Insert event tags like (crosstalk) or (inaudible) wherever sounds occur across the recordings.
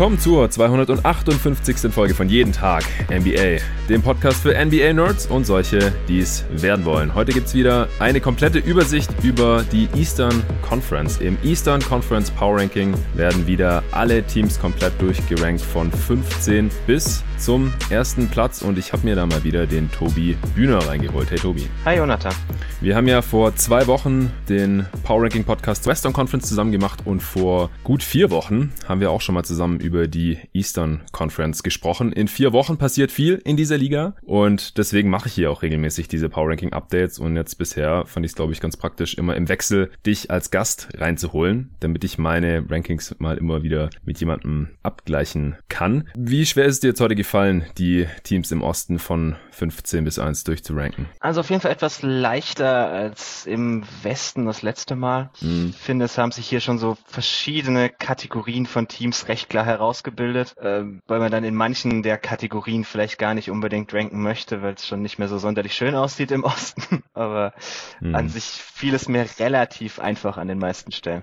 willkommen zur 258. Folge von Jeden Tag NBA, dem Podcast für NBA-Nerds und solche, die es werden wollen. Heute gibt es wieder eine komplette Übersicht über die Eastern Conference. Im Eastern Conference Power Ranking werden wieder alle Teams komplett durchgerankt von 15 bis zum ersten Platz und ich habe mir da mal wieder den Tobi Bühner reingeholt. Hey Tobi. Hi Jonathan. Wir haben ja vor zwei Wochen den Power Ranking Podcast Western Conference zusammen gemacht und vor gut vier Wochen haben wir auch schon mal zusammen über die Eastern Conference gesprochen. In vier Wochen passiert viel in dieser Liga und deswegen mache ich hier auch regelmäßig diese Power Ranking Updates und jetzt bisher fand ich es glaube ich ganz praktisch immer im Wechsel dich als Gast reinzuholen, damit ich meine Rankings mal immer wieder mit jemandem abgleichen kann. Wie schwer ist es dir jetzt heute gefallen? die Teams im Osten von 15 bis 1 durchzuranken? Also auf jeden Fall etwas leichter als im Westen das letzte Mal. Mhm. Ich finde, es haben sich hier schon so verschiedene Kategorien von Teams recht klar herausgebildet, äh, weil man dann in manchen der Kategorien vielleicht gar nicht unbedingt ranken möchte, weil es schon nicht mehr so sonderlich schön aussieht im (laughs) Osten. Aber mhm. an sich vieles mehr relativ einfach an den meisten Stellen.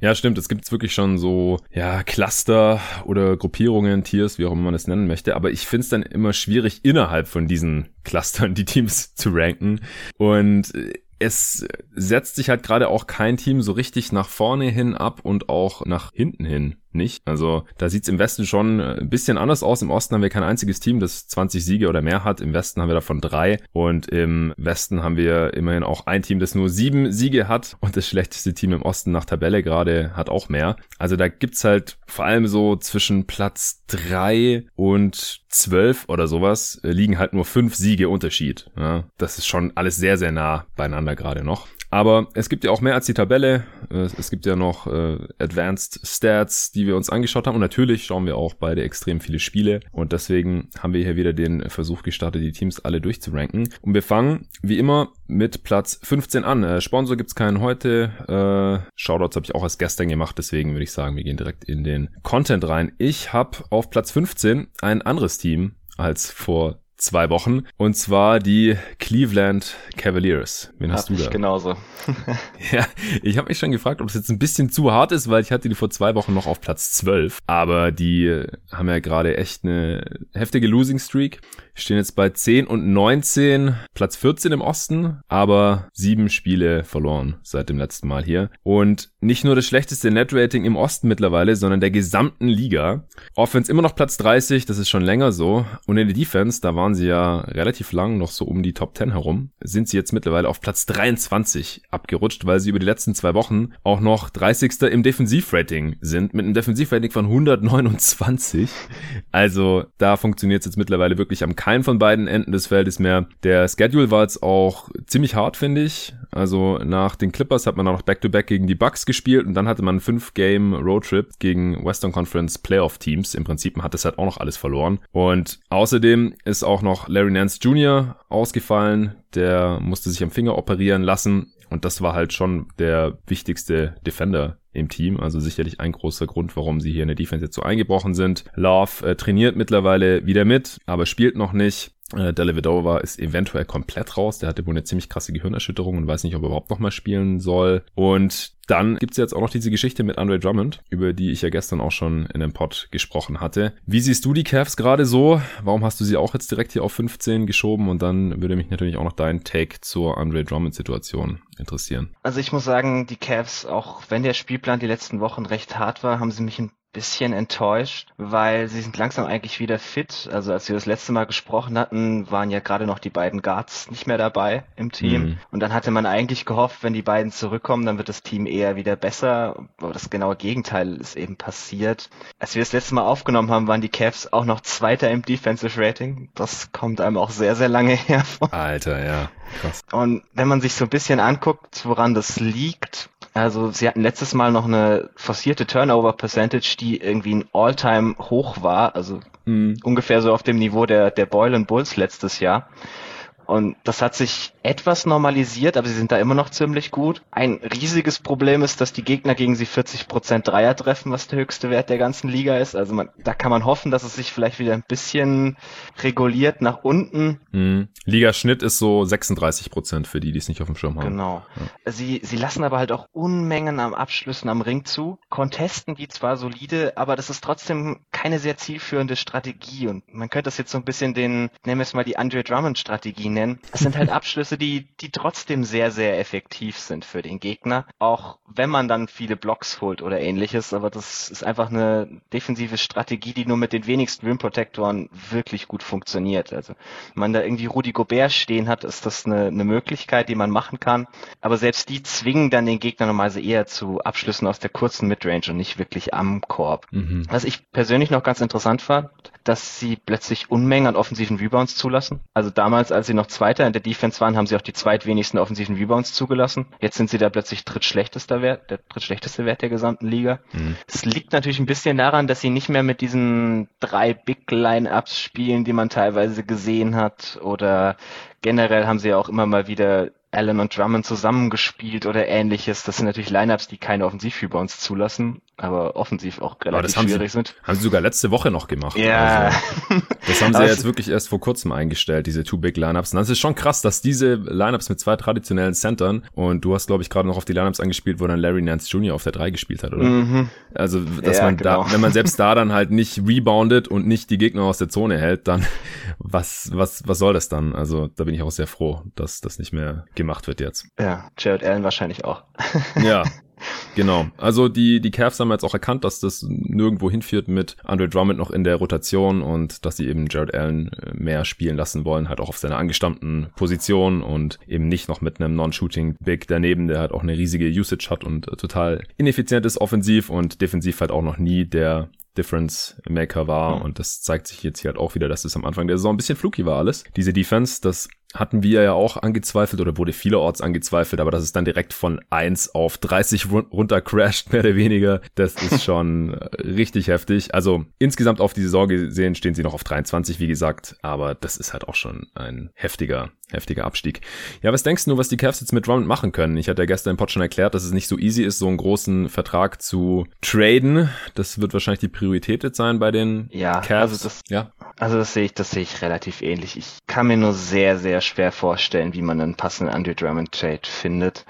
Ja, stimmt. Es gibt wirklich schon so, ja, Cluster oder Gruppierungen, Tiers, wie auch immer man es nennen möchte. Aber ich finde es dann immer schwierig, innerhalb von diesen Clustern die Teams (laughs) zu ranken. Und es setzt sich halt gerade auch kein Team so richtig nach vorne hin ab und auch nach hinten hin nicht. Also da sieht's im Westen schon ein bisschen anders aus. Im Osten haben wir kein einziges Team, das 20 Siege oder mehr hat. Im Westen haben wir davon drei. Und im Westen haben wir immerhin auch ein Team, das nur sieben Siege hat. Und das schlechteste Team im Osten nach Tabelle gerade hat auch mehr. Also da gibt's halt vor allem so zwischen Platz drei und zwölf oder sowas äh, liegen halt nur fünf Siege Unterschied. Ja, das ist schon alles sehr, sehr nah beieinander gerade noch. Aber es gibt ja auch mehr als die Tabelle. Es gibt ja noch äh, Advanced Stats, die wir uns angeschaut haben. Und natürlich schauen wir auch beide extrem viele Spiele. Und deswegen haben wir hier wieder den Versuch gestartet, die Teams alle durchzuranken. Und wir fangen wie immer mit Platz 15 an. Äh, Sponsor gibt's keinen heute. Äh, Shoutouts habe ich auch erst gestern gemacht. Deswegen würde ich sagen, wir gehen direkt in den Content rein. Ich habe auf Platz 15 ein anderes Team als vor zwei Wochen. Und zwar die Cleveland Cavaliers. Wen hast Hab du da? genauso. (laughs) ja, ich habe mich schon gefragt, ob es jetzt ein bisschen zu hart ist, weil ich hatte die vor zwei Wochen noch auf Platz 12. Aber die haben ja gerade echt eine heftige Losing Streak stehen jetzt bei 10 und 19, Platz 14 im Osten, aber sieben Spiele verloren seit dem letzten Mal hier. Und nicht nur das schlechteste Netrating im Osten mittlerweile, sondern der gesamten Liga. Offense immer noch Platz 30, das ist schon länger so. Und in der Defense, da waren sie ja relativ lang noch so um die Top 10 herum, sind sie jetzt mittlerweile auf Platz 23 abgerutscht, weil sie über die letzten zwei Wochen auch noch 30. im Defensivrating sind, mit einem Defensivrating von 129. Also da funktioniert es jetzt mittlerweile wirklich am keinen von beiden Enden des Feldes mehr. Der Schedule war jetzt auch ziemlich hart, finde ich. Also nach den Clippers hat man auch noch Back-to-Back -back gegen die Bucks gespielt und dann hatte man fünf Game Roadtrip gegen Western Conference Playoff Teams. Im Prinzip hat es halt auch noch alles verloren. Und außerdem ist auch noch Larry Nance Jr. ausgefallen. Der musste sich am Finger operieren lassen. Und das war halt schon der wichtigste Defender im Team. Also sicherlich ein großer Grund, warum sie hier in der Defense jetzt so eingebrochen sind. Love äh, trainiert mittlerweile wieder mit, aber spielt noch nicht. Äh, Delevedova ist eventuell komplett raus. Der hatte wohl eine ziemlich krasse Gehirnerschütterung und weiß nicht, ob er überhaupt nochmal spielen soll. Und dann gibt's jetzt auch noch diese Geschichte mit Andre Drummond, über die ich ja gestern auch schon in dem Pod gesprochen hatte. Wie siehst du die Cavs gerade so? Warum hast du sie auch jetzt direkt hier auf 15 geschoben? Und dann würde mich natürlich auch noch dein Take zur Andre Drummond-Situation interessieren. Also ich muss sagen, die Cavs, auch wenn der Spielplan die letzten Wochen recht hart war, haben sie mich ein bisschen enttäuscht, weil sie sind langsam eigentlich wieder fit. Also als wir das letzte Mal gesprochen hatten, waren ja gerade noch die beiden Guards nicht mehr dabei im Team. Mhm. Und dann hatte man eigentlich gehofft, wenn die beiden zurückkommen, dann wird das Team eher wieder besser. Aber das genaue Gegenteil ist eben passiert. Als wir das letzte Mal aufgenommen haben, waren die Cavs auch noch Zweiter im Defensive Rating. Das kommt einem auch sehr, sehr lange (laughs) her. Alter, ja. Krass. Und wenn man sich so ein bisschen anguckt, woran das liegt, also sie hatten letztes Mal noch eine forcierte Turnover Percentage, die irgendwie ein All-Time hoch war, also mhm. ungefähr so auf dem Niveau der, der Boylan Bulls letztes Jahr. Und das hat sich etwas normalisiert, aber sie sind da immer noch ziemlich gut. Ein riesiges Problem ist, dass die Gegner gegen sie 40% Dreier treffen, was der höchste Wert der ganzen Liga ist. Also man, da kann man hoffen, dass es sich vielleicht wieder ein bisschen reguliert nach unten. Mhm. Ligaschnitt ist so 36% für die, die es nicht auf dem Schirm haben. Genau. Ja. Sie, sie lassen aber halt auch Unmengen am Abschlüssen am Ring zu, contesten die zwar solide, aber das ist trotzdem keine sehr zielführende Strategie und man könnte das jetzt so ein bisschen den, nennen wir es mal die Andre Drummond Strategie nennen. Es sind halt (laughs) Abschlüsse, die, die trotzdem sehr, sehr effektiv sind für den Gegner, auch wenn man dann viele Blocks holt oder ähnliches, aber das ist einfach eine defensive Strategie, die nur mit den wenigsten Rim Protectoren wirklich gut funktioniert. Also, wenn man da irgendwie Rudi Gobert stehen hat, ist das eine, eine Möglichkeit, die man machen kann, aber selbst die zwingen dann den Gegner normalerweise eher zu Abschlüssen aus der kurzen Midrange und nicht wirklich am Korb. Mhm. Was ich persönlich noch ganz interessant fand, dass sie plötzlich Unmengen an offensiven Rebounds zulassen. Also damals, als sie noch Zweiter in der Defense waren, haben sie auch die zweitwenigsten offensiven Rebounds zugelassen. Jetzt sind sie da plötzlich drittschlechtester Wert, der drittschlechteste Wert der gesamten Liga. Mhm. Es mhm. liegt natürlich ein bisschen daran, dass sie nicht mehr mit diesen drei Big Line-Ups spielen, die man teilweise gesehen hat oder generell haben sie ja auch immer mal wieder Allen und Drummond zusammengespielt oder ähnliches. Das sind natürlich Lineups, die keine Offensiv-Rebounds zulassen, aber offensiv auch relativ schwierig sie, sind. Haben sie sogar letzte Woche noch gemacht. Ja. Also, das haben (laughs) sie ja jetzt wirklich erst vor kurzem eingestellt, diese Two Big Lineups. Und das ist schon krass, dass diese Lineups mit zwei traditionellen Centern und du hast, glaube ich, gerade noch auf die Lineups angespielt, wo dann Larry Nance Jr. auf der 3 gespielt hat, oder? Mhm. Also, dass ja, man genau. da, wenn man selbst da (laughs) dann halt nicht reboundet und nicht die Gegner aus der Zone hält, dann (laughs) was, was, was soll das dann? Also, da bin ich auch sehr froh, dass das nicht mehr gemacht wird jetzt. Ja, Jared Allen wahrscheinlich auch. ja, Genau. Also die, die Cavs haben jetzt auch erkannt, dass das nirgendwo hinführt mit Andre Drummond noch in der Rotation und dass sie eben Jared Allen äh, mehr spielen lassen wollen, halt auch auf seiner angestammten Position und eben nicht noch mit einem Non-Shooting Big daneben, der halt auch eine riesige Usage hat und äh, total ineffizient ist offensiv und defensiv halt auch noch nie der Difference Maker war. Und das zeigt sich jetzt hier halt auch wieder, dass es am Anfang der Saison ein bisschen fluky war alles. Diese Defense, das hatten wir ja auch angezweifelt oder wurde vielerorts angezweifelt, aber dass es dann direkt von 1 auf 30 runter crasht, mehr oder weniger, das ist (laughs) schon richtig heftig. Also insgesamt auf die Saison gesehen stehen sie noch auf 23, wie gesagt, aber das ist halt auch schon ein heftiger, heftiger Abstieg. Ja, was denkst du, was die Cavs jetzt mit Drummond machen können? Ich hatte ja gestern im Pod schon erklärt, dass es nicht so easy ist, so einen großen Vertrag zu traden. Das wird wahrscheinlich die Priorität jetzt sein bei den ja, Cavs. Also das, ja, also das sehe ich, das sehe ich relativ ähnlich. Ich kann mir nur sehr, sehr schwer vorstellen, wie man einen passenden Andre Drummond Trade findet.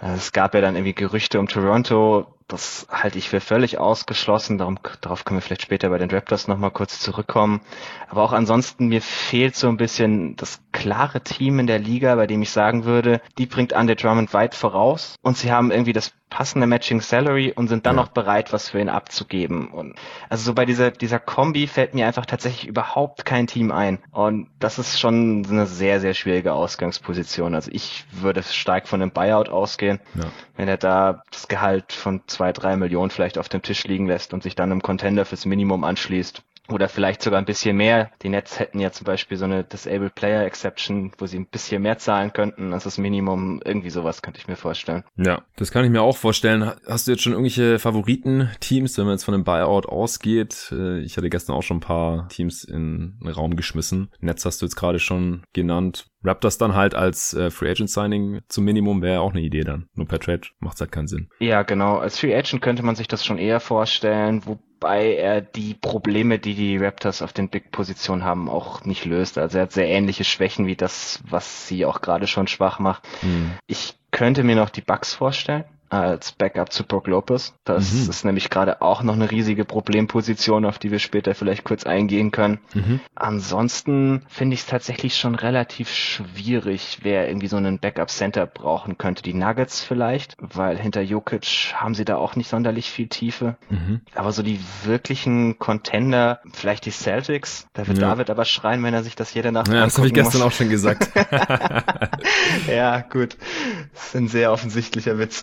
Es gab ja dann irgendwie Gerüchte um Toronto, das halte ich für völlig ausgeschlossen. Darum, darauf können wir vielleicht später bei den Raptors nochmal kurz zurückkommen. Aber auch ansonsten, mir fehlt so ein bisschen das klare Team in der Liga, bei dem ich sagen würde, die bringt Andre Drummond weit voraus und sie haben irgendwie das passende Matching Salary und sind dann ja. noch bereit, was für ihn abzugeben. Und also so bei dieser, dieser Kombi fällt mir einfach tatsächlich überhaupt kein Team ein. Und das ist schon eine sehr, sehr schwierige Ausgangsposition. Also ich würde stark von einem Buyout ausgehen, ja. wenn er da das Gehalt von zwei, drei Millionen vielleicht auf dem Tisch liegen lässt und sich dann einem Contender fürs Minimum anschließt oder vielleicht sogar ein bisschen mehr. Die Nets hätten ja zum Beispiel so eine Disabled Player Exception, wo sie ein bisschen mehr zahlen könnten als das Minimum. Irgendwie sowas könnte ich mir vorstellen. Ja, das kann ich mir auch vorstellen. Hast du jetzt schon irgendwelche Favoriten-Teams, wenn man jetzt von einem Buyout ausgeht? Äh, ich hatte gestern auch schon ein paar Teams in den Raum geschmissen. Nets hast du jetzt gerade schon genannt. Raptors dann halt als äh, Free Agent Signing zum Minimum wäre auch eine Idee dann. Nur per Trade macht halt keinen Sinn. Ja, genau. Als Free Agent könnte man sich das schon eher vorstellen, wobei er die Probleme, die die Raptors auf den Big-Positionen haben, auch nicht löst. Also er hat sehr ähnliche Schwächen wie das, was sie auch gerade schon schwach macht. Mhm. Ich könnte mir noch die Bugs vorstellen als Backup zu Brock Lopez. Das mhm. ist nämlich gerade auch noch eine riesige Problemposition, auf die wir später vielleicht kurz eingehen können. Mhm. Ansonsten finde ich es tatsächlich schon relativ schwierig, wer irgendwie so einen Backup Center brauchen könnte. Die Nuggets vielleicht, weil hinter Jokic haben sie da auch nicht sonderlich viel Tiefe. Mhm. Aber so die wirklichen Contender, vielleicht die Celtics, da wird ja. David aber schreien, wenn er sich das jede Nacht Ja, das habe ich gestern muss. auch schon gesagt. (laughs) ja, gut. Das ist ein sehr offensichtlicher Witz.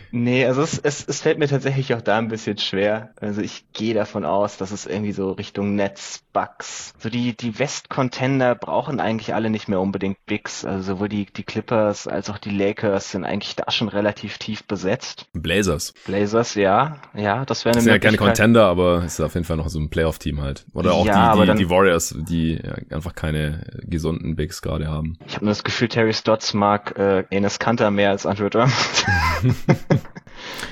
Nee, also es, es, es fällt mir tatsächlich auch da ein bisschen schwer. Also ich gehe davon aus, dass es irgendwie so Richtung Netz, Bucks. So die, die West-Contender brauchen eigentlich alle nicht mehr unbedingt Bigs. Also sowohl die, die Clippers als auch die Lakers sind eigentlich da schon relativ tief besetzt. Blazers. Blazers, ja. Ja, das wäre eine Das sind ja keine Contender, aber ist auf jeden Fall noch so ein Playoff-Team halt. Oder auch Ja, die, die, die Warriors, die einfach keine gesunden Bigs gerade haben. Ich habe nur das Gefühl, Terry Stotts mag äh, Enes Kanter mehr als Andrew Drummond. (laughs) (laughs)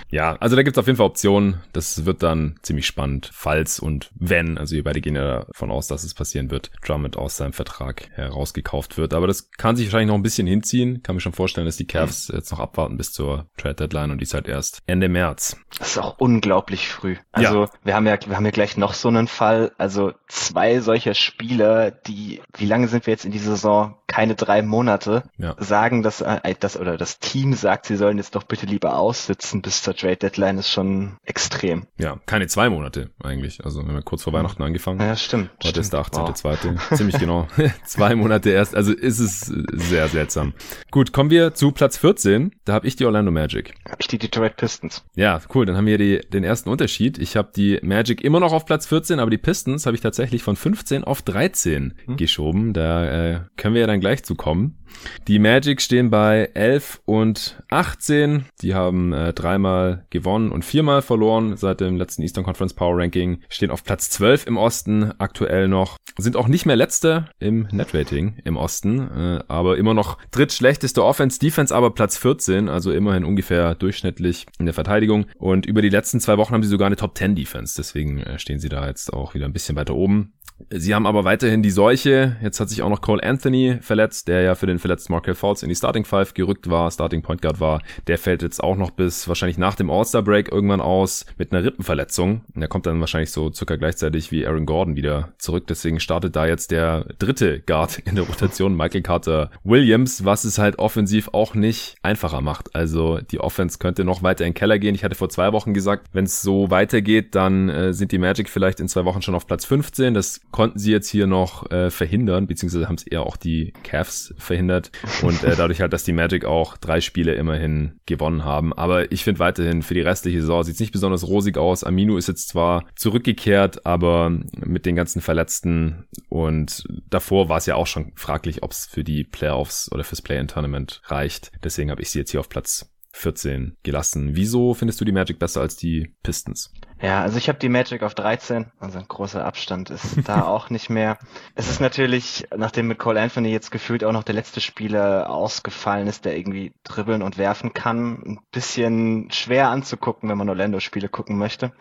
Ja, also da gibt's auf jeden Fall Optionen. Das wird dann ziemlich spannend, falls und wenn, also wir beide gehen ja davon aus, dass es passieren wird, Drummond aus seinem Vertrag herausgekauft wird. Aber das kann sich wahrscheinlich noch ein bisschen hinziehen. Kann mir schon vorstellen, dass die Cavs jetzt noch abwarten bis zur Trade Deadline und die ist halt erst Ende März. Das ist auch unglaublich früh. Also wir haben ja, wir haben ja gleich noch so einen Fall. Also zwei solcher Spieler, die, wie lange sind wir jetzt in dieser Saison? Keine drei Monate. Ja. Sagen, dass äh, das oder das Team sagt, sie sollen jetzt doch bitte lieber aussitzen bis zur Trade Deadline, ist schon extrem. Ja, keine zwei Monate eigentlich. Also wir haben kurz vor Weihnachten angefangen. Ja, stimmt. Heute ist der stimmt. 18.2. (laughs) Ziemlich genau. (laughs) Zwei Monate erst. Also ist es sehr seltsam. Gut, kommen wir zu Platz 14. Da habe ich die Orlando Magic. Wow. Hab ich die Detroit Pistons. Ja, cool. Dann haben wir die, den ersten Unterschied. Ich habe die Magic immer noch auf Platz 14, aber die Pistons habe ich tatsächlich von 15 auf 13 Hm. geschoben. Da äh, können wir ja dann gleich zu kommen. Die Magic stehen bei 11 und 18. Die haben äh, dreimal gewonnen und viermal verloren seit dem letzten Eastern Conference Power Ranking. Stehen auf Platz 12 im Osten aktuell noch. Sind auch nicht mehr letzter im Netrating im Osten, äh, aber immer noch drittschlechteste Offense, Defense aber Platz 14, also immerhin ungefähr durchschnittlich in der Verteidigung. Und über die letzten zwei Wochen haben sie sogar eine Top 10 Defense. Deswegen äh, stehen sie da jetzt auch wieder ein bisschen weiter oben. Sie haben aber weiterhin die Seuche. Jetzt hat sich auch noch Cole Anthony verletzt, der ja für den verletzten Markel Falls in die Starting Five gerückt war, Starting Point Guard war. Der fällt jetzt auch noch bis wahrscheinlich nach dem All-Star Break irgendwann aus mit einer Rippenverletzung. Und der kommt dann wahrscheinlich so circa gleichzeitig wie Aaron Gordon wieder zurück. Deswegen startet da jetzt der dritte Guard in der Rotation, Michael Carter Williams, was es halt offensiv auch nicht einfacher macht. Also die Offense könnte noch weiter in den Keller gehen. Ich hatte vor zwei Wochen gesagt, wenn es so weitergeht, dann äh, sind die Magic vielleicht in zwei Wochen schon auf Platz 15. Das konnten sie jetzt hier noch äh, verhindern, beziehungsweise haben es eher auch die Cavs verhindert und äh, dadurch halt, dass die Magic auch drei Spiele immerhin gewonnen haben. Aber ich finde weiterhin für die restliche Saison sieht es nicht besonders rosig aus. Aminu ist jetzt zwar zurückgekehrt, aber mit den ganzen Verletzten und davor war es ja auch schon fraglich, ob es für die Playoffs oder fürs Play-in-Tournament reicht. Deswegen habe ich sie jetzt hier auf Platz 14 gelassen. Wieso findest du die Magic besser als die Pistons? Ja, also ich habe die Magic auf 13, also ein großer Abstand ist (laughs) da auch nicht mehr. Es ist natürlich, nachdem mit Cole Anthony jetzt gefühlt auch noch der letzte Spieler ausgefallen ist, der irgendwie dribbeln und werfen kann, ein bisschen schwer anzugucken, wenn man Orlando-Spiele gucken möchte.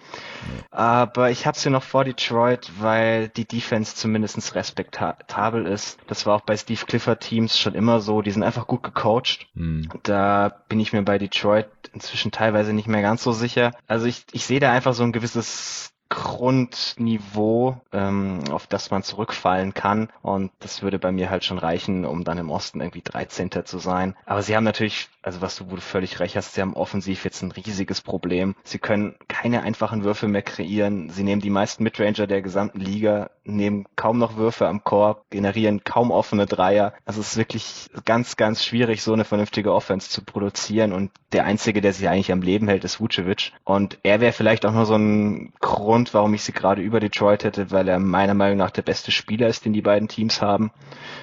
Aber ich habe sie noch vor Detroit, weil die Defense zumindest respektabel ist. Das war auch bei Steve Clifford Teams schon immer so, die sind einfach gut gecoacht. Hm. Da bin ich mir bei Detroit inzwischen teilweise nicht mehr ganz so sicher. Also ich, ich sehe da einfach so ein gewisses Grundniveau, ähm, auf das man zurückfallen kann. Und das würde bei mir halt schon reichen, um dann im Osten irgendwie 13. zu sein. Aber sie haben natürlich, also was du, wo völlig recht hast, sie haben offensiv jetzt ein riesiges Problem. Sie können keine einfachen Würfe mehr kreieren. Sie nehmen die meisten Midranger der gesamten Liga, nehmen kaum noch Würfe am Korb, generieren kaum offene Dreier. Also es ist wirklich ganz, ganz schwierig, so eine vernünftige Offense zu produzieren. Und der Einzige, der sich eigentlich am Leben hält, ist Vucevic. Und er wäre vielleicht auch nur so ein Grund, warum ich sie gerade über Detroit hätte, weil er meiner Meinung nach der beste Spieler ist, den die beiden Teams haben.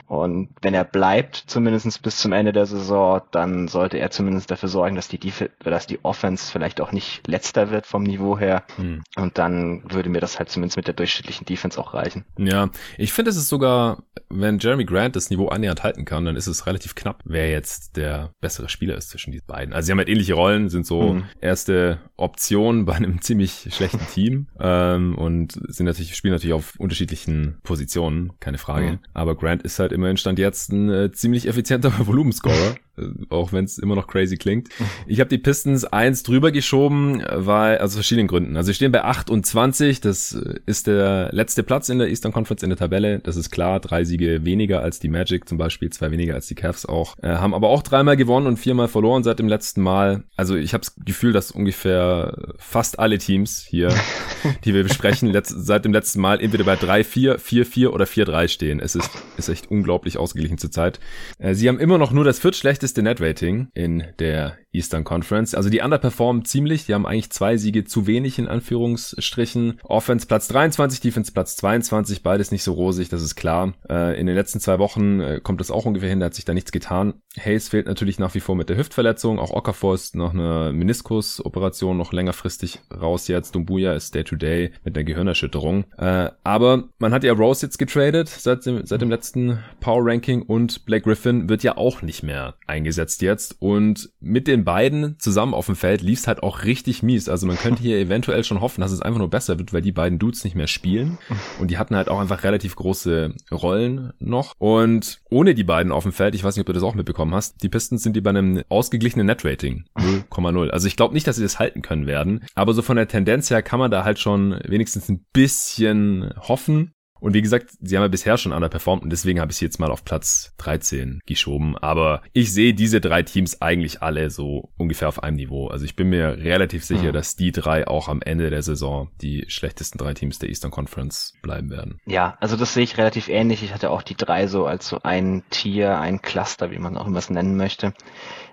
Und wenn er bleibt, zumindest bis zum Ende der Saison, dann sollte er zumindest dafür sorgen, dass die, Def dass die Offense vielleicht auch nicht letzter wird vom Niveau her. Hm. Und dann würde mir das halt zumindest mit der durchschnittlichen Defense auch reichen. Ja, ich finde es ist sogar, wenn Jeremy Grant das Niveau annähernd halten kann, dann ist es relativ knapp, wer jetzt der bessere Spieler ist zwischen diesen beiden. Also sie haben halt ähnliche Rollen, sind so Mhm. erste Option bei einem (laughs) ziemlich schlechten Team ähm, und sind natürlich spielen natürlich auf unterschiedlichen Positionen, keine Frage. Mhm. Aber Grant ist halt immerhin stand jetzt ein äh, ziemlich effizienter (laughs) Volumenscorer. Äh, Auch wenn es immer noch crazy klingt. Ich habe die Pistons eins drüber geschoben, weil, also aus verschiedenen Gründen. Also sie stehen bei 28, das äh, ist der letzte Platz in der Eastern Conference in der Tabelle. Das ist klar, drei Siege weniger als die Magic zum Beispiel, zwei weniger als die Cavs auch. Äh, haben aber auch dreimal gewonnen und viermal verloren seit dem letzten Mal. Also ich habe das Gefühl, dass ungefähr fast alle Teams hier, (laughs) die wir besprechen, seit dem letzten Mal entweder bei 3-4, 4-4 oder 4-3 stehen. Es ist, ist echt unglaublich ausgeglichen zurzeit. Äh, sie haben immer noch nur das viertschlechteste schlechteste Net-Rating in der Eastern Conference. Also die underperformen ziemlich. Die haben eigentlich zwei Siege zu wenig in Anführungsstrichen. Offense Platz 23, Defense Platz 22. Beides nicht so rosig, das ist klar. Äh, in den letzten zwei Wochen äh, kommt es auch ungefähr hin, da hat sich da nichts getan. Hayes fehlt natürlich nach wie vor mit der Hüftverletzung. Auch Okafor ist noch eine Meniskusoperation noch längerfristig raus jetzt. Dumbuya ist Day-to-Day -Day mit einer Gehirnerschütterung. Äh, aber man hat ja Rose jetzt getradet seit dem, seit dem letzten Power Ranking und Blake Griffin wird ja auch nicht mehr eingesetzt jetzt. Und mit den beiden zusammen auf dem Feld lief's halt auch richtig mies. Also man könnte hier eventuell schon hoffen, dass es einfach nur besser wird, weil die beiden Dudes nicht mehr spielen. Und die hatten halt auch einfach relativ große Rollen noch. Und ohne die beiden auf dem Feld, ich weiß nicht, ob du das auch mitbekommen hast, die Pistons sind die bei einem ausgeglichenen Net-Rating. 0,0. Also ich glaube nicht, dass sie das halten können werden. Aber so von der Tendenz her kann man da halt schon wenigstens ein bisschen hoffen. Und wie gesagt, sie haben ja bisher schon underperformt und deswegen habe ich sie jetzt mal auf Platz 13 geschoben. Aber ich sehe diese drei Teams eigentlich alle so ungefähr auf einem Niveau. Also ich bin mir relativ sicher, mhm. dass die drei auch am Ende der Saison die schlechtesten drei Teams der Eastern Conference bleiben werden. Ja, also das sehe ich relativ ähnlich. Ich hatte auch die drei so als so ein Tier, ein Cluster, wie man auch immer es nennen möchte.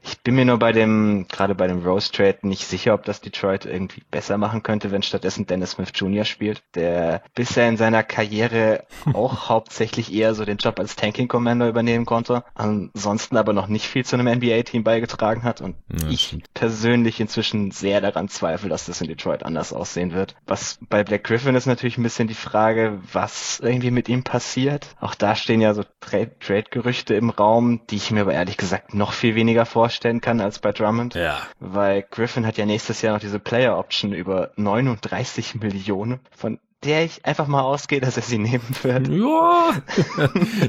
Ich bin mir nur bei dem, gerade bei dem Rose Trade nicht sicher, ob das Detroit irgendwie besser machen könnte, wenn stattdessen Dennis Smith Jr. spielt, der bisher in seiner Karriere (laughs) auch hauptsächlich eher so den Job als Tanking Commander übernehmen konnte, ansonsten aber noch nicht viel zu einem NBA-Team beigetragen hat und ja, ich stimmt. persönlich inzwischen sehr daran zweifle, dass das in Detroit anders aussehen wird. Was bei Black Griffin ist natürlich ein bisschen die Frage, was irgendwie mit ihm passiert. Auch da stehen ja so Trade-Gerüchte im Raum, die ich mir aber ehrlich gesagt noch viel weniger vorstelle vorstellen kann als bei Drummond. Ja. Weil Griffin hat ja nächstes Jahr noch diese Player Option über 39 Millionen, von der ich einfach mal ausgehe, dass er sie nehmen wird. Ja.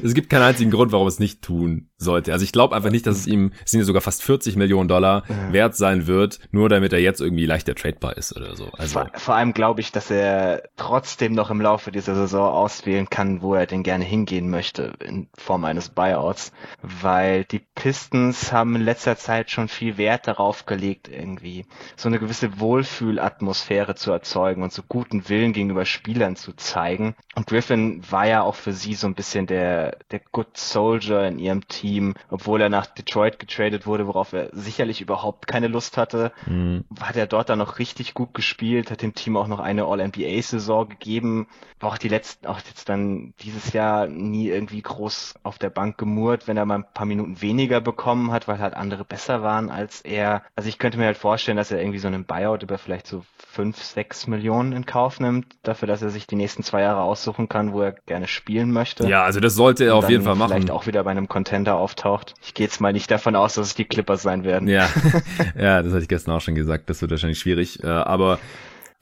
es gibt keinen einzigen Grund, warum es nicht tun sollte. Also ich glaube einfach nicht, dass es ihm, es sind ja sogar fast 40 Millionen Dollar ja. wert sein wird, nur damit er jetzt irgendwie leichter tradebar ist oder so. Also vor, vor allem glaube ich, dass er trotzdem noch im Laufe dieser Saison auswählen kann, wo er denn gerne hingehen möchte in Form eines Buyouts, weil die Pistons haben in letzter Zeit schon viel Wert darauf gelegt, irgendwie so eine gewisse Wohlfühlatmosphäre zu erzeugen und so guten Willen gegenüber Spielern zu zeigen. Und Griffin war ja auch für sie so ein bisschen der, der Good Soldier in ihrem Team Team, obwohl er nach Detroit getradet wurde, worauf er sicherlich überhaupt keine Lust hatte, mhm. hat er dort dann noch richtig gut gespielt, hat dem Team auch noch eine All-NBA-Saison gegeben, war auch die letzten, auch jetzt dann dieses Jahr nie irgendwie groß auf der Bank gemurrt, wenn er mal ein paar Minuten weniger bekommen hat, weil halt andere besser waren als er. Also ich könnte mir halt vorstellen, dass er irgendwie so einen Buyout über vielleicht so fünf, sechs Millionen in Kauf nimmt, dafür, dass er sich die nächsten zwei Jahre aussuchen kann, wo er gerne spielen möchte. Ja, also das sollte er auf jeden Fall machen. Vielleicht auch wieder bei einem Contender auftaucht. Ich gehe jetzt mal nicht davon aus, dass es die Clippers sein werden. Ja, (laughs) ja, das hatte ich gestern auch schon gesagt. Das wird wahrscheinlich schwierig. Äh, aber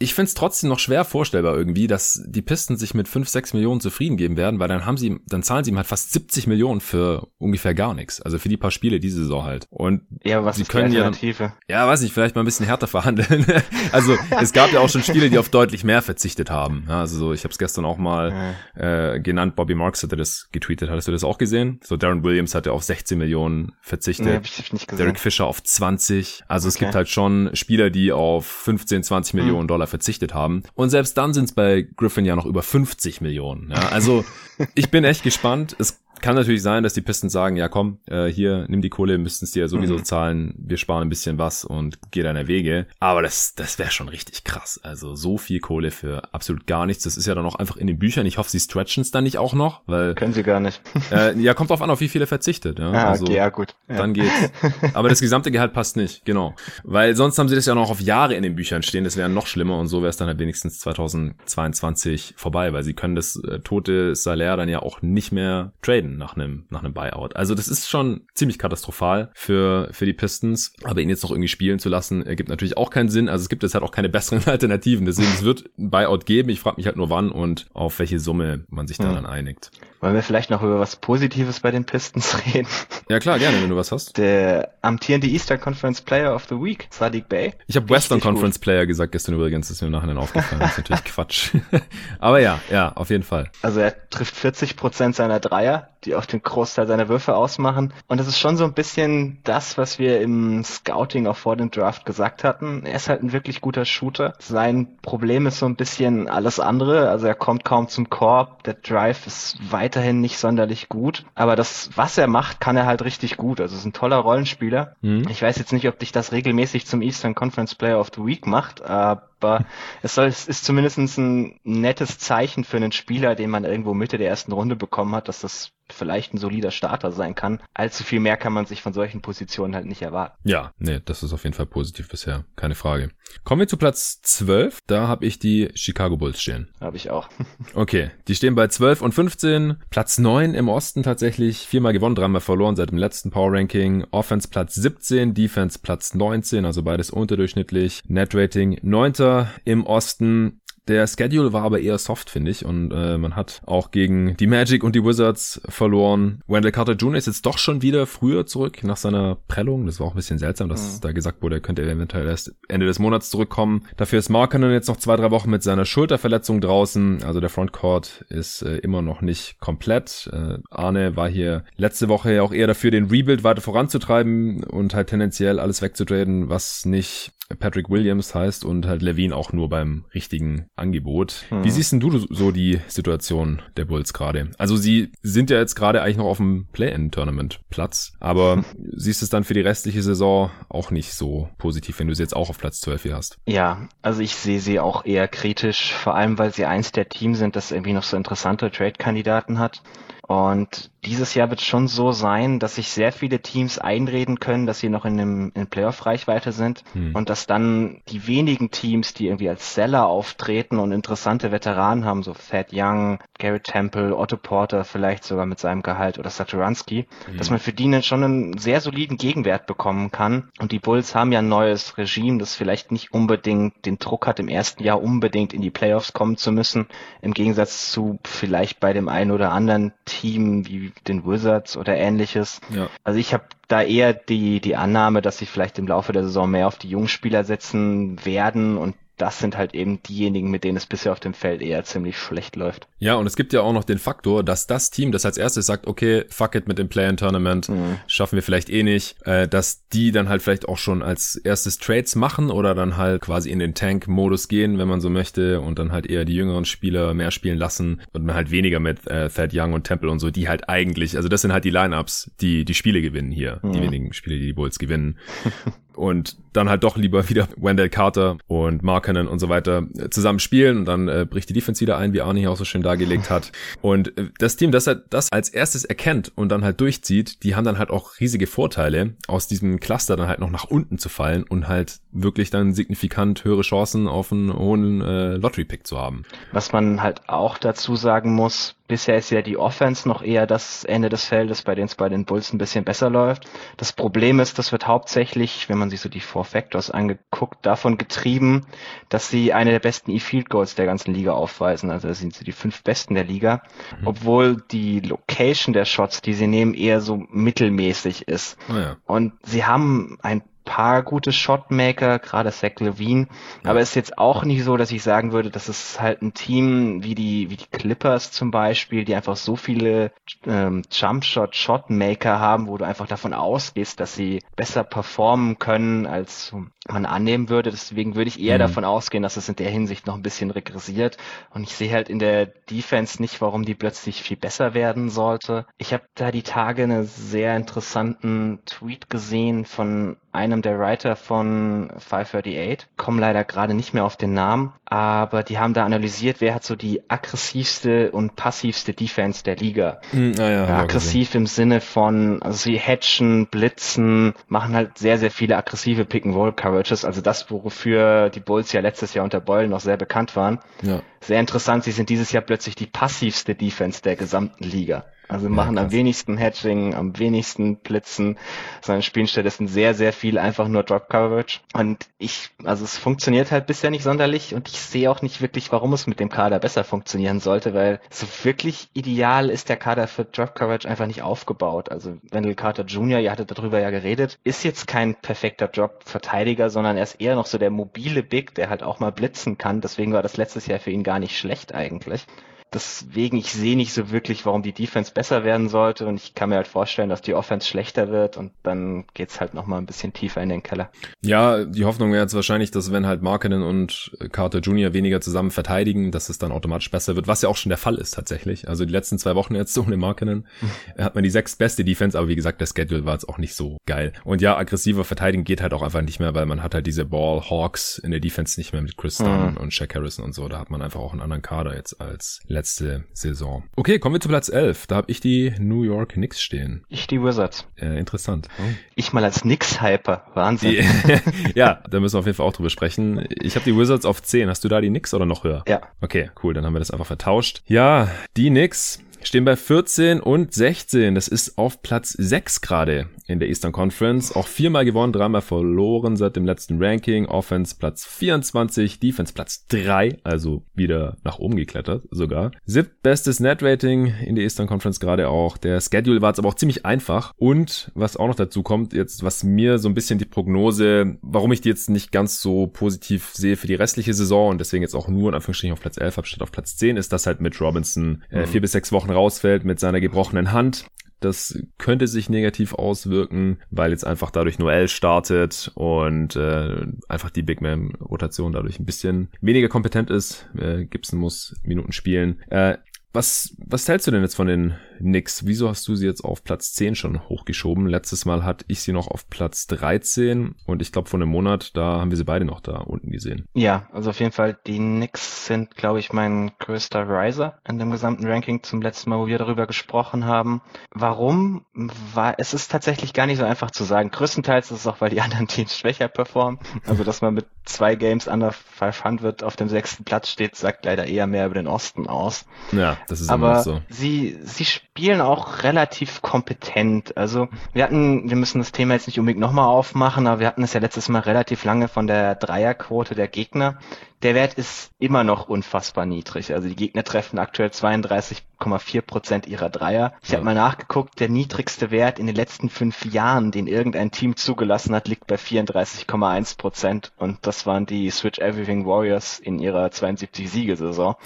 ich finde es trotzdem noch schwer vorstellbar irgendwie, dass die Pisten sich mit 5, 6 Millionen zufrieden geben werden, weil dann haben sie, dann zahlen sie ihm halt fast 70 Millionen für ungefähr gar nichts. Also für die paar Spiele diese Saison halt. Und ja, was sie können ja, ja, weiß nicht, vielleicht mal ein bisschen härter verhandeln. (laughs) also es gab ja auch schon Spiele, die auf deutlich mehr verzichtet haben. Ja, also so, ich habe es gestern auch mal äh, genannt. Bobby Marks hatte das getweetet. Hattest du das auch gesehen? So Darren Williams hatte auf 16 Millionen verzichtet. Nee, hab ich nicht gesehen. Derek Fisher auf 20. Also okay. es gibt halt schon Spieler, die auf 15, 20 Millionen hm. Dollar verzichtet haben. Und selbst dann sind es bei Griffin ja noch über 50 Millionen. Ja, also ich bin echt gespannt. Es kann natürlich sein, dass die Pistons sagen, ja komm, äh, hier, nimm die Kohle, müssten es dir sowieso mhm. zahlen, wir sparen ein bisschen was und geh deiner Wege. Aber das, das wäre schon richtig krass. Also so viel Kohle für absolut gar nichts. Das ist ja dann auch einfach in den Büchern. Ich hoffe, sie stretchen es dann nicht auch noch, weil. Können sie gar nicht. (laughs) äh, ja, kommt drauf an, auf wie viele verzichtet. Ja, ah, also, okay, ja gut. Ja. Dann geht's. (laughs) Aber das gesamte Gehalt passt nicht, genau. Weil sonst haben sie das ja noch auf Jahre in den Büchern stehen. Das wäre noch schlimmer und so wäre es dann halt wenigstens 2022 vorbei, weil sie können das äh, tote Salär dann ja auch nicht mehr traden nach einem, nach einem Buyout. Also das ist schon ziemlich katastrophal für, für die Pistons. Aber ihn jetzt noch irgendwie spielen zu lassen, ergibt natürlich auch keinen Sinn. Also es gibt jetzt halt auch keine (laughs) besseren Alternativen. Deswegen, es wird ein Buyout geben. Ich frage mich halt nur wann und auf welche Summe man sich da hm. dann einigt. Wollen wir vielleicht noch über was Positives bei den Pistons (laughs) reden? Ja klar, gerne, wenn du was hast. Der amtierende Eastern Conference Player of the Week, Sadiq Bay. Ich habe Western Conference gut. Player gesagt gestern übrigens, das ist mir im Nachhinein aufgefallen. Das ist natürlich (laughs) Quatsch. Aber ja, ja, auf jeden Fall. Also er trifft 40 Prozent seiner Dreier, die auch den Großteil seiner Würfe ausmachen. Und das ist schon so ein bisschen das, was wir im Scouting auch vor dem Draft gesagt hatten. Er ist halt ein wirklich guter Shooter. Sein Problem ist so ein bisschen alles andere. Also er kommt kaum zum Korb. Der Drive ist weiterhin nicht sonderlich gut. Aber das, was er macht, kann er halt richtig gut. Also ist ein toller Rollenspieler. Mhm. Ich weiß jetzt nicht, ob dich das regelmäßig zum Eastern Conference Player of the Week macht, aber (laughs) es, soll, es ist zumindest ein nettes Zeichen für einen Spieler, den man irgendwo Mitte der ersten Runde bekommen hat, dass das vielleicht ein solider Starter sein kann. Allzu viel mehr kann man sich von solchen Positionen halt nicht erwarten. Ja, nee, das ist auf jeden Fall positiv bisher, keine Frage. Kommen wir zu Platz 12. Da habe ich die Chicago Bulls stehen. Habe ich auch. (laughs) okay, die stehen bei 12 und 15. Platz 9 im Osten tatsächlich. Viermal gewonnen, dreimal verloren seit dem letzten Power Ranking. Offense Platz 17, Defense Platz 19, also beides unterdurchschnittlich. Net Rating 9. im Osten. Der Schedule war aber eher soft, finde ich. Und äh, man hat auch gegen die Magic und die Wizards verloren. Wendell Carter Jr. ist jetzt doch schon wieder früher zurück nach seiner Prellung. Das war auch ein bisschen seltsam, dass mhm. da gesagt wurde, er könnte eventuell erst Ende des Monats zurückkommen. Dafür ist Markkanen jetzt noch zwei, drei Wochen mit seiner Schulterverletzung draußen. Also der Frontcourt ist äh, immer noch nicht komplett. Äh, Arne war hier letzte Woche ja auch eher dafür, den Rebuild weiter voranzutreiben und halt tendenziell alles wegzutraden, was nicht Patrick Williams heißt und halt Levine auch nur beim richtigen Angebot. Hm. Wie siehst denn du so die Situation der Bulls gerade? Also sie sind ja jetzt gerade eigentlich noch auf dem Play-In-Tournament-Platz, aber hm. siehst es dann für die restliche Saison auch nicht so positiv, wenn du sie jetzt auch auf Platz 12 hier hast? Ja, also ich sehe sie auch eher kritisch, vor allem weil sie eins der Teams sind, das irgendwie noch so interessante Trade-Kandidaten hat. Und dieses Jahr wird es schon so sein, dass sich sehr viele Teams einreden können, dass sie noch in, einem, in Playoff-Reichweite sind hm. und dass dann die wenigen Teams, die irgendwie als Seller auftreten und interessante Veteranen haben, so Thad Young, Garrett Temple, Otto Porter, vielleicht sogar mit seinem Gehalt oder Saturanski, hm. dass man für die dann schon einen sehr soliden Gegenwert bekommen kann. Und die Bulls haben ja ein neues Regime, das vielleicht nicht unbedingt den Druck hat, im ersten Jahr unbedingt in die Playoffs kommen zu müssen, im Gegensatz zu vielleicht bei dem einen oder anderen Team wie den Wizards oder ähnliches. Ja. Also ich habe da eher die, die Annahme, dass sie vielleicht im Laufe der Saison mehr auf die Jungspieler setzen werden und das sind halt eben diejenigen, mit denen es bisher auf dem Feld eher ziemlich schlecht läuft. Ja, und es gibt ja auch noch den Faktor, dass das Team, das als erstes sagt, okay, fuck it mit dem Play-in-Tournament, mhm. schaffen wir vielleicht eh nicht, äh, dass die dann halt vielleicht auch schon als erstes Trades machen oder dann halt quasi in den Tank-Modus gehen, wenn man so möchte, und dann halt eher die jüngeren Spieler mehr spielen lassen und man halt weniger mit äh, Thad Young und Temple und so, die halt eigentlich, also das sind halt die Lineups, die die Spiele gewinnen hier, mhm. die wenigen Spiele, die die Bulls gewinnen. (laughs) und dann halt doch lieber wieder (laughs) Wendell Carter und Markkanen und so weiter äh, zusammen spielen und dann äh, bricht die Defense wieder ein, wie Arne hier auch so schön dargelegt hat. Und äh, das Team, das halt das als erstes erkennt und dann halt durchzieht, die haben dann halt auch riesige Vorteile, aus diesem Cluster dann halt noch nach unten zu fallen und halt wirklich dann signifikant höhere Chancen auf einen hohen äh, Lottery-Pick zu haben. Was man halt auch dazu sagen muss, Bisher ist ja die Offense noch eher das Ende des Feldes, bei denen es bei den Bulls ein bisschen besser läuft. Das Problem ist, das wird hauptsächlich, wenn man sich so die Four Factors angeguckt, davon getrieben, dass sie eine der besten E-Field Goals der ganzen Liga aufweisen. Also das sind sie die fünf besten der Liga. Mhm. Obwohl die Location der Shots, die sie nehmen, eher so mittelmäßig ist. Oh ja. Und sie haben ein paar gute Shotmaker, gerade Zach Levine. Ja. Aber es ist jetzt auch nicht so, dass ich sagen würde, dass es halt ein Team wie die, wie die Clippers zum Beispiel, die einfach so viele ähm, Jumpshot Shotmaker haben, wo du einfach davon ausgehst, dass sie besser performen können, als man annehmen würde. Deswegen würde ich eher mhm. davon ausgehen, dass es in der Hinsicht noch ein bisschen regressiert. Und ich sehe halt in der Defense nicht, warum die plötzlich viel besser werden sollte. Ich habe da die Tage einen sehr interessanten Tweet gesehen von einem der Writer von 538. Komme leider gerade nicht mehr auf den Namen, aber die haben da analysiert, wer hat so die aggressivste und passivste Defense der Liga. Mm, ah ja, aggressiv im Sinne von, also sie hatchen, blitzen, machen halt sehr, sehr viele aggressive Pick-and-Roll-Coverages, also das, wofür die Bulls ja letztes Jahr unter Boyle noch sehr bekannt waren. Ja. Sehr interessant, sie sind dieses Jahr plötzlich die passivste Defense der gesamten Liga. Also ja, machen krass. am wenigsten Hatching, am wenigsten Blitzen, sondern spielen stattdessen sehr, sehr viel einfach nur Drop Coverage. Und ich, also es funktioniert halt bisher nicht sonderlich und ich sehe auch nicht wirklich, warum es mit dem Kader besser funktionieren sollte, weil so wirklich ideal ist der Kader für Drop Coverage einfach nicht aufgebaut. Also Wendell Carter Jr., ihr hattet darüber ja geredet, ist jetzt kein perfekter Drop-Verteidiger, sondern er ist eher noch so der mobile Big, der halt auch mal blitzen kann. Deswegen war das letztes Jahr für ihn gar nicht schlecht eigentlich. Deswegen, ich sehe nicht so wirklich, warum die Defense besser werden sollte und ich kann mir halt vorstellen, dass die Offense schlechter wird und dann geht's halt nochmal ein bisschen tiefer in den Keller. Ja, die Hoffnung wäre jetzt wahrscheinlich, dass wenn halt Markinen und Carter Jr. weniger zusammen verteidigen, dass es dann automatisch besser wird, was ja auch schon der Fall ist tatsächlich. Also die letzten zwei Wochen jetzt (laughs) ohne Markinen (laughs) hat man die sechstbeste Defense, aber wie gesagt, der Schedule war jetzt auch nicht so geil. Und ja, aggressiver verteidigen geht halt auch einfach nicht mehr, weil man hat halt diese Ball Hawks in der Defense nicht mehr mit Chris Dunn mhm. und Shaq Harrison und so. Da hat man einfach auch einen anderen Kader jetzt als letzte Saison. Okay, kommen wir zu Platz 11. Da habe ich die New York Knicks stehen. Ich die Wizards. Äh, interessant. Oh. Ich mal als Knicks-Hyper. Wahnsinn. (laughs) (laughs) Ja, da müssen wir auf jeden Fall auch drüber sprechen. Ich habe die Wizards auf 10. Hast du da die Knicks oder noch höher? Ja. Okay, cool. Dann haben wir das einfach vertauscht. Ja, die Knicks stehen bei 14 und 16. Das ist auf Platz 6 gerade in der Eastern Conference. Auch viermal gewonnen, dreimal verloren seit dem letzten Ranking. Offense Platz 24, Defense Platz 3, also wieder nach oben geklettert sogar. Siebtbestes Net-Rating in der Eastern Conference gerade auch. Der Schedule war jetzt aber auch ziemlich einfach. Und was auch noch dazu kommt, jetzt was mir so ein bisschen die Prognose, warum ich die jetzt nicht ganz so positiv sehe für die restliche Saison und deswegen jetzt auch nur in Anführungsstrichen auf Platz 11 habe statt auf Platz 10, ist, dass halt mit Robinson äh, mhm. vier bis sechs Wochen rausfällt mit seiner gebrochenen Hand. Das könnte sich negativ auswirken, weil jetzt einfach dadurch Noel startet und äh, einfach die Big Man-Rotation dadurch ein bisschen weniger kompetent ist. Äh, Gibson muss Minuten spielen. Äh, was, was hältst du denn jetzt von den Knicks? Wieso hast du sie jetzt auf Platz 10 schon hochgeschoben? Letztes Mal hatte ich sie noch auf Platz 13 und ich glaube vor einem Monat, da haben wir sie beide noch da unten gesehen. Ja, also auf jeden Fall, die Knicks sind, glaube ich, mein größter Riser in dem gesamten Ranking zum letzten Mal, wo wir darüber gesprochen haben. Warum? War, es ist tatsächlich gar nicht so einfach zu sagen. Größtenteils ist es auch, weil die anderen Teams schwächer performen. Also, dass man mit zwei Games under 500 wird auf dem sechsten Platz steht, sagt leider eher mehr über den Osten aus. Ja das ist aber immer so. Sie, sie spielen auch relativ kompetent. Also wir hatten, wir müssen das Thema jetzt nicht unbedingt nochmal aufmachen, aber wir hatten es ja letztes Mal relativ lange von der Dreierquote der Gegner. Der Wert ist immer noch unfassbar niedrig. Also die Gegner treffen aktuell 32,4 Prozent ihrer Dreier. Ich ja. habe mal nachgeguckt, der niedrigste Wert in den letzten fünf Jahren, den irgendein Team zugelassen hat, liegt bei 34,1 Prozent. Und das waren die Switch Everything Warriors in ihrer 72-Siegesaison.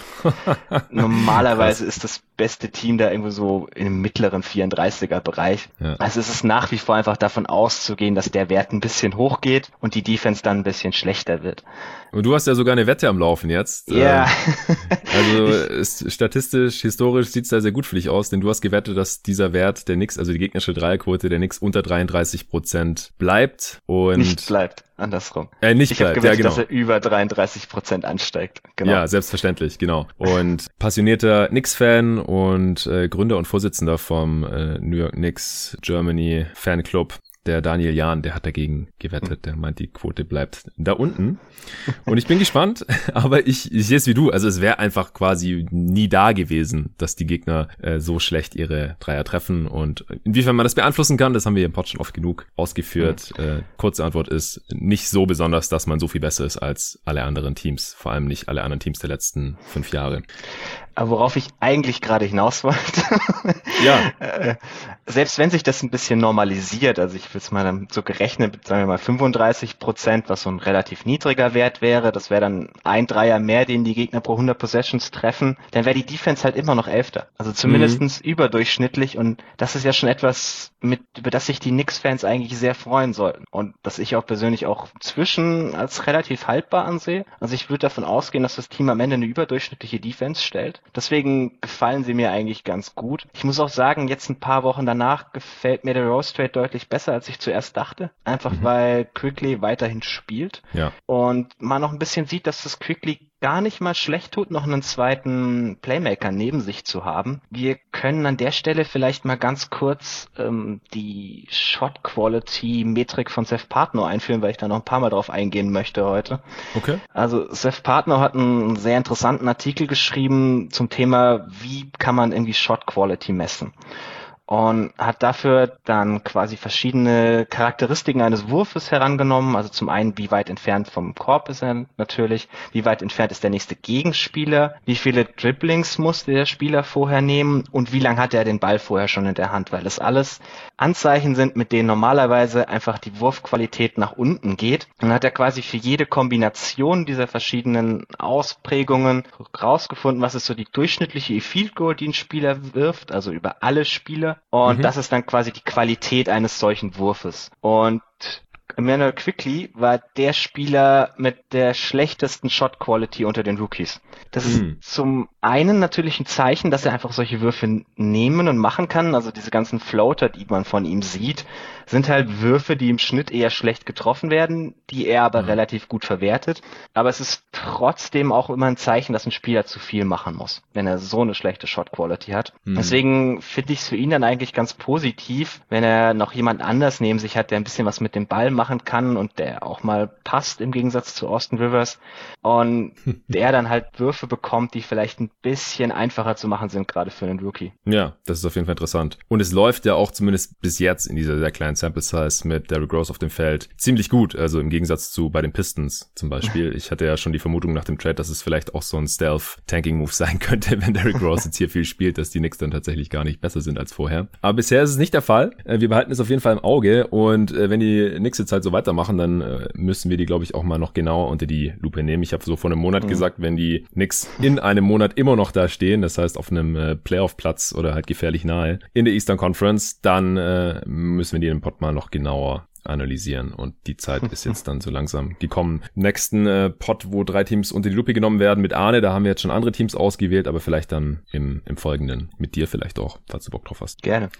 (laughs) Normalerweise ist das beste Team da irgendwo so im mittleren 34er Bereich. Ja. Also es ist nach wie vor einfach davon auszugehen, dass der Wert ein bisschen hochgeht und die Defense dann ein bisschen schlechter wird. Und du hast ja sogar eine Wette am Laufen jetzt. Ja. (laughs) also ist, statistisch, historisch sieht's da sehr gut für dich aus, denn du hast gewettet, dass dieser Wert der Nix, also die gegnerische Dreierquote der Nix unter 33 Prozent bleibt und nicht bleibt. Andersrum. Äh, nicht ich bleibt, gewettet, ja, genau. dass er über 33 Prozent ansteigt. Genau. Ja, selbstverständlich, genau. Und passionierter Knicks-Fan und äh, Gründer und Vorsitzender vom äh, New York Knicks Germany Fanclub der Daniel Jahn, der hat dagegen gewettet. Der meint, die Quote bleibt da unten. Und ich bin gespannt, (laughs) aber ich, ich sehe es wie du. Also es wäre einfach quasi nie da gewesen, dass die Gegner äh, so schlecht ihre Dreier treffen. Und inwiefern man das beeinflussen kann, das haben wir im Pod schon oft genug ausgeführt. Mhm. Äh, kurze Antwort ist nicht so besonders, dass man so viel besser ist als alle anderen Teams. Vor allem nicht alle anderen Teams der letzten fünf Jahre. Worauf ich eigentlich gerade hinaus wollte. (laughs) ja. Äh, selbst wenn sich das ein bisschen normalisiert, also ich will es mal dann so gerechnet, sagen wir mal 35 Prozent, was so ein relativ niedriger Wert wäre, das wäre dann ein Dreier mehr, den die Gegner pro 100 Possessions treffen, dann wäre die Defense halt immer noch Elfter. Also zumindestens mhm. überdurchschnittlich und das ist ja schon etwas, mit, über das sich die Knicks-Fans eigentlich sehr freuen sollten. Und das ich auch persönlich auch zwischen als relativ haltbar ansehe. Also ich würde davon ausgehen, dass das Team am Ende eine überdurchschnittliche Defense stellt. Deswegen gefallen sie mir eigentlich ganz gut. Ich muss auch sagen, jetzt ein paar Wochen danach gefällt mir der Rose Trade deutlich besser, als ich zuerst dachte. Einfach mhm. weil Quickly weiterhin spielt. Ja. Und man noch ein bisschen sieht, dass das Quickly gar nicht mal schlecht tut, noch einen zweiten Playmaker neben sich zu haben. Wir können an der Stelle vielleicht mal ganz kurz ähm, die Shot Quality Metrik von Seth Partner einführen, weil ich da noch ein paar Mal drauf eingehen möchte heute. Okay. Also Seth Partner hat einen sehr interessanten Artikel geschrieben zum Thema, wie kann man irgendwie Shot Quality messen. Und hat dafür dann quasi verschiedene Charakteristiken eines Wurfes herangenommen. Also zum einen, wie weit entfernt vom Korb ist er natürlich, wie weit entfernt ist der nächste Gegenspieler, wie viele Dribblings muss der Spieler vorher nehmen und wie lange hat er den Ball vorher schon in der Hand, weil das alles Anzeichen sind, mit denen normalerweise einfach die Wurfqualität nach unten geht. Und hat er quasi für jede Kombination dieser verschiedenen Ausprägungen rausgefunden, was ist so die durchschnittliche Field Goal, die ein Spieler wirft, also über alle Spieler. Und mhm. das ist dann quasi die Qualität eines solchen Wurfes. Und Emmanuel Quickly war der Spieler mit der schlechtesten Shot Quality unter den Rookies. Das ist hm. zum einen natürlich ein Zeichen, dass er einfach solche Würfe nehmen und machen kann. Also diese ganzen Floater, die man von ihm sieht, sind halt Würfe, die im Schnitt eher schlecht getroffen werden, die er aber hm. relativ gut verwertet. Aber es ist trotzdem auch immer ein Zeichen, dass ein Spieler zu viel machen muss, wenn er so eine schlechte Shot Quality hat. Hm. Deswegen finde ich es für ihn dann eigentlich ganz positiv, wenn er noch jemand anders neben sich hat, der ein bisschen was mit dem Ball machen kann und der auch mal passt im Gegensatz zu Austin Rivers und (laughs) der dann halt Würfe bekommt, die vielleicht ein bisschen einfacher zu machen sind, gerade für einen Rookie. Ja, das ist auf jeden Fall interessant. Und es läuft ja auch zumindest bis jetzt in dieser sehr kleinen Sample Size mit Derrick Rose auf dem Feld ziemlich gut. Also im Gegensatz zu bei den Pistons zum Beispiel. (laughs) Ich hatte ja schon die Vermutung nach dem Trade, dass es vielleicht auch so ein Stealth-Tanking-Move (laughs) sein könnte, wenn Derrick Rose jetzt hier viel spielt, dass die Knicks dann tatsächlich gar nicht besser sind als vorher. Aber bisher ist es nicht der Fall. Äh, wir behalten es auf jeden Fall im Auge und äh, wenn die Knicks jetzt halt so weitermachen, dann äh, müssen wir die, glaube ich, auch mal noch genauer unter die Lupe nehmen. Ich habe so vor einem Monat mhm. gesagt, wenn die Knicks in einem Monat immer noch da stehen, das heißt auf einem Playoff-Platz oder halt gefährlich nahe in der Eastern Conference, dann müssen wir die im Pod mal noch genauer analysieren. Und die Zeit ist jetzt dann so langsam gekommen. Nächsten äh, Pod, wo drei Teams unter die Lupe genommen werden mit Arne, da haben wir jetzt schon andere Teams ausgewählt, aber vielleicht dann im, im Folgenden mit dir vielleicht auch, falls du Bock drauf hast. Gerne.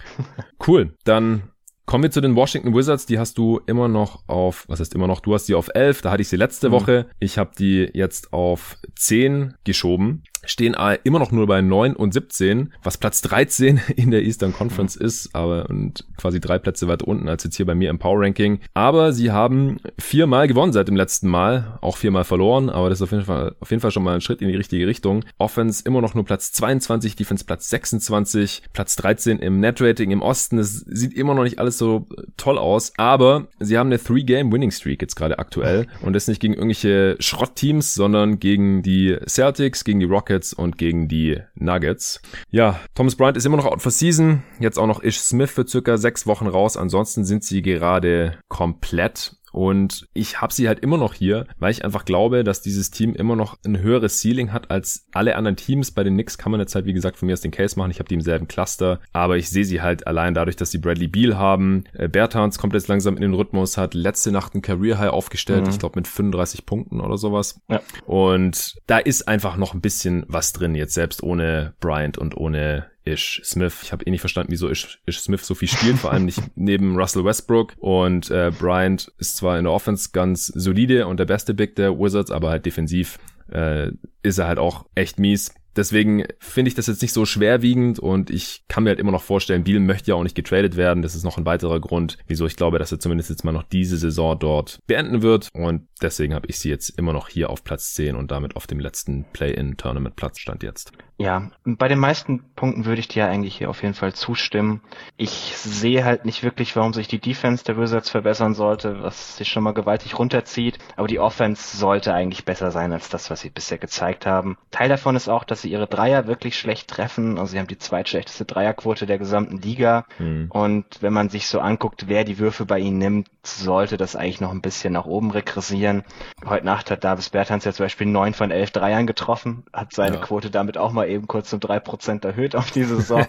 cool. Dann Kommen wir zu den Washington Wizards. Die hast du immer noch auf, was heißt immer noch? Du hast die auf 11. Da hatte ich sie letzte mhm. Woche. Ich habe die jetzt auf 10 geschoben stehen immer noch nur bei 9 und 17, was Platz 13 (laughs) in der Eastern Conference mhm. ist, aber und quasi drei Plätze weiter unten als jetzt hier bei mir im Power Ranking. Aber sie haben viermal gewonnen seit dem letzten Mal, auch viermal verloren, aber das ist auf jeden Fall, auf jeden Fall schon mal ein Schritt in die richtige Richtung. Offense immer noch nur Platz 22, Defense Platz 26, Platz 13 im Net Rating im Osten. Es sieht immer noch nicht alles so toll aus, aber sie haben eine Three-Game-Winning Streak jetzt gerade aktuell und das nicht gegen irgendwelche Schrottteams, sondern gegen die Celtics, gegen die Rockets Rockets und gegen die Nuggets. Ja, Thomas Bryant ist immer noch out for season. Jetzt auch noch Ish Smith für circa sechs Wochen raus. Ansonsten sind sie gerade komplett und ich habe sie halt immer noch hier, weil ich einfach glaube, dass dieses Team immer noch ein höheres Ceiling hat als alle anderen Teams. Bei den Knicks kann man jetzt halt, wie gesagt, von mir aus den Case machen. Ich habe die im selben Cluster. Aber ich sehe sie halt allein dadurch, dass sie Bradley Beal haben. Äh, Bertans kommt jetzt langsam in den Rhythmus, hat letzte Nacht ein Career High aufgestellt. Mhm. Ich glaube mit 35 Punkten oder sowas. Ja. Und da ist einfach noch ein bisschen was drin jetzt, selbst ohne Bryant und ohne Ish Smith. Ich habe eh nicht verstanden, wieso Ish, Ish Smith so viel spielt, vor allem nicht (laughs) neben Russell Westbrook. Und äh, Bryant ist zwar in der Offense ganz solide und der beste Big der Wizards, aber halt defensiv äh, ist er halt auch echt mies. Deswegen finde ich das jetzt nicht so schwerwiegend und ich kann mir halt immer noch vorstellen, Beal möchte ja auch nicht getradet werden. Das ist noch ein weiterer Grund, wieso ich glaube, dass er zumindest jetzt mal noch diese Saison dort beenden wird. Und deswegen habe ich sie jetzt immer noch hier auf Platz 10 und damit auf dem letzten Play-in-Tournament-Platz stand jetzt. Ja, bei den meisten Punkten würde ich dir eigentlich hier auf jeden Fall zustimmen. Ich sehe halt nicht wirklich, warum sich die Defense der Wizards verbessern sollte, was sich schon mal gewaltig runterzieht. Aber die Offense sollte eigentlich besser sein als das, was sie bisher gezeigt haben. Teil davon ist auch, dass sie ihre Dreier wirklich schlecht treffen. Also sie haben die zweitschlechteste Dreierquote der gesamten Liga. Mhm. Und wenn man sich so anguckt, wer die Würfe bei ihnen nimmt, sollte das eigentlich noch ein bisschen nach oben regressieren. Heute Nacht hat Davis Bertans ja zum Beispiel neun von elf Dreiern getroffen, hat seine ja. Quote damit auch mal eben kurz um drei Prozent erhöht auf die Saison.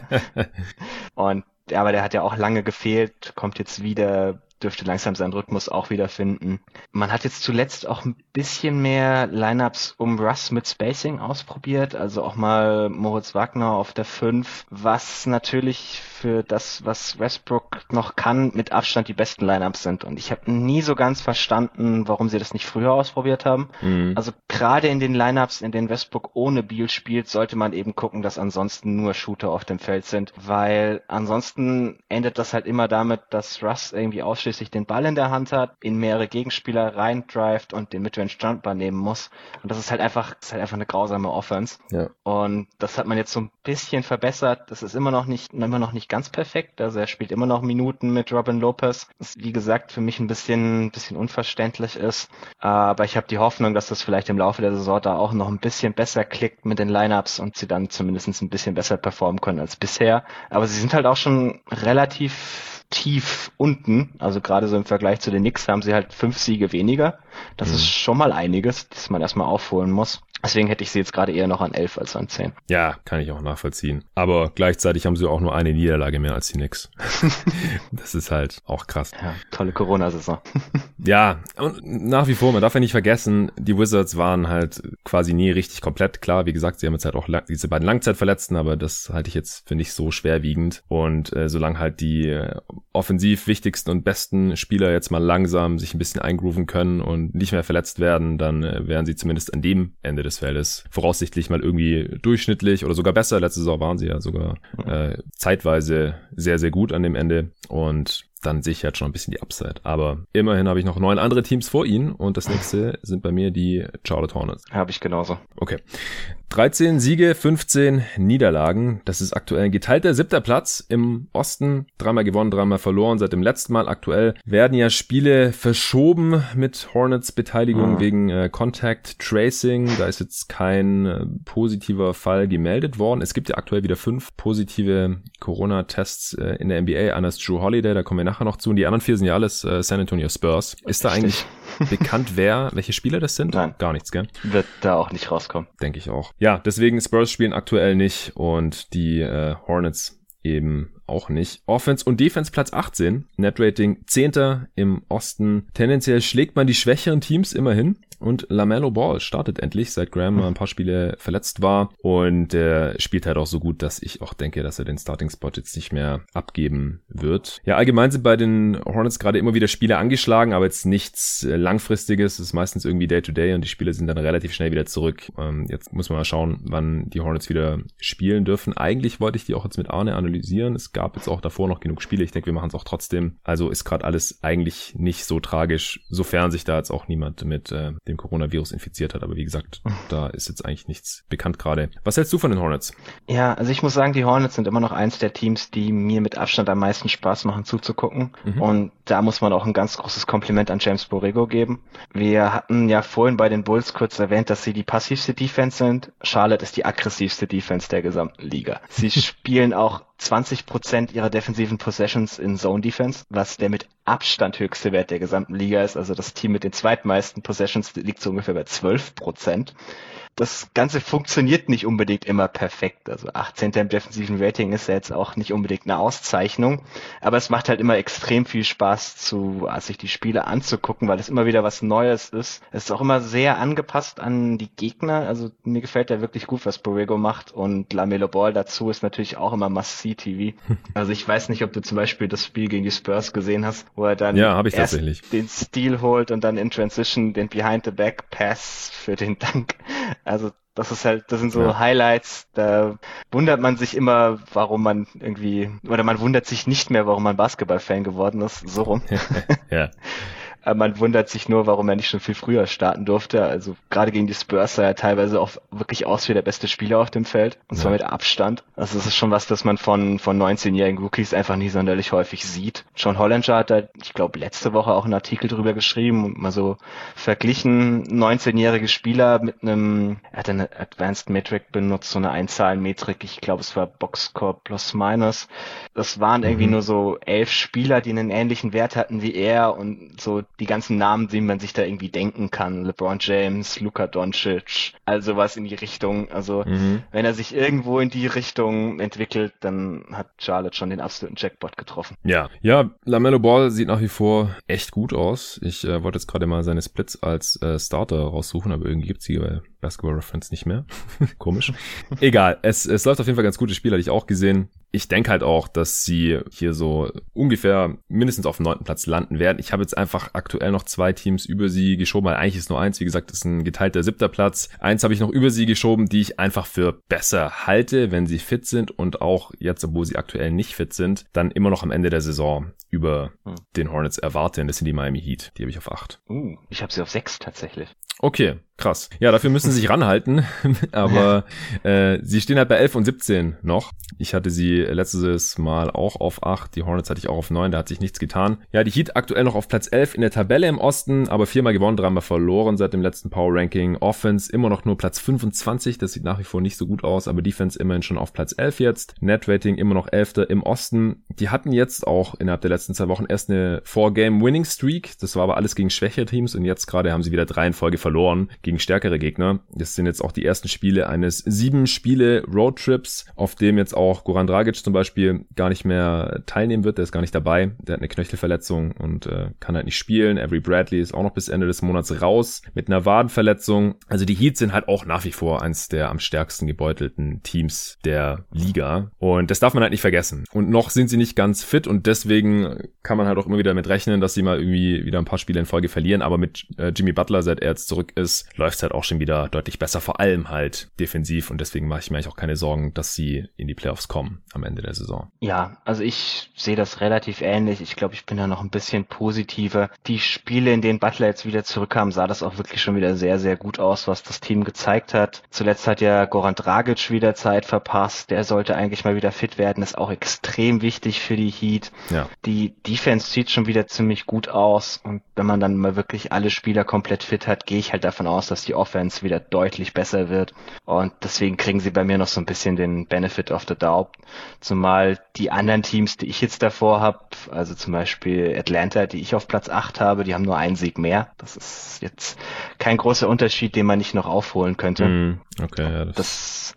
(laughs) und aber der hat ja auch lange gefehlt, kommt jetzt wieder, dürfte langsam seinen Rhythmus auch wieder finden. Man hat jetzt zuletzt auch ein bisschen mehr Lineups um Russ mit Spacing ausprobiert, also auch mal Moritz Wagner auf der 5, was natürlich für das, was Westbrook noch kann, mit Abstand die besten Lineups sind. Und ich habe nie so ganz verstanden, warum sie das nicht früher ausprobiert haben. Mhm. Also gerade in den Lineups, in denen Westbrook ohne Beal spielt, sollte man eben gucken, dass ansonsten nur Shooter auf dem Feld sind, weil ansonsten endet das halt immer damit, dass Russ irgendwie ausschließlich den Ball in der Hand hat, in mehrere Gegenspieler reindrivet und den Midrange Jumper nehmen muss. Und das ist halt einfach, ist halt einfach eine grausame Offense. Ja. Und das hat man jetzt so ein bisschen verbessert. Das ist immer noch nicht, immer noch nicht nicht ganz perfekt. Also er spielt immer noch Minuten mit Robin Lopez, was wie gesagt für mich ein bisschen, bisschen unverständlich ist. Aber ich habe die Hoffnung, dass das vielleicht im Laufe der Saison da auch noch ein bisschen besser klickt mit den Lineups und sie dann zumindest ein bisschen besser performen können als bisher. Aber sie sind halt auch schon relativ tief unten. Also gerade so im Vergleich zu den Knicks haben sie halt fünf Siege weniger. Das mhm. ist schon mal einiges, das man erstmal aufholen muss. Deswegen hätte ich sie jetzt gerade eher noch an 11 als an 10. Ja, kann ich auch nachvollziehen. Aber gleichzeitig haben sie auch nur eine Niederlage mehr als die Knicks. (laughs) das ist halt auch krass. Ja, tolle Corona-Saison. (laughs) ja, und nach wie vor, man darf ja nicht vergessen, die Wizards waren halt quasi nie richtig komplett. Klar, wie gesagt, sie haben jetzt halt auch diese beiden Langzeitverletzten, aber das halte ich jetzt für nicht so schwerwiegend. Und äh, solange halt die äh, offensiv wichtigsten und besten Spieler jetzt mal langsam sich ein bisschen eingrooven können und nicht mehr verletzt werden, dann äh, werden sie zumindest an dem Ende des Feldes voraussichtlich mal irgendwie durchschnittlich oder sogar besser. Letzte Saison waren sie ja sogar äh, zeitweise sehr, sehr gut an dem Ende und dann sehe ich halt schon ein bisschen die Upside. Aber immerhin habe ich noch neun andere Teams vor ihnen und das nächste sind bei mir die Charlotte Hornets. Habe ich genauso. Okay. 13 Siege, 15 Niederlagen. Das ist aktuell ein geteilter siebter Platz im Osten. Dreimal gewonnen, dreimal verloren seit dem letzten Mal. Aktuell werden ja Spiele verschoben mit Hornets Beteiligung mhm. wegen äh, Contact Tracing. Da ist jetzt kein äh, positiver Fall gemeldet worden. Es gibt ja aktuell wieder fünf positive Corona-Tests äh, in der NBA. Einer ist Drew Holiday, da kommen wir nachher noch zu. Und die anderen vier sind ja alles äh, San Antonio Spurs. Ist da eigentlich (laughs) bekannt, wer, welche Spieler das sind? Nein. Gar nichts, gell? Wird da auch nicht rauskommen. Denke ich auch. Ja, deswegen Spurs spielen aktuell nicht und die äh, Hornets eben auch nicht. Offense und Defense Platz 18, Netrating 10. im Osten. Tendenziell schlägt man die schwächeren Teams immerhin. Und LaMelo Ball startet endlich, seit Graham mal ein paar Spiele verletzt war. Und er spielt halt auch so gut, dass ich auch denke, dass er den Starting-Spot jetzt nicht mehr abgeben wird. Ja, allgemein sind bei den Hornets gerade immer wieder Spiele angeschlagen, aber jetzt nichts äh, Langfristiges. Es ist meistens irgendwie Day-to-Day -Day und die Spiele sind dann relativ schnell wieder zurück. Ähm, jetzt muss man mal schauen, wann die Hornets wieder spielen dürfen. Eigentlich wollte ich die auch jetzt mit Arne analysieren. Es gab jetzt auch davor noch genug Spiele. Ich denke, wir machen es auch trotzdem. Also ist gerade alles eigentlich nicht so tragisch, sofern sich da jetzt auch niemand mit äh, dem Coronavirus infiziert hat. Aber wie gesagt, da ist jetzt eigentlich nichts bekannt gerade. Was hältst du von den Hornets? Ja, also ich muss sagen, die Hornets sind immer noch eins der Teams, die mir mit Abstand am meisten Spaß machen zuzugucken. Mhm. Und da muss man auch ein ganz großes Kompliment an James Borrego geben. Wir hatten ja vorhin bei den Bulls kurz erwähnt, dass sie die passivste Defense sind. Charlotte ist die aggressivste Defense der gesamten Liga. Sie (laughs) spielen auch 20 Prozent ihrer defensiven Possessions in Zone Defense, was der mit Abstand höchste Wert der gesamten Liga ist. Also das Team mit den zweitmeisten Possessions liegt so ungefähr bei 12 Prozent das Ganze funktioniert nicht unbedingt immer perfekt. Also 18. im defensiven Rating ist ja jetzt auch nicht unbedingt eine Auszeichnung, aber es macht halt immer extrem viel Spaß, zu, sich die Spiele anzugucken, weil es immer wieder was Neues ist. Es ist auch immer sehr angepasst an die Gegner. Also mir gefällt ja wirklich gut, was Borrego macht und Lamelo Ball dazu ist natürlich auch immer Must-See-TV. Also ich weiß nicht, ob du zum Beispiel das Spiel gegen die Spurs gesehen hast, wo er dann ja, erst den Stil holt und dann in Transition den Behind-the-Back-Pass für den Dank also das ist halt, das sind so ja. Highlights, da wundert man sich immer, warum man irgendwie, oder man wundert sich nicht mehr, warum man Basketball-Fan geworden ist, so rum. ja. (laughs) Äh, man wundert sich nur, warum er nicht schon viel früher starten durfte. Also gerade gegen die Spurs sah er teilweise auch wirklich aus wie der beste Spieler auf dem Feld. Und zwar ja. mit Abstand. Also das ist schon was, das man von, von 19-jährigen Rookies einfach nie sonderlich häufig sieht. John Hollinger hat da, ich glaube, letzte Woche auch einen Artikel drüber geschrieben und mal so verglichen 19-jährige Spieler mit einem, er hat eine Advanced Metric benutzt, so eine Einzahlenmetrik. Ich glaube, es war Boxscore plus minus. Das waren irgendwie mhm. nur so elf Spieler, die einen ähnlichen Wert hatten wie er und so die ganzen Namen, die man sich da irgendwie denken kann. LeBron James, Luka Doncic, also was in die Richtung. Also mhm. wenn er sich irgendwo in die Richtung entwickelt, dann hat Charlotte schon den absoluten Jackpot getroffen. Ja, ja, LaMelo Ball sieht nach wie vor echt gut aus. Ich äh, wollte jetzt gerade mal seine Splits als äh, Starter raussuchen, aber irgendwie gibt's die bei Basketball Reference nicht mehr. (laughs) Komisch. Egal, es, es läuft auf jeden Fall ganz gutes Spiel, hatte ich auch gesehen ich denke halt auch, dass sie hier so ungefähr mindestens auf dem neunten Platz landen werden. Ich habe jetzt einfach aktuell noch zwei Teams über sie geschoben, weil eigentlich ist nur eins, wie gesagt, ist ein geteilter siebter Platz. Eins habe ich noch über sie geschoben, die ich einfach für besser halte, wenn sie fit sind und auch jetzt, obwohl sie aktuell nicht fit sind, dann immer noch am Ende der Saison über hm. den Hornets erwarte. Das sind die Miami Heat. Die habe ich auf acht. Uh, ich habe sie auf sechs tatsächlich. Okay, krass. Ja, dafür müssen sie sich ranhalten, (laughs) aber äh, sie stehen halt bei 11 und 17 noch. Ich hatte sie letztes Mal auch auf 8, die Hornets hatte ich auch auf 9, da hat sich nichts getan. Ja, die Heat aktuell noch auf Platz 11 in der Tabelle im Osten, aber viermal gewonnen, dreimal verloren seit dem letzten Power Ranking. Offense immer noch nur Platz 25, das sieht nach wie vor nicht so gut aus, aber Defense immerhin schon auf Platz 11 jetzt. Net Rating immer noch 11. im Osten. Die hatten jetzt auch innerhalb der letzten zwei Wochen erst eine 4-Game-Winning-Streak, das war aber alles gegen schwächere Teams und jetzt gerade haben sie wieder drei in Folge verloren gegen stärkere Gegner. Das sind jetzt auch die ersten Spiele eines sieben Spiele Roadtrips, auf dem jetzt auch Goran Dragic zum Beispiel gar nicht mehr teilnehmen wird. Der ist gar nicht dabei. Der hat eine Knöchelverletzung und äh, kann halt nicht spielen. Avery Bradley ist auch noch bis Ende des Monats raus mit einer Wadenverletzung. Also die Heats sind halt auch nach wie vor eins der am stärksten gebeutelten Teams der Liga. Und das darf man halt nicht vergessen. Und noch sind sie nicht ganz fit und deswegen kann man halt auch immer wieder damit rechnen, dass sie mal irgendwie wieder ein paar Spiele in Folge verlieren. Aber mit äh, Jimmy Butler, seit er jetzt zurück ist, läuft es halt auch schon wieder deutlich besser, vor allem halt defensiv und deswegen mache ich mir eigentlich auch keine Sorgen, dass sie in die Playoffs kommen am Ende der Saison. Ja, also ich sehe das relativ ähnlich. Ich glaube, ich bin da noch ein bisschen positiver. Die Spiele, in denen Butler jetzt wieder zurückkam, sah das auch wirklich schon wieder sehr, sehr gut aus, was das Team gezeigt hat. Zuletzt hat ja Goran Dragic wieder Zeit verpasst. Der sollte eigentlich mal wieder fit werden. ist auch extrem wichtig für die Heat. Ja. Die Defense sieht schon wieder ziemlich gut aus und wenn man dann mal wirklich alle Spieler komplett fit hat, gehe ich halt davon aus, dass die Offense wieder deutlich besser wird. Und deswegen kriegen sie bei mir noch so ein bisschen den Benefit of the doubt. Zumal die anderen Teams, die ich jetzt davor habe, also zum Beispiel Atlanta, die ich auf Platz 8 habe, die haben nur einen Sieg mehr. Das ist jetzt kein großer Unterschied, den man nicht noch aufholen könnte. Mm, okay, ja, das, das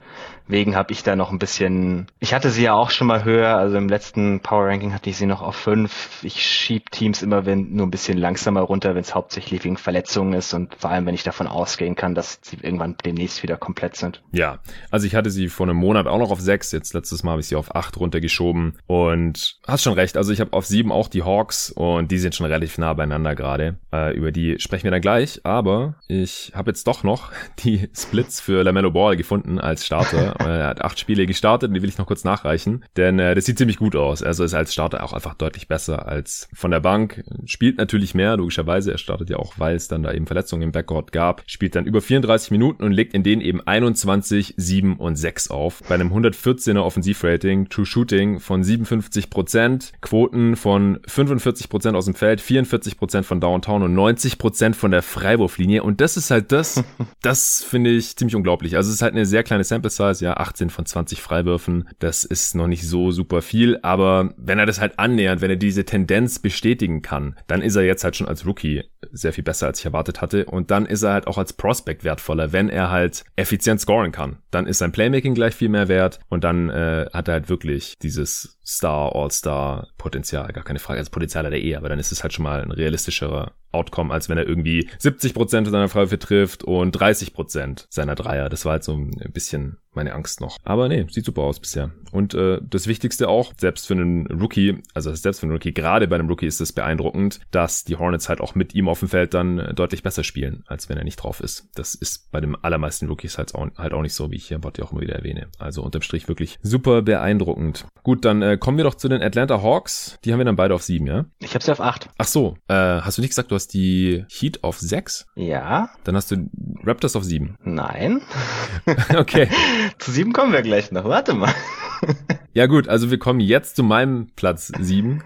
Deswegen habe ich da noch ein bisschen, ich hatte sie ja auch schon mal höher, also im letzten Power Ranking hatte ich sie noch auf fünf. Ich schieb Teams immer wenn, nur ein bisschen langsamer runter, wenn es hauptsächlich wegen Verletzungen ist und vor allem, wenn ich davon ausgehen kann, dass sie irgendwann demnächst wieder komplett sind. Ja, also ich hatte sie vor einem Monat auch noch auf sechs, jetzt letztes Mal habe ich sie auf acht runtergeschoben und hast schon recht, also ich habe auf sieben auch die Hawks und die sind schon relativ nah beieinander gerade. Äh, über die sprechen wir dann gleich, aber ich habe jetzt doch noch (laughs) die Splits für LaMelo Ball gefunden als Starter er hat acht Spiele gestartet und die will ich noch kurz nachreichen, denn äh, das sieht ziemlich gut aus. Also ist als Starter auch einfach deutlich besser als von der Bank. Spielt natürlich mehr, logischerweise. Er startet ja auch, weil es dann da eben Verletzungen im Backcourt gab. Spielt dann über 34 Minuten und legt in denen eben 21, 7 und 6 auf. Bei einem 114er Offensivrating, True Shooting von 57 Prozent, Quoten von 45 Prozent aus dem Feld, 44 Prozent von Downtown und 90 Prozent von der Freiwurflinie. Und das ist halt das, (laughs) das finde ich ziemlich unglaublich. Also es ist halt eine sehr kleine Sample Size, ja, 18 von 20 Freiwürfen. Das ist noch nicht so super viel, aber wenn er das halt annähernd, wenn er diese Tendenz bestätigen kann, dann ist er jetzt halt schon als Rookie sehr viel besser, als ich erwartet hatte. Und dann ist er halt auch als Prospect wertvoller, wenn er halt effizient scoren kann. Dann ist sein Playmaking gleich viel mehr wert und dann äh, hat er halt wirklich dieses Star, All-Star Potenzial, gar keine Frage, als Potenzial hat er eh, aber dann ist es halt schon mal ein realistischerer Outcome, als wenn er irgendwie 70% seiner Freiwürfe trifft und 30% seiner Dreier. Das war halt so ein bisschen meine Angst noch. Aber nee, sieht super aus bisher. Und äh, das Wichtigste auch, selbst für einen Rookie, also selbst für einen Rookie, gerade bei einem Rookie ist es beeindruckend, dass die Hornets halt auch mit ihm auf dem Feld dann äh, deutlich besser spielen, als wenn er nicht drauf ist. Das ist bei den allermeisten Rookies halt auch, halt auch nicht so, wie ich hier im Bot auch immer wieder erwähne. Also unterm Strich wirklich super beeindruckend. Gut, dann äh, kommen wir doch zu den Atlanta Hawks. Die haben wir dann beide auf sieben, ja? Ich habe sie auf acht. Ach so, äh, hast du nicht gesagt, du hast die Heat auf sechs? Ja. Dann hast du Raptors auf sieben. Nein. (laughs) okay. (laughs) zu sieben kommen wir gleich noch. Warte mal. (laughs) Ja gut, also wir kommen jetzt zu meinem Platz 7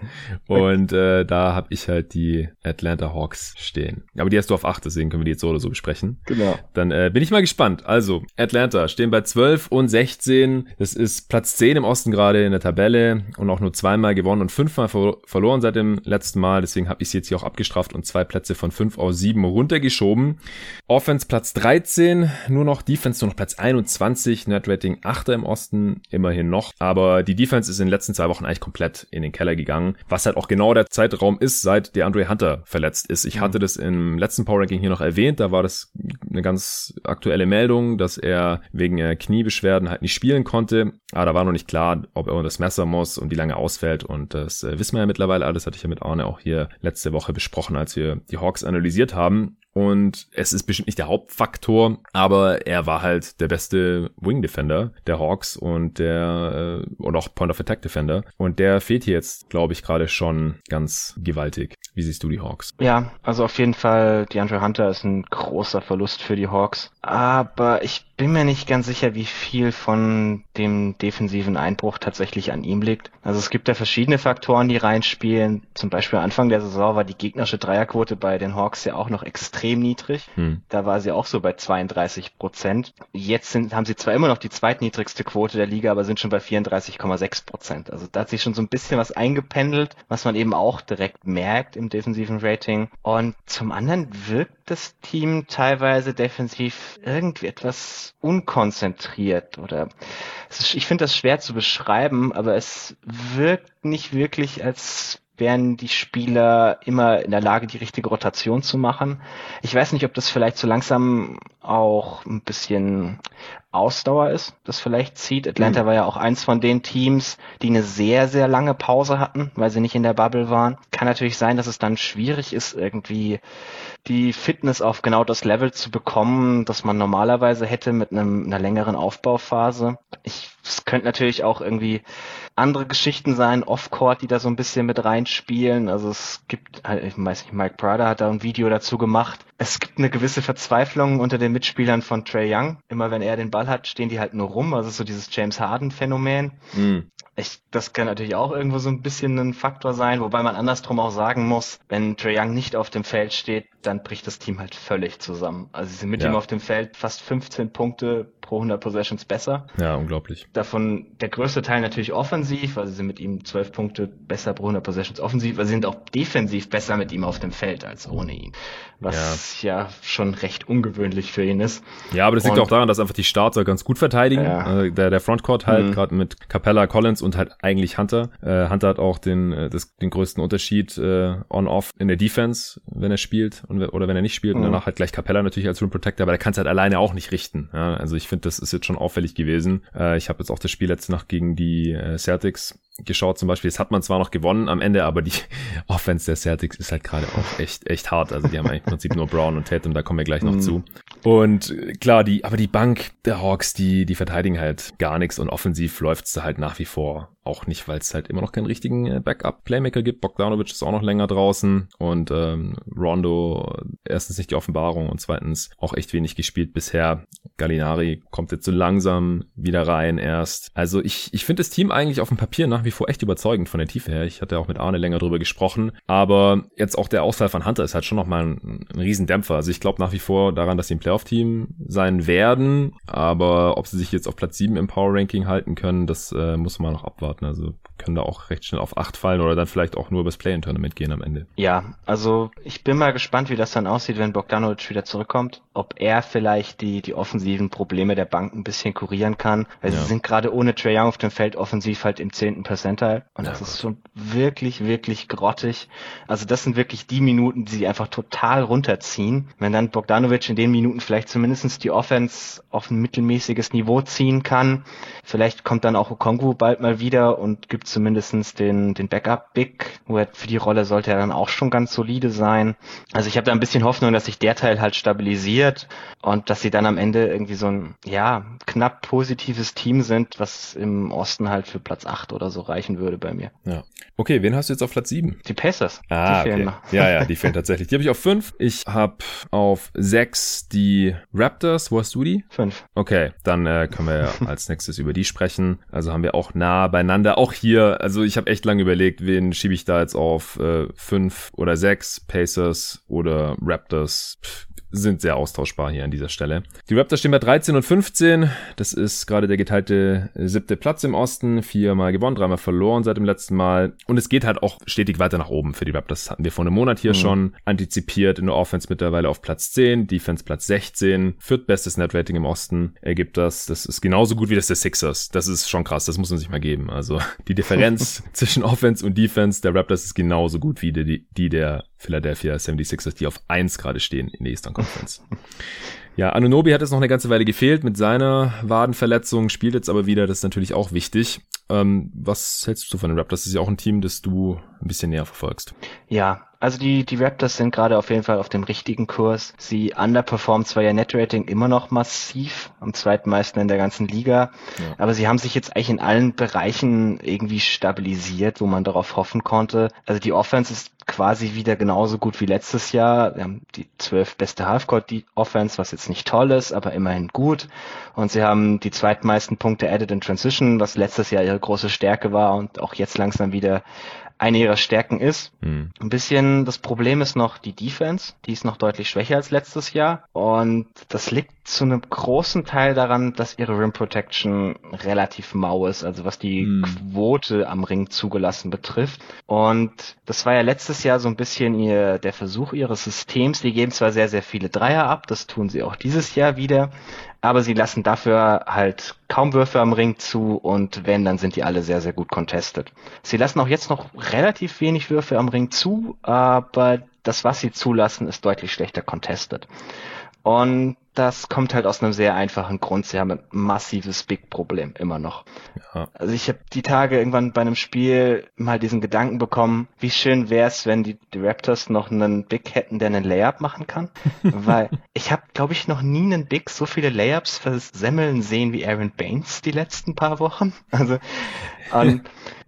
und äh, da habe ich halt die Atlanta Hawks stehen. Aber die hast du auf 8, deswegen können wir die jetzt so oder so besprechen. Genau. Dann äh, bin ich mal gespannt. Also, Atlanta stehen bei 12 und 16. Das ist Platz 10 im Osten gerade in der Tabelle und auch nur zweimal gewonnen und fünfmal ver verloren seit dem letzten Mal. Deswegen habe ich sie jetzt hier auch abgestraft und zwei Plätze von 5 auf 7 runtergeschoben. Offense Platz 13, nur noch Defense nur noch Platz 21, Net Rating 8 im Osten, immerhin noch. Aber die Defense ist in den letzten zwei Wochen eigentlich komplett in den Keller gegangen, was halt auch genau der Zeitraum ist, seit der Andre Hunter verletzt ist. Ich. Hatte das im letzten Power Ranking hier noch erwähnt, da war das eine ganz aktuelle Meldung, dass er wegen äh, Kniebeschwerden halt nicht spielen konnte. Aber da war noch nicht klar, ob er das Messer muss und wie lange ausfällt. Und das äh, wissen wir ja mittlerweile alles, hatte ich ja mit Arne auch hier letzte Woche besprochen, als wir die Hawks analysiert haben. Und es ist bestimmt nicht der Hauptfaktor, aber er war halt der beste Wing Defender der Hawks und der äh, und auch Point of Attack Defender. Und der fehlt hier jetzt, glaube ich, gerade schon ganz gewaltig. Wie siehst du die Hawks? Ja, also auf jeden Fall, DeAndre Hunter ist ein großer Verlust für die Hawks. Aber ich bin mir nicht ganz sicher, wie viel von dem defensiven Einbruch tatsächlich an ihm liegt. Also es gibt ja verschiedene Faktoren, die reinspielen. Zum Beispiel Anfang der Saison war die gegnerische Dreierquote bei den Hawks ja auch noch extrem niedrig. Hm. Da war sie auch so bei 32 Prozent. Jetzt sind, haben sie zwar immer noch die zweitniedrigste Quote der Liga, aber sind schon bei 34,6 Prozent. Also da hat sich schon so ein bisschen was eingependelt, was man eben auch direkt merkt im defensiven Rating. Und zum anderen wirkt das Team teilweise defensiv irgendwie etwas unkonzentriert oder ist, ich finde das schwer zu beschreiben, aber es wirkt nicht wirklich, als wären die Spieler immer in der Lage, die richtige Rotation zu machen. Ich weiß nicht, ob das vielleicht so langsam auch ein bisschen Ausdauer ist, das vielleicht zieht. Atlanta mhm. war ja auch eins von den Teams, die eine sehr, sehr lange Pause hatten, weil sie nicht in der Bubble waren. Kann natürlich sein, dass es dann schwierig ist, irgendwie die Fitness auf genau das Level zu bekommen, das man normalerweise hätte mit einem, einer längeren Aufbauphase. Ich, es könnte natürlich auch irgendwie andere Geschichten sein, Off-Court, die da so ein bisschen mit reinspielen. Also es gibt, ich weiß nicht, Mike Prada hat da ein Video dazu gemacht. Es gibt eine gewisse Verzweiflung unter den Mitspielern von Trey Young. Immer wenn er den Ball hat, stehen die halt nur rum. Also so dieses James Harden-Phänomen. Mhm. Ich, das kann natürlich auch irgendwo so ein bisschen ein Faktor sein, wobei man andersrum auch sagen muss, wenn Trae Young nicht auf dem Feld steht, dann bricht das Team halt völlig zusammen. Also sie sind mit ja. ihm auf dem Feld fast 15 Punkte pro 100 Possessions besser. Ja, unglaublich. Davon der größte Teil natürlich offensiv, also sie sind mit ihm 12 Punkte besser pro 100 Possessions offensiv, aber sie sind auch defensiv besser mit ihm auf dem Feld als ohne ihn. Was ja, ja schon recht ungewöhnlich für ihn ist. Ja, aber das liegt und, auch daran, dass einfach die Starter ganz gut verteidigen. Ja. Also der, der Frontcourt halt, mhm. gerade mit Capella, Collins und halt eigentlich Hunter. Äh, Hunter hat auch den, äh, das, den größten Unterschied äh, on-off in der Defense, wenn er spielt und, oder wenn er nicht spielt. Mhm. Und danach halt gleich Capella natürlich als Room Protector, aber der kann es halt alleine auch nicht richten. Ja, also ich finde, das ist jetzt schon auffällig gewesen. Äh, ich habe jetzt auch das Spiel letzte Nacht gegen die äh, Celtics geschaut zum Beispiel. Das hat man zwar noch gewonnen am Ende, aber die (laughs) Offense der Celtics ist halt gerade auch echt, echt hart. Also die haben eigentlich im Prinzip nur Brown und Tatum, da kommen wir gleich noch mhm. zu. Und klar, die, aber die Bank der Hawks, die, die verteidigen halt gar nichts und offensiv läuft's halt nach wie vor auch nicht, weil es halt immer noch keinen richtigen äh, Backup-Playmaker gibt. Bogdanovic ist auch noch länger draußen und ähm, Rondo erstens nicht die Offenbarung und zweitens auch echt wenig gespielt bisher. Gallinari kommt jetzt so langsam wieder rein erst. Also ich, ich finde das Team eigentlich auf dem Papier nach wie vor echt überzeugend von der Tiefe her. Ich hatte auch mit Arne länger drüber gesprochen, aber jetzt auch der Ausfall von Hunter ist halt schon nochmal ein, ein Riesendämpfer. Also ich glaube nach wie vor daran, dass sie ein Playoff-Team sein werden, aber ob sie sich jetzt auf Platz 7 im Power-Ranking halten können, das äh, muss man noch abwarten. Also können da auch recht schnell auf 8 fallen oder dann vielleicht auch nur übers Play-In-Tournament gehen am Ende. Ja, also ich bin mal gespannt, wie das dann aussieht, wenn Bogdanovic wieder zurückkommt. Ob er vielleicht die, die offensiven Probleme der Bank ein bisschen kurieren kann. Weil ja. sie sind gerade ohne Trae Young auf dem Feld offensiv halt im 10. Percentile. Und das ja, ist schon wirklich, wirklich grottig. Also das sind wirklich die Minuten, die sie einfach total runterziehen. Wenn dann Bogdanovic in den Minuten vielleicht zumindestens die Offense auf ein mittelmäßiges Niveau ziehen kann, vielleicht kommt dann auch Okongu bald mal wieder und gibt zumindestens den, den Backup-Big. Für die Rolle sollte er dann auch schon ganz solide sein. Also ich habe da ein bisschen Hoffnung, dass sich der Teil halt stabilisiert und dass sie dann am Ende irgendwie so ein, ja, knapp positives Team sind, was im Osten halt für Platz 8 oder so reichen würde bei mir. Ja. Okay, wen hast du jetzt auf Platz 7? Die Pacers. Ah, die okay. Ja, ja, die (laughs) fehlen tatsächlich. Die habe ich auf 5. Ich habe auf 6 die Raptors. Wo hast du die? 5. Okay, dann äh, können wir (laughs) als nächstes über die sprechen. Also haben wir auch nah beieinander. Auch hier, also ich habe echt lange überlegt, wen schiebe ich da jetzt auf äh, fünf oder sechs, Pacers oder Raptors. Pff, sind sehr austauschbar hier an dieser Stelle. Die Raptors stehen bei 13 und 15. Das ist gerade der geteilte siebte Platz im Osten. Viermal gewonnen, dreimal verloren seit dem letzten Mal. Und es geht halt auch stetig weiter nach oben für die Raptors. Das hatten wir vor einem Monat hier mhm. schon antizipiert. In der Offense mittlerweile auf Platz 10, Defense Platz 16. Viertbestes Net-Rating im Osten ergibt das. Das ist genauso gut wie das der Sixers. Das ist schon krass. Das muss man sich mal geben. Also die Differenz (laughs) zwischen Offense und Defense der Raptors ist genauso gut wie die, die der Philadelphia 76ers, die auf 1 gerade stehen in der Eastern Conference. (laughs) Ja, Anunobi hat jetzt noch eine ganze Weile gefehlt mit seiner Wadenverletzung, spielt jetzt aber wieder, das ist natürlich auch wichtig. Ähm, was hältst du von den Raptors? Das ist ja auch ein Team, das du ein bisschen näher verfolgst. Ja, also die, die Raptors sind gerade auf jeden Fall auf dem richtigen Kurs. Sie underperformen zwar ihr Netrating immer noch massiv, am zweitmeisten in der ganzen Liga, ja. aber sie haben sich jetzt eigentlich in allen Bereichen irgendwie stabilisiert, wo man darauf hoffen konnte. Also die Offense ist quasi wieder genauso gut wie letztes Jahr. Wir haben die zwölf beste Halfcourt Offense, was jetzt nicht toll ist, aber immerhin gut. Und sie haben die zweitmeisten Punkte added in Transition, was letztes Jahr ihre große Stärke war und auch jetzt langsam wieder eine ihrer Stärken ist. Mhm. Ein bisschen das Problem ist noch die Defense, die ist noch deutlich schwächer als letztes Jahr und das liegt zu einem großen Teil daran, dass ihre Rim Protection relativ mau ist, also was die mhm. Quote am Ring zugelassen betrifft. Und das war ja letztes Jahr so ein bisschen ihr der Versuch ihres Systems. Die geben zwar sehr sehr viele Dreier ab, das tun sie auch dieses Jahr wieder, aber sie lassen dafür halt kaum Würfe am Ring zu und wenn, dann sind die alle sehr, sehr gut contested. Sie lassen auch jetzt noch relativ wenig Würfe am Ring zu, aber das, was sie zulassen, ist deutlich schlechter contested. Und das kommt halt aus einem sehr einfachen Grund. Sie haben ein massives Big-Problem immer noch. Ja. Also ich habe die Tage irgendwann bei einem Spiel mal diesen Gedanken bekommen, wie schön wäre es, wenn die, die, Raptors noch einen Big hätten, der einen Layup machen kann. (laughs) Weil ich habe, glaube ich, noch nie einen Big so viele Layups versemmeln sehen wie Aaron Baines die letzten paar Wochen. (laughs) Also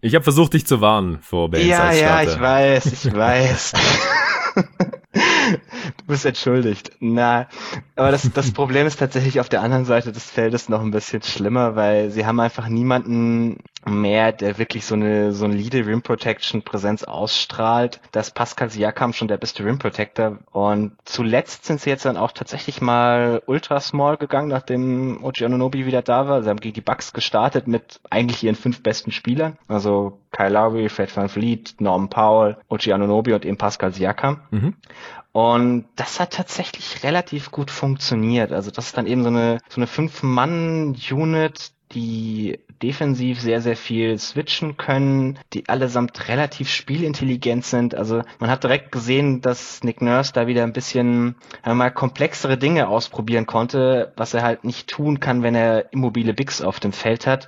ich habe versucht, dich zu warnen vor Baines. Ja, ja, ich weiß, ich weiß. (laughs) du bist entschuldigt. Na, aber das, das Problem ist tatsächlich auf der anderen Seite des Feldes noch ein bisschen schlimmer, weil sie haben einfach niemanden mehr, der wirklich so eine solide Rim Protection Präsenz ausstrahlt. Das Pascal Siakam schon der beste Rim Protector und zuletzt sind sie jetzt dann auch tatsächlich mal ultra small gegangen, nachdem Oji Anunobi wieder da war. Sie haben gegen die Bucks gestartet mit eigentlich ihren fünf besten Spielern, also Kyle Lowry, Fred Van Vliet, Norman Powell, Oji Anunobi und eben Pascal Siakam. Mhm. Und das hat tatsächlich relativ gut funktioniert. Also das ist dann eben so eine, so eine Fünf-Mann-Unit, die defensiv sehr, sehr viel switchen können, die allesamt relativ spielintelligent sind. Also man hat direkt gesehen, dass Nick Nurse da wieder ein bisschen mal komplexere Dinge ausprobieren konnte, was er halt nicht tun kann, wenn er immobile Bigs auf dem Feld hat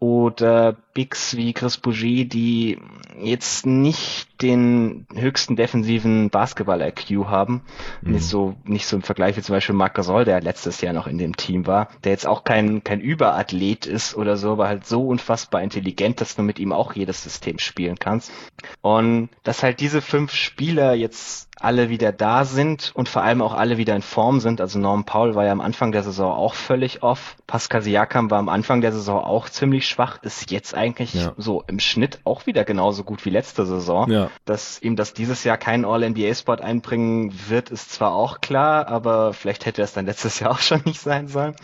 oder Bigs wie Chris Bougie, die jetzt nicht den höchsten defensiven Basketball-IQ haben. Mhm. Nicht so, nicht so im Vergleich wie zum Beispiel Marc Gasol, der letztes Jahr noch in dem Team war, der jetzt auch kein, kein Überathlet ist oder so, aber halt so unfassbar intelligent, dass du mit ihm auch jedes System spielen kannst. Und dass halt diese fünf Spieler jetzt alle wieder da sind und vor allem auch alle wieder in Form sind. Also Norman Paul war ja am Anfang der Saison auch völlig off. Pascal Siakam war am Anfang der Saison auch ziemlich schwach, ist jetzt eigentlich ja. so im Schnitt auch wieder genauso gut wie letzte Saison. Ja. Dass ihm das dieses Jahr keinen All-NBA-Spot einbringen wird, ist zwar auch klar, aber vielleicht hätte es dann letztes Jahr (laughs) auch schon nicht sein sollen.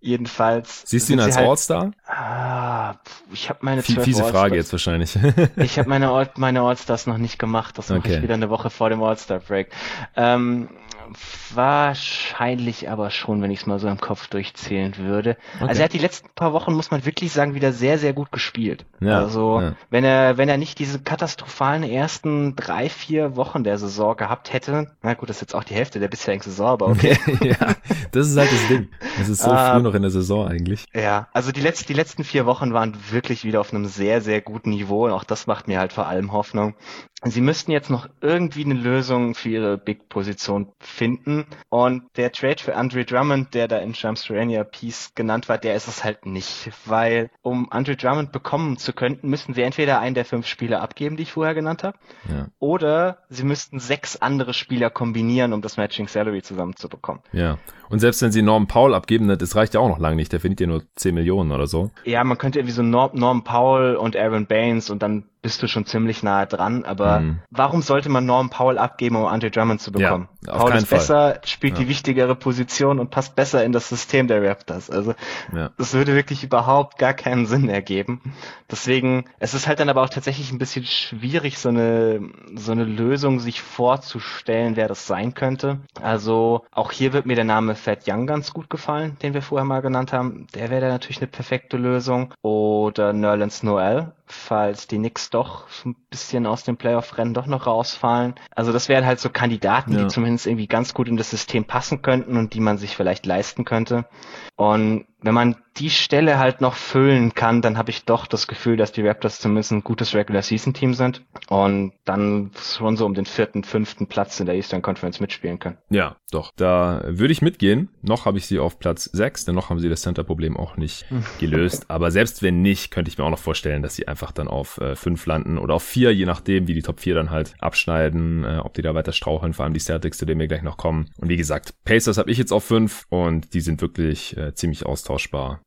Jedenfalls. Siehst du ihn als halt, All-Star? Ah, ich habe meine Viel, Fiese Frage jetzt wahrscheinlich. (laughs) ich habe meine, All, meine All-Stars noch nicht gemacht. Das okay. mache ich wieder eine Woche vor dem All-Star-Break. Ähm, Wahrscheinlich aber schon, wenn ich es mal so im Kopf durchzählen würde. Okay. Also er hat die letzten paar Wochen, muss man wirklich sagen, wieder sehr, sehr gut gespielt. Ja, also ja. wenn er, wenn er nicht diese katastrophalen ersten drei, vier Wochen der Saison gehabt hätte, na gut, das ist jetzt auch die Hälfte der bisherigen Saison, aber okay. (laughs) ja, das ist halt das Ding. Das ist so uh, früh noch in der Saison eigentlich. Ja, also die letzten, die letzten vier Wochen waren wirklich wieder auf einem sehr, sehr guten Niveau und auch das macht mir halt vor allem Hoffnung. Sie müssten jetzt noch irgendwie eine Lösung für ihre Big-Position finden. Und der Trade für Andre Drummond, der da in Shams Piece genannt war, der ist es halt nicht. Weil um Andre Drummond bekommen zu können, müssten sie entweder einen der fünf Spieler abgeben, die ich vorher genannt habe, ja. oder sie müssten sechs andere Spieler kombinieren, um das Matching Salary zusammenzubekommen. Ja. Und selbst wenn sie Norm Paul abgeben, das reicht ja auch noch lange nicht. Der verdient ja nur 10 Millionen oder so. Ja, man könnte irgendwie so Norm, Norm Paul und Aaron Baines und dann bist du schon ziemlich nahe dran. Aber mhm. warum sollte man Norm Paul abgeben, um Andre Drummond zu bekommen? Ja, Paul ist Fall. besser, spielt ja. die wichtigere Position und passt besser in das System der Raptors. Also ja. das würde wirklich überhaupt gar keinen Sinn ergeben. Deswegen, es ist halt dann aber auch tatsächlich ein bisschen schwierig, so eine, so eine Lösung sich vorzustellen, wer das sein könnte. Also auch hier wird mir der Name Fat Young ganz gut gefallen, den wir vorher mal genannt haben. Der wäre natürlich eine perfekte Lösung. Oder Nerlens Noel, falls die Knicks doch ein bisschen aus dem Playoff-Rennen doch noch rausfallen. Also das wären halt so Kandidaten, ja. die zumindest irgendwie ganz gut in das System passen könnten und die man sich vielleicht leisten könnte. Und wenn man die Stelle halt noch füllen kann, dann habe ich doch das Gefühl, dass die Raptors zumindest ein gutes Regular Season Team sind und dann schon so um den vierten, fünften Platz in der Eastern Conference mitspielen können. Ja, doch. Da würde ich mitgehen. Noch habe ich sie auf Platz 6, denn noch haben sie das Center-Problem auch nicht hm. gelöst. Aber selbst wenn nicht, könnte ich mir auch noch vorstellen, dass sie einfach dann auf 5 äh, landen oder auf 4, je nachdem, wie die Top 4 dann halt abschneiden, äh, ob die da weiter straucheln, vor allem die Celtics, zu denen wir gleich noch kommen. Und wie gesagt, Pacers habe ich jetzt auf 5 und die sind wirklich äh, ziemlich austauschbar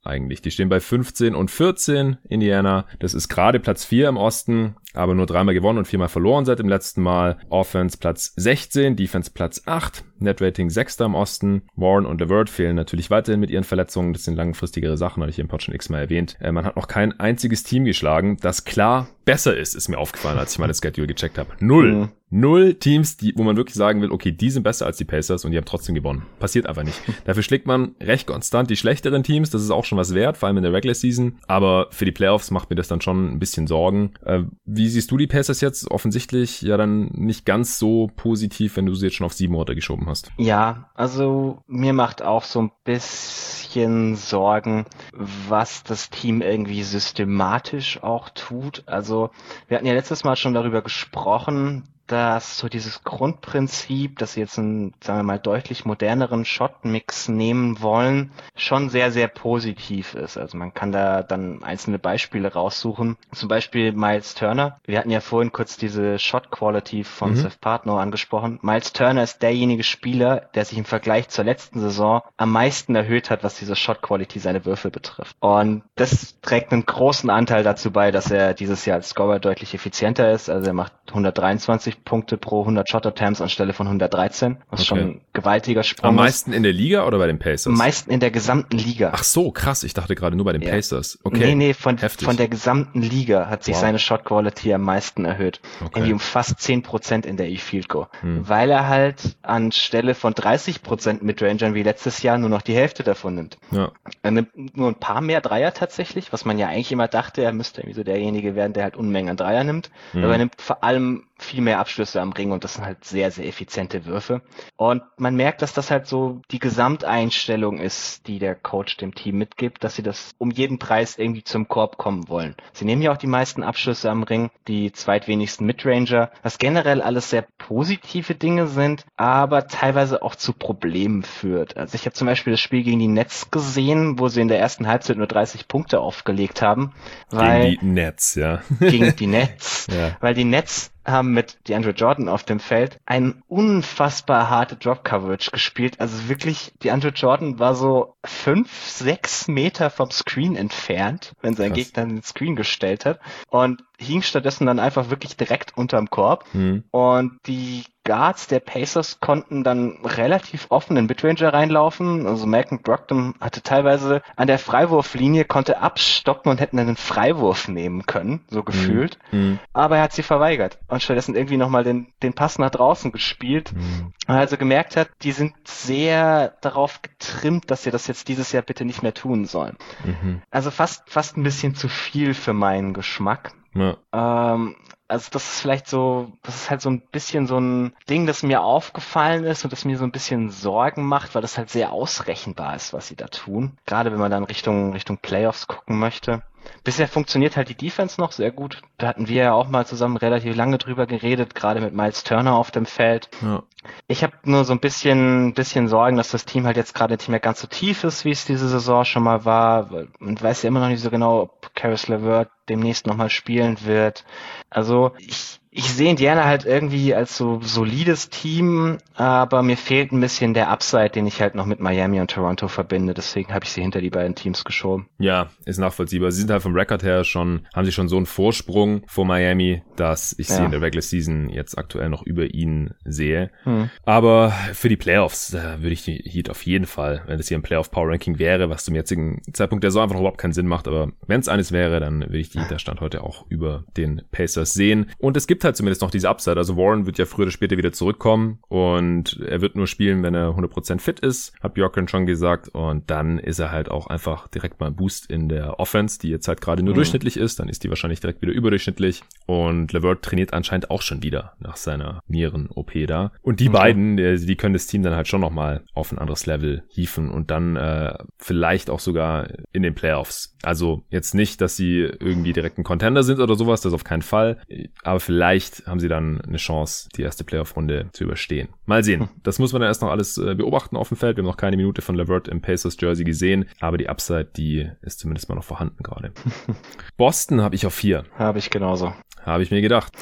eigentlich. Die stehen bei 15 und 14 Indiana. Das ist gerade Platz 4 im Osten aber nur dreimal gewonnen und viermal verloren seit dem letzten Mal. Offense Platz 16, Defense Platz 8, Netrating 6. im Osten. Warren und LeVert fehlen natürlich weiterhin mit ihren Verletzungen. Das sind langfristigere Sachen, hatte ich im Pod schon x-mal erwähnt. Äh, man hat noch kein einziges Team geschlagen, das klar besser ist, ist mir aufgefallen, als ich meine Schedule gecheckt habe. Null. Mhm. Null Teams, die, wo man wirklich sagen will, okay, die sind besser als die Pacers und die haben trotzdem gewonnen. Passiert einfach nicht. (laughs) Dafür schlägt man recht konstant die schlechteren Teams, das ist auch schon was wert, vor allem in der Regular Season. Aber für die Playoffs macht mir das dann schon ein bisschen Sorgen. Äh, wie siehst du die Pacers jetzt? Offensichtlich ja dann nicht ganz so positiv, wenn du sie jetzt schon auf sieben Orte geschoben hast. Ja, also mir macht auch so ein bisschen Sorgen, was das Team irgendwie systematisch auch tut. Also wir hatten ja letztes Mal schon darüber gesprochen, dass so dieses Grundprinzip, dass sie jetzt einen, sagen wir mal, deutlich moderneren Shot-Mix nehmen wollen, schon sehr, sehr positiv ist. Also man kann da dann einzelne Beispiele raussuchen. Zum Beispiel Miles Turner. Wir hatten ja vorhin kurz diese Shot-Quality von mhm. Seth Partner angesprochen. Miles Turner ist derjenige Spieler, der sich im Vergleich zur letzten Saison am meisten erhöht hat, was diese Shot-Quality seine Würfel betrifft. Und das trägt einen großen Anteil dazu bei, dass er dieses Jahr als Scorer deutlich effizienter ist. Also er macht 123 Punkte pro 100 Shot Attempts anstelle von 113, was okay. schon ein gewaltiger Sprung Am meisten in der Liga oder bei den Pacers? Am meisten in der gesamten Liga. Ach so, krass. Ich dachte gerade nur bei den ja. Pacers. Okay. Nee, nee, von, von der gesamten Liga hat sich wow. seine Shot Quality am meisten erhöht. Okay. Irgendwie um fast 10% in der E-Field Goal. Hm. Weil er halt anstelle von 30% Midrangern wie letztes Jahr nur noch die Hälfte davon nimmt. Ja. Er nimmt nur ein paar mehr Dreier tatsächlich, was man ja eigentlich immer dachte, er müsste irgendwie so derjenige werden, der halt Unmengen an Dreier nimmt. Hm. Aber er nimmt vor allem viel mehr Abschlüsse am Ring und das sind halt sehr, sehr effiziente Würfe. Und man merkt, dass das halt so die Gesamteinstellung ist, die der Coach dem Team mitgibt, dass sie das um jeden Preis irgendwie zum Korb kommen wollen. Sie nehmen ja auch die meisten Abschlüsse am Ring, die zweitwenigsten Midranger, was generell alles sehr positive Dinge sind, aber teilweise auch zu Problemen führt. Also ich habe zum Beispiel das Spiel gegen die Nets gesehen, wo sie in der ersten Halbzeit nur 30 Punkte aufgelegt haben. Weil, gegen die Nets, ja. Gegen (laughs) die Nets. ja. Weil die Nets haben mit DeAndre Jordan auf dem Feld ein unfassbar harte Drop Coverage gespielt. Also wirklich, DeAndre Jordan war so fünf, sechs Meter vom Screen entfernt, wenn sein Krass. Gegner den Screen gestellt hat. Und hing stattdessen dann einfach wirklich direkt unterm Korb. Mhm. Und die Guards der Pacers konnten dann relativ offen in Midranger reinlaufen. Also Malcolm Brogdon hatte teilweise an der Freiwurflinie, konnte abstoppen und hätten einen Freiwurf nehmen können, so mhm. gefühlt. Mhm. Aber er hat sie verweigert und stattdessen irgendwie nochmal den, den Pass nach draußen gespielt. Mhm. Also gemerkt hat, die sind sehr darauf getrimmt, dass sie das jetzt dieses Jahr bitte nicht mehr tun sollen. Mhm. Also fast, fast ein bisschen zu viel für meinen Geschmack. Ja. Ähm, also das ist vielleicht so, das ist halt so ein bisschen so ein Ding, das mir aufgefallen ist und das mir so ein bisschen Sorgen macht, weil das halt sehr ausrechenbar ist, was sie da tun. Gerade wenn man dann Richtung, Richtung Playoffs gucken möchte. Bisher funktioniert halt die Defense noch sehr gut. Da hatten wir ja auch mal zusammen relativ lange drüber geredet, gerade mit Miles Turner auf dem Feld. Ja. Ich habe nur so ein bisschen, bisschen Sorgen, dass das Team halt jetzt gerade nicht mehr ganz so tief ist, wie es diese Saison schon mal war. Man weiß ja immer noch nicht so genau, ob Caris LeVert demnächst nochmal spielen wird. Also ich, ich sehe Indiana halt irgendwie als so solides Team, aber mir fehlt ein bisschen der Upside, den ich halt noch mit Miami und Toronto verbinde. Deswegen habe ich sie hinter die beiden Teams geschoben. Ja, ist nachvollziehbar. Sie sind halt vom Rekord her schon, haben sie schon so einen Vorsprung vor Miami, dass ich ja. sie in der Regular Season jetzt aktuell noch über ihnen sehe. Hm. Aber für die Playoffs äh, würde ich die Heat auf jeden Fall, wenn das hier ein Playoff Power Ranking wäre, was zum jetzigen Zeitpunkt der Saison einfach überhaupt keinen Sinn macht, aber wenn es eines wäre, dann würde ich die Heat der Stand heute auch über den Pacers sehen. Und es gibt halt zumindest noch diese Upside. Also Warren wird ja früher oder später wieder zurückkommen und er wird nur spielen, wenn er 100% fit ist, hat Bjorken schon gesagt. Und dann ist er halt auch einfach direkt mal ein Boost in der Offense, die jetzt halt gerade nur mhm. durchschnittlich ist. Dann ist die wahrscheinlich direkt wieder überdurchschnittlich. Und Levert trainiert anscheinend auch schon wieder nach seiner Nieren-OP da. Und die okay. beiden, die, die, können das Team dann halt schon nochmal auf ein anderes Level hieven und dann äh, vielleicht auch sogar in den Playoffs. Also jetzt nicht, dass sie irgendwie direkt ein Contender sind oder sowas, das auf keinen Fall. Aber vielleicht haben sie dann eine Chance, die erste Playoff-Runde zu überstehen. Mal sehen. Das muss man dann erst noch alles äh, beobachten auf dem Feld. Wir haben noch keine Minute von Levert im Pacers Jersey gesehen, aber die Upside, die ist zumindest mal noch vorhanden gerade. (laughs) Boston habe ich auf vier. Habe ich genauso. Habe ich mir gedacht.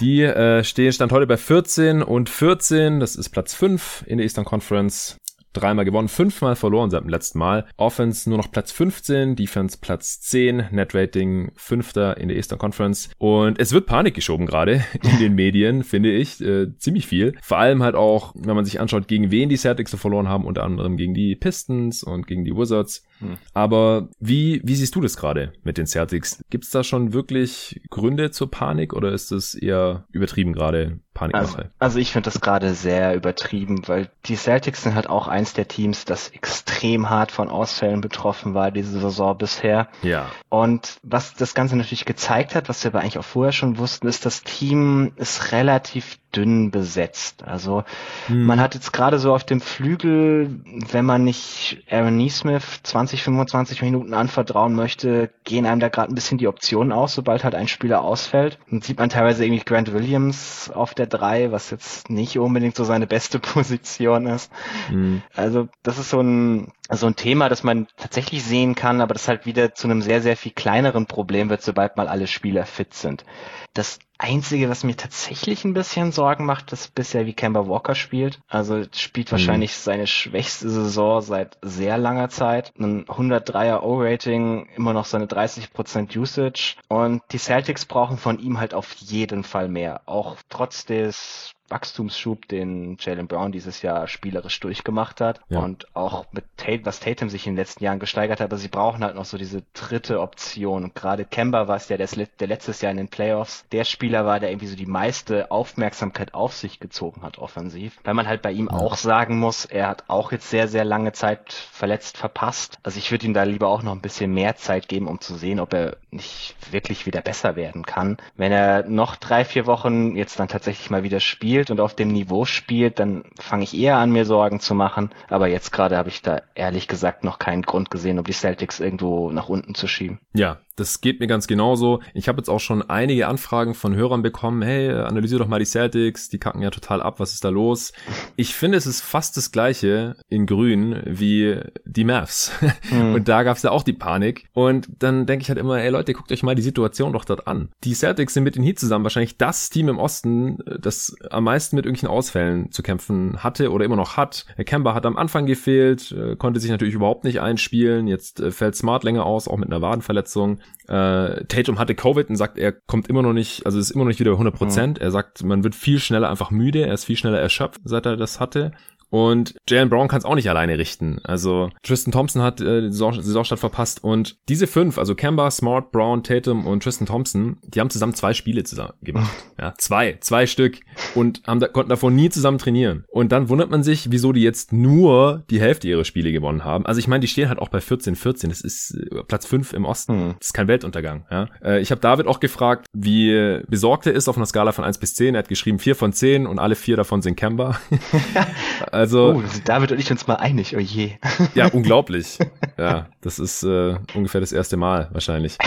Die äh, stehen stand heute bei 14 und 14. Das ist Platz 5 in der Eastern Conference dreimal gewonnen, fünfmal verloren seit dem letzten Mal. Offense nur noch Platz 15, Defense Platz 10, Net Rating fünfter in der Eastern Conference. Und es wird Panik geschoben gerade (laughs) in den Medien, finde ich, äh, ziemlich viel. Vor allem halt auch, wenn man sich anschaut, gegen wen die Celtics so verloren haben, unter anderem gegen die Pistons und gegen die Wizards. Hm. Aber wie, wie siehst du das gerade mit den Celtics? Gibt es da schon wirklich Gründe zur Panik oder ist es eher übertrieben gerade? Also, also ich finde das gerade sehr übertrieben, weil die Celtics sind halt auch eins der Teams, das extrem hart von Ausfällen betroffen war diese Saison bisher. Ja. Und was das Ganze natürlich gezeigt hat, was wir aber eigentlich auch vorher schon wussten, ist, das Team ist relativ dünn besetzt. Also hm. man hat jetzt gerade so auf dem Flügel, wenn man nicht Aaron Neesmith 20, 25 Minuten anvertrauen möchte, gehen einem da gerade ein bisschen die Optionen aus, sobald halt ein Spieler ausfällt. Dann sieht man teilweise irgendwie Grant Williams auf der 3, was jetzt nicht unbedingt so seine beste (laughs) Position ist. Hm. Also das ist so ein so ein Thema, das man tatsächlich sehen kann, aber das halt wieder zu einem sehr, sehr viel kleineren Problem wird, sobald mal alle Spieler fit sind. Das Einzige, was mir tatsächlich ein bisschen Sorgen macht, ist bisher, wie Kemba Walker spielt. Also spielt mhm. wahrscheinlich mhm. seine schwächste Saison seit sehr langer Zeit. Ein 103er O-Rating, immer noch seine 30% Usage. Und die Celtics brauchen von ihm halt auf jeden Fall mehr. Auch trotz des Wachstumsschub, den Jalen Brown dieses Jahr spielerisch durchgemacht hat ja. und auch mit Tate, was Tatum sich in den letzten Jahren gesteigert hat, aber sie brauchen halt noch so diese dritte Option. Und gerade Kemba war es ja, der, der letztes Jahr in den Playoffs der Spieler war, der irgendwie so die meiste Aufmerksamkeit auf sich gezogen hat offensiv. Weil man halt bei ihm ja. auch sagen muss, er hat auch jetzt sehr, sehr lange Zeit verletzt verpasst. Also ich würde ihm da lieber auch noch ein bisschen mehr Zeit geben, um zu sehen, ob er nicht wirklich wieder besser werden kann. Wenn er noch drei, vier Wochen jetzt dann tatsächlich mal wieder spielt, spielt und auf dem Niveau spielt, dann fange ich eher an, mir Sorgen zu machen. Aber jetzt gerade habe ich da ehrlich gesagt noch keinen Grund gesehen, um die Celtics irgendwo nach unten zu schieben. Ja, das geht mir ganz genauso. Ich habe jetzt auch schon einige Anfragen von Hörern bekommen, hey, analysiere doch mal die Celtics, die kacken ja total ab, was ist da los? Ich finde, es ist fast das gleiche in grün wie die Mavs. Mhm. Und da gab es ja auch die Panik. Und dann denke ich halt immer, ey Leute, guckt euch mal die Situation doch dort an. Die Celtics sind mit den Heat zusammen wahrscheinlich das Team im Osten, das am meisten mit irgendwelchen Ausfällen zu kämpfen hatte oder immer noch hat. Kemba hat am Anfang gefehlt, äh, konnte sich natürlich überhaupt nicht einspielen. Jetzt äh, fällt Smart länger aus, auch mit einer Wadenverletzung. Äh, Tatum hatte Covid und sagt, er kommt immer noch nicht, also ist immer noch nicht wieder 100 Prozent. Mhm. Er sagt, man wird viel schneller einfach müde, er ist viel schneller erschöpft, seit er das hatte. Und Jalen Brown kann es auch nicht alleine richten. Also Tristan Thompson hat äh, die Saison, Saisonstart verpasst. Und diese fünf, also Kemba, Smart, Brown, Tatum und Tristan Thompson, die haben zusammen zwei Spiele zusammen gemacht. ja, zwei, zwei Stück. Und haben da, konnten davon nie zusammen trainieren. Und dann wundert man sich, wieso die jetzt nur die Hälfte ihrer Spiele gewonnen haben. Also ich meine, die stehen halt auch bei 14, 14. Das ist äh, Platz fünf im Osten. Mhm. Das ist kein Weltuntergang. Ja? Äh, ich habe David auch gefragt, wie besorgt er ist auf einer Skala von eins bis zehn. Er hat geschrieben vier von zehn und alle vier davon sind Kemba. (laughs) (laughs) (laughs) Also. Oh, David und ich uns mal einig, oh je. Ja, (laughs) unglaublich. Ja, das ist äh, ungefähr das erste Mal wahrscheinlich.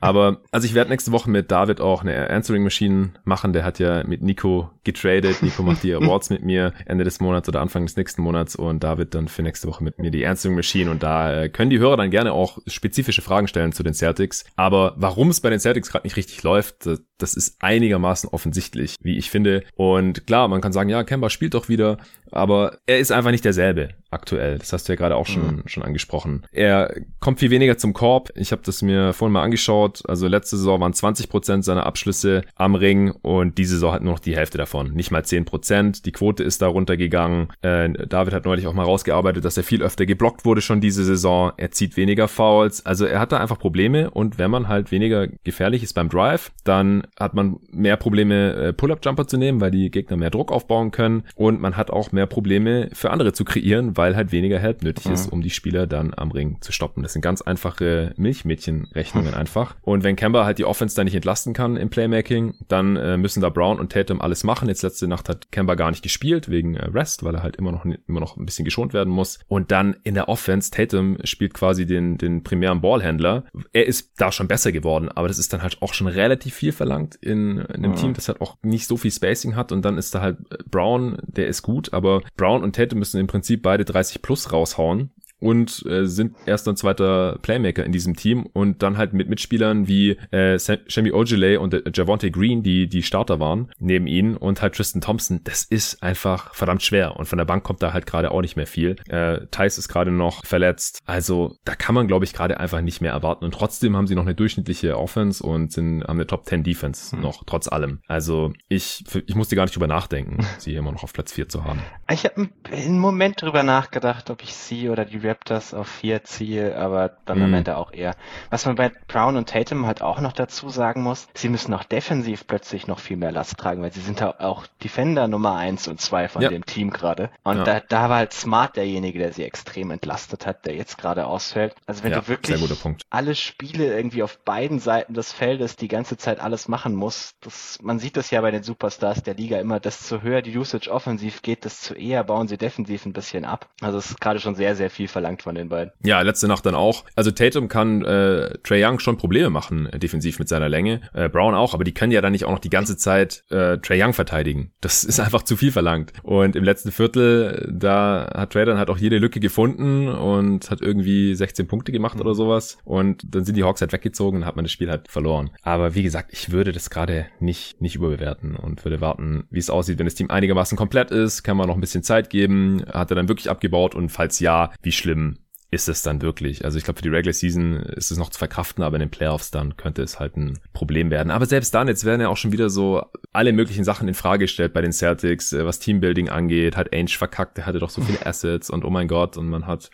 Aber also ich werde nächste Woche mit David auch eine Answering Machine machen. Der hat ja mit Nico getradet. Nico macht die (laughs) Awards mit mir Ende des Monats oder Anfang des nächsten Monats und David dann für nächste Woche mit mir die Answering Machine. Und da äh, können die Hörer dann gerne auch spezifische Fragen stellen zu den Celtics. Aber warum es bei den Celtics gerade nicht richtig läuft, das, ist einigermaßen offensichtlich, wie ich finde. Und klar, man kann sagen, ja, Kemba spielt doch wieder, aber er ist einfach nicht derselbe aktuell. Das hast du ja gerade auch schon, mhm. schon angesprochen. Er kommt viel weniger zum Korb. Ich habe das mir vorhin mal angeschaut. Also letzte Saison waren 20 Prozent seiner Abschlüsse am Ring und diese Saison hat nur noch die Hälfte davon. Nicht mal 10 Prozent. Die Quote ist da runtergegangen. Äh, David hat neulich auch mal rausgearbeitet, dass er viel öfter geblockt wurde schon diese Saison. Er zieht weniger Fouls. Also er hat da einfach Probleme und wenn man halt weniger gefährlich ist beim Drive, dann Dann hat man mehr Probleme, äh, Pull-Up-Jumper zu nehmen, weil die Gegner mehr Druck aufbauen können. Und man hat auch mehr Probleme für andere zu kreieren, weil halt weniger Help nötig mhm. ist, um die Spieler dann am Ring zu stoppen. Das sind ganz einfache Milchmädchenrechnungen mhm. einfach. Und wenn Kemba halt die Offense da nicht entlasten kann im Playmaking, dann äh, müssen da Brown und Tatum alles machen. Jetzt letzte Nacht hat Kemba gar nicht gespielt wegen äh, Rest, weil er halt immer noch, immer noch ein bisschen geschont werden muss. Und dann in der Offense, Tatum spielt quasi den, den primären Ballhändler. Er ist da schon besser geworden, aber das ist dann halt auch schon relativ viel verlangt in, in einem mhm. Team, das halt auch nicht so viel Spacing hat. Und dann ist da halt Brown, der ist gut, aber Brown und Tatum müssen im Prinzip beide 30 plus raushauen und äh, sind erster und zweiter Playmaker in diesem Team und dann halt mit Mitspielern wie äh, Sammy Ogilvy und äh, Javonte Green, die die Starter waren, neben ihnen und halt Tristan Thompson. Das ist einfach verdammt schwer und von der Bank kommt da halt gerade auch nicht mehr viel. Äh, Thais ist gerade noch verletzt, also da kann man glaube ich gerade einfach nicht mehr erwarten und trotzdem haben sie noch eine durchschnittliche Offense und sind haben eine Top 10 Defense mhm. noch trotz allem. Also ich ich musste gar nicht drüber nachdenken, sie immer noch auf Platz 4 zu haben. Ich habe einen Moment drüber nachgedacht, ob ich sie oder die Raptors auf vier ziehe, aber dann mhm. am Ende auch eher. Was man bei Brown und Tatum halt auch noch dazu sagen muss, sie müssen auch defensiv plötzlich noch viel mehr Last tragen, weil sie sind da auch Defender Nummer eins und zwei von ja. dem Team gerade. Und ja. da, da war halt Smart derjenige, der sie extrem entlastet hat, der jetzt gerade ausfällt. Also wenn ja, du wirklich alle Spiele irgendwie auf beiden Seiten des Feldes die ganze Zeit alles machen musst, das, man sieht das ja bei den Superstars der Liga immer, desto höher die Usage offensiv geht, desto eher bauen sie defensiv ein bisschen ab. Also es ist gerade schon sehr, sehr viel verlangt von den beiden. Ja, letzte Nacht dann auch. Also Tatum kann äh, Trey Young schon Probleme machen, äh, defensiv mit seiner Länge. Äh, Brown auch, aber die können ja dann nicht auch noch die ganze Zeit äh, Trey Young verteidigen. Das ist einfach zu viel verlangt. Und im letzten Viertel, da hat Trey dann halt auch jede Lücke gefunden und hat irgendwie 16 Punkte gemacht mhm. oder sowas. Und dann sind die Hawks halt weggezogen und hat man das Spiel halt verloren. Aber wie gesagt, ich würde das gerade nicht, nicht überbewerten und würde warten, wie es aussieht, wenn das Team einigermaßen komplett ist, kann man noch ein bisschen Zeit geben. Hat er dann wirklich abgebaut und falls ja, wie schlimm ist es dann wirklich. Also ich glaube, für die Regular Season ist es noch zu verkraften, aber in den Playoffs dann könnte es halt ein Problem werden. Aber selbst dann, jetzt werden ja auch schon wieder so alle möglichen Sachen in Frage gestellt bei den Celtics, äh, was Teambuilding angeht. Hat Ainge verkackt, der hatte doch so viele (laughs) Assets und oh mein Gott, und man hat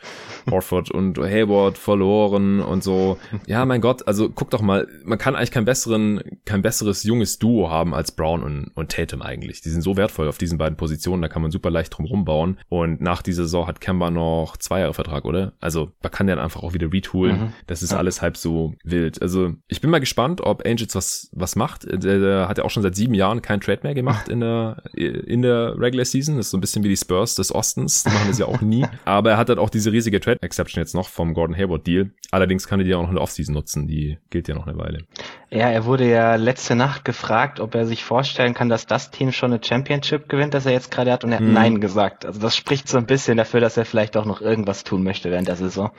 Orford und Hayward verloren und so. Ja, mein Gott, also guck doch mal, man kann eigentlich kein besseren, kein besseres junges Duo haben als Brown und, und Tatum eigentlich. Die sind so wertvoll auf diesen beiden Positionen, da kann man super leicht drum rumbauen. Und nach dieser Saison hat Kemba noch zwei Jahre Vertrag, oder? Also also man kann den einfach auch wieder retoolen. Mhm. Das ist ja. alles halb so wild. Also ich bin mal gespannt, ob Angels was, was macht. Der, der hat ja auch schon seit sieben Jahren keinen Trade mehr gemacht in der, in der Regular Season. Das ist so ein bisschen wie die Spurs des Ostens. Die machen das ja auch nie. (laughs) Aber er hat halt auch diese riesige Trade Exception jetzt noch vom Gordon Hayward Deal. Allerdings kann er die auch noch in der Offseason nutzen. Die gilt ja noch eine Weile. Ja, er wurde ja letzte Nacht gefragt, ob er sich vorstellen kann, dass das Team schon eine Championship gewinnt, das er jetzt gerade hat, und er hat hm. Nein gesagt. Also das spricht so ein bisschen dafür, dass er vielleicht auch noch irgendwas tun möchte während der Saison.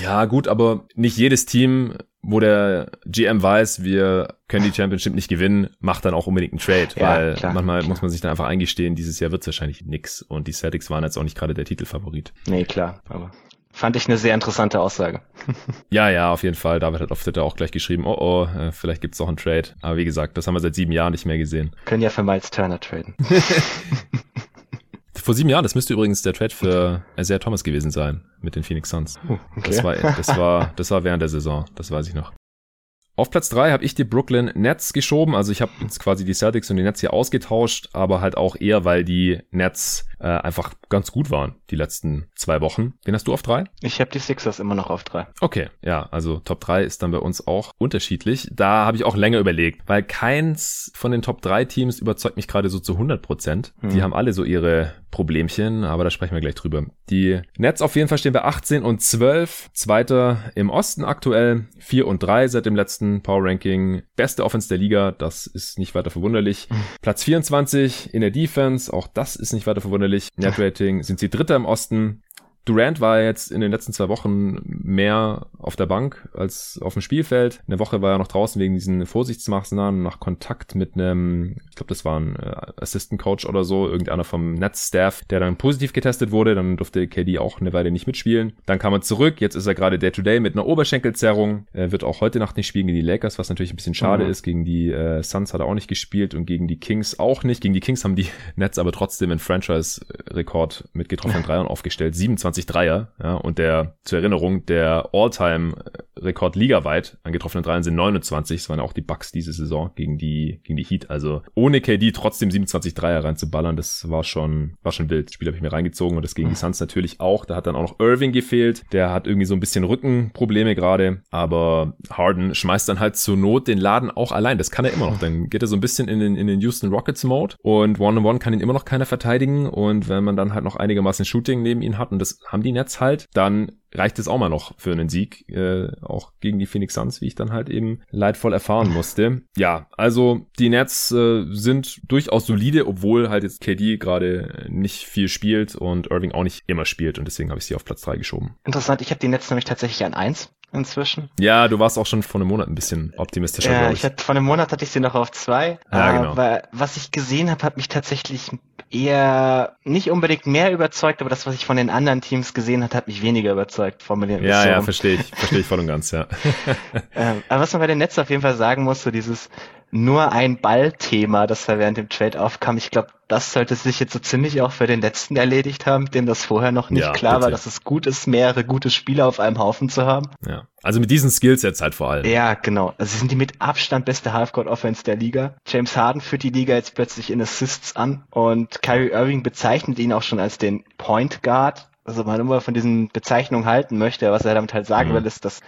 Ja, gut, aber nicht jedes Team, wo der GM weiß, wir können die Championship nicht gewinnen, macht dann auch unbedingt einen Trade, ja, weil klar, manchmal klar. muss man sich dann einfach eingestehen, dieses Jahr wird es wahrscheinlich nix und die Celtics waren jetzt auch nicht gerade der Titelfavorit. Nee, klar, aber Fand ich eine sehr interessante Aussage. (laughs) ja, ja, auf jeden Fall. David hat auf Twitter auch gleich geschrieben, oh oh, äh, vielleicht gibt's doch einen Trade. Aber wie gesagt, das haben wir seit sieben Jahren nicht mehr gesehen. Können ja für Miles Turner traden. (laughs) Vor sieben Jahren, das müsste übrigens der Trade für Isaiah Thomas gewesen sein mit den Phoenix Suns. Oh, okay. Das war, (laughs) das war, das war während der Saison, das weiß ich noch. Auf Platz drei habe ich die Brooklyn Nets geschoben. Also ich habe jetzt quasi die Celtics und die Nets hier ausgetauscht, aber halt auch eher, weil die Nets äh, einfach ganz gut waren die letzten zwei Wochen. Wen hast du auf drei? Ich habe die Sixers immer noch auf drei. Okay, ja, also Top 3 ist dann bei uns auch unterschiedlich. Da habe ich auch länger überlegt, weil keins von den Top 3 Teams überzeugt mich gerade so zu 100 Prozent. Hm. Die haben alle so ihre Problemchen, aber da sprechen wir gleich drüber. Die Nets auf jeden Fall stehen bei 18 und 12. Zweiter im Osten aktuell. 4 und 3 seit dem letzten Power Ranking. Beste Offense der Liga, das ist nicht weiter verwunderlich. Hm. Platz 24 in der Defense, auch das ist nicht weiter verwunderlich. Net Rating sind sie Dritter im Osten. Durant war jetzt in den letzten zwei Wochen mehr auf der Bank als auf dem Spielfeld. Eine Woche war er noch draußen wegen diesen Vorsichtsmaßnahmen nach Kontakt mit einem, ich glaube, das war ein äh, Assistant Coach oder so, irgendeiner vom Nets-Staff, der dann positiv getestet wurde. Dann durfte KD auch eine Weile nicht mitspielen. Dann kam er zurück. Jetzt ist er gerade Day-to-Day mit einer Oberschenkelzerrung. Er wird auch heute Nacht nicht spielen gegen die Lakers, was natürlich ein bisschen schade mhm. ist. Gegen die äh, Suns hat er auch nicht gespielt und gegen die Kings auch nicht. Gegen die Kings haben die (laughs) Nets aber trotzdem einen Franchise-Rekord mit getroffenen Dreiern aufgestellt. 27 Dreier. Ja, und der, zur Erinnerung, der All-Time-Rekord ligaweit an getroffenen Dreiern sind 29. Das waren auch die Bucks diese Saison gegen die, gegen die Heat. Also ohne KD trotzdem 27 Dreier reinzuballern, das war schon, war schon wild. Das Spiel habe ich mir reingezogen und das gegen die Suns natürlich auch. Da hat dann auch noch Irving gefehlt. Der hat irgendwie so ein bisschen Rückenprobleme gerade. Aber Harden schmeißt dann halt zur Not den Laden auch allein. Das kann er immer noch. Dann geht er so ein bisschen in den, in den Houston Rockets Mode und One-on-One -on -one kann ihn immer noch keiner verteidigen. Und wenn man dann halt noch einigermaßen Shooting neben ihn hat und das haben die Nets halt, dann reicht es auch mal noch für einen Sieg, äh, auch gegen die Phoenix Suns, wie ich dann halt eben leidvoll erfahren musste. Ja, also die Nets äh, sind durchaus solide, obwohl halt jetzt KD gerade nicht viel spielt und Irving auch nicht immer spielt und deswegen habe ich sie auf Platz drei geschoben. Interessant, ich habe die Nets nämlich tatsächlich an eins inzwischen. Ja, du warst auch schon vor einem Monat ein bisschen optimistischer. Ja, ich. ich hatte, vor einem Monat hatte ich sie noch auf zwei. Ja, genau. Aber was ich gesehen habe, hat mich tatsächlich eher nicht unbedingt mehr überzeugt, aber das, was ich von den anderen Teams gesehen hat, hat mich weniger überzeugt. Formulieren ja, ja, verstehe ich, verstehe ich voll und ganz, ja. (laughs) ähm, aber was man bei den Nets auf jeden Fall sagen muss, so dieses nur ein Ball-Thema, das da während dem Trade aufkam, ich glaube, das sollte sich jetzt so ziemlich auch für den letzten erledigt haben, dem das vorher noch nicht ja, klar bitte. war, dass es gut ist, mehrere gute Spieler auf einem Haufen zu haben. Ja, also mit diesen Skillsets halt vor allem. Ja, genau. Also sie sind die mit Abstand beste Halfcourt-Offense der Liga. James Harden führt die Liga jetzt plötzlich in Assists an und Kyrie Irving bezeichnet ihn auch schon als den Point Guard also man immer von diesen Bezeichnungen halten möchte, was er damit halt sagen mhm. will, ist, dass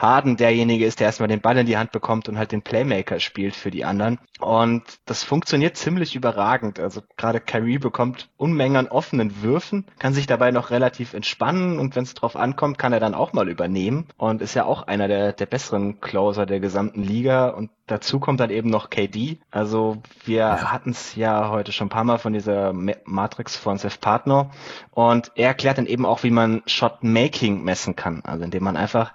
Harden derjenige ist, der erstmal den Ball in die Hand bekommt und halt den Playmaker spielt für die anderen. Und das funktioniert ziemlich überragend. Also gerade Kyrie bekommt Unmengen an offenen Würfen, kann sich dabei noch relativ entspannen und wenn es drauf ankommt, kann er dann auch mal übernehmen und ist ja auch einer der, der besseren Closer der gesamten Liga und Dazu kommt dann eben noch KD. Also wir ja. hatten es ja heute schon ein paar Mal von dieser Matrix von Seth Partner und er erklärt dann eben auch, wie man Shot Making messen kann. Also indem man einfach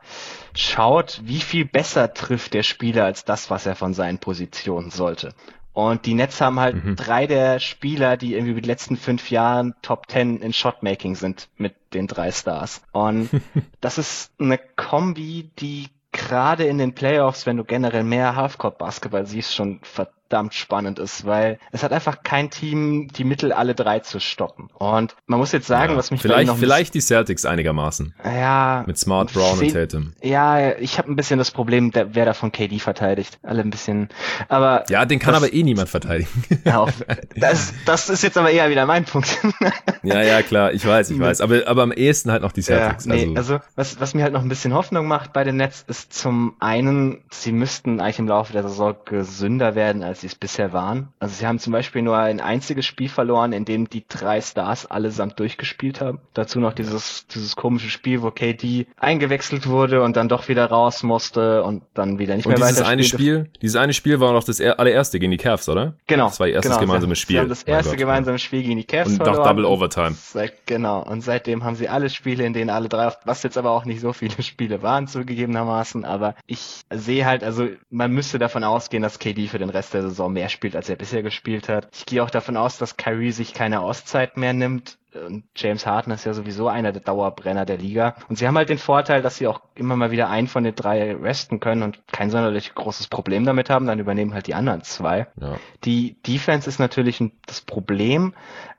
schaut, wie viel besser trifft der Spieler als das, was er von seinen Positionen sollte. Und die Nets haben halt mhm. drei der Spieler, die irgendwie die letzten fünf Jahren Top Ten in Shotmaking sind mit den drei Stars. Und (laughs) das ist eine Kombi, die gerade in den Playoffs, wenn du generell mehr Halfcourt-Basketball siehst, schon verdammt spannend ist, weil es hat einfach kein Team die Mittel, alle drei zu stoppen. Und man muss jetzt sagen, ja, was mich vielleicht noch vielleicht die Celtics einigermaßen. Ja. Mit Smart, Brown und Tatum. Ja, ich habe ein bisschen das Problem, der, wer da von KD verteidigt. Alle ein bisschen. Aber ja, den kann das, aber eh niemand verteidigen. (laughs) Ja, (laughs) das, das ist jetzt aber eher wieder mein Punkt. (laughs) ja, ja, klar, ich weiß, ich weiß. Aber, aber am ehesten halt noch die Celtics. Ja, nee, also, also was, was mir halt noch ein bisschen Hoffnung macht bei den Nets, ist zum einen, sie müssten eigentlich im Laufe der Saison gesünder werden als als sie es bisher waren. Also sie haben zum Beispiel nur ein einziges Spiel verloren, in dem die drei Stars allesamt durchgespielt haben. Dazu noch dieses, dieses komische Spiel, wo KD eingewechselt wurde und dann doch wieder raus musste und dann wieder nicht und mehr weiter. Dieses eine Spiel, dieses eine Spiel war noch das allererste gegen die Cavs, oder? Genau. Das war ihr erstes genau, gemeinsames Spiel. Sie haben das erste Gott, gemeinsame Spiel gegen die Cavs und verloren. nach Double Overtime. Seit, genau. Und seitdem haben sie alle Spiele, in denen alle drei, was jetzt aber auch nicht so viele (laughs) Spiele waren, zugegebenermaßen. Aber ich sehe halt, also man müsste davon ausgehen, dass KD für den Rest der Saison mehr spielt, als er bisher gespielt hat. Ich gehe auch davon aus, dass Kyrie sich keine Auszeit mehr nimmt. Und James Harden ist ja sowieso einer der Dauerbrenner der Liga. Und sie haben halt den Vorteil, dass sie auch immer mal wieder einen von den drei resten können und kein sonderlich großes Problem damit haben. Dann übernehmen halt die anderen zwei. Ja. Die Defense ist natürlich das Problem.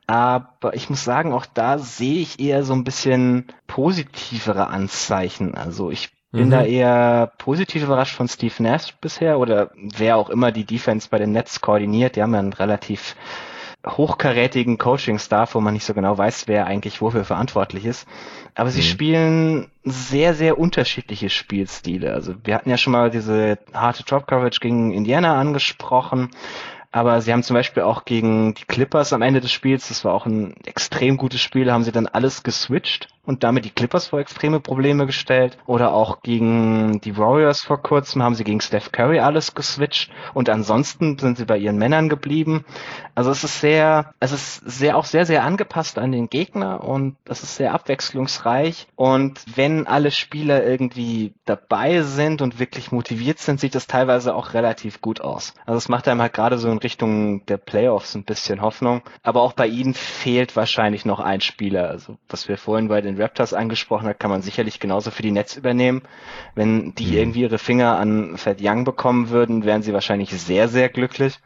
Aber ich muss sagen, auch da sehe ich eher so ein bisschen positivere Anzeichen. Also ich bin mhm. da eher positiv überrascht von Steve Nash bisher oder wer auch immer die Defense bei den Nets koordiniert. Die haben ja einen relativ hochkarätigen Coaching-Staff, wo man nicht so genau weiß, wer eigentlich wofür verantwortlich ist. Aber sie mhm. spielen sehr, sehr unterschiedliche Spielstile. Also wir hatten ja schon mal diese harte Drop-Coverage gegen Indiana angesprochen. Aber sie haben zum Beispiel auch gegen die Clippers am Ende des Spiels, das war auch ein extrem gutes Spiel, haben sie dann alles geswitcht und damit die Clippers vor extreme Probleme gestellt. Oder auch gegen die Warriors vor kurzem haben sie gegen Steph Curry alles geswitcht und ansonsten sind sie bei ihren Männern geblieben. Also es ist sehr, es ist sehr auch sehr, sehr angepasst an den Gegner und es ist sehr abwechslungsreich. Und wenn alle Spieler irgendwie dabei sind und wirklich motiviert sind, sieht das teilweise auch relativ gut aus. Also es macht einem halt gerade so einen Richtung der Playoffs ein bisschen Hoffnung. Aber auch bei ihnen fehlt wahrscheinlich noch ein Spieler. Also was wir vorhin bei den Raptors angesprochen haben, kann man sicherlich genauso für die Nets übernehmen. Wenn die mhm. irgendwie ihre Finger an Fed Young bekommen würden, wären sie wahrscheinlich sehr, sehr glücklich.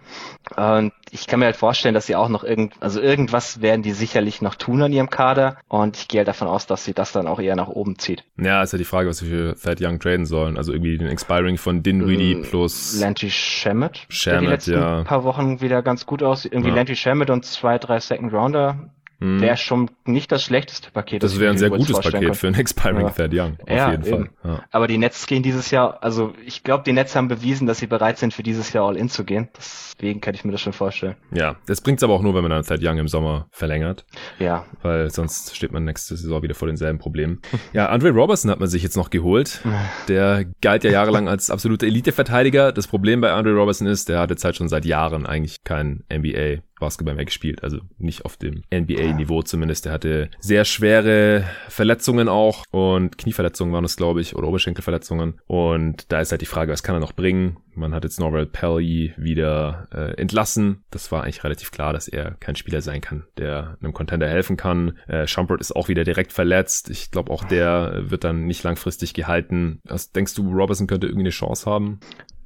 Und ich kann mir halt vorstellen, dass sie auch noch irgend, also irgendwas werden die sicherlich noch tun an ihrem Kader. Und ich gehe halt davon aus, dass sie das dann auch eher nach oben zieht. Ja, ist ja die Frage, was sie für Thad Young traden sollen. Also irgendwie den Expiring von Dinwiddie mm, plus Lanty Shamet. Shamet, die letzten ja. paar Wochen wieder ganz gut aus. Irgendwie ja. Lanty Shamet und zwei, drei Second Rounder hm. wäre schon nicht das schlechteste Paket. Das wäre ein sehr gutes Paket für einen Expiring ja. Third Young, auf ja, jeden Fall. Ja. Aber die Nets gehen dieses Jahr, also ich glaube, die Nets haben bewiesen, dass sie bereit sind, für dieses Jahr All-In zu gehen. Deswegen kann ich mir das schon vorstellen. Ja, das bringt's aber auch nur, wenn man dann Third Young im Sommer verlängert. Ja. Weil sonst steht man nächste Saison wieder vor denselben Problemen. ja, Andre Robertson hat man sich jetzt noch geholt. (laughs) Der galt ja jahrelang als absoluter Elite-Verteidiger. Das Problem bei Andre Robertson ist, der hat jetzt halt schon seit Jahren eigentlich kein NBA Basketball mehr gespielt. Also nicht auf dem NBA-Niveau zumindest. Er hatte sehr schwere Verletzungen auch und Knieverletzungen waren es, glaube ich, oder Oberschenkelverletzungen. Und da ist halt die Frage, was kann er noch bringen? Man hat jetzt Norval Pelly wieder äh, entlassen. Das war eigentlich relativ klar, dass er kein Spieler sein kann, der einem Contender helfen kann. Äh, Shumpert ist auch wieder direkt verletzt. Ich glaube, auch der wird dann nicht langfristig gehalten. Was denkst du, Robertson könnte irgendwie eine Chance haben?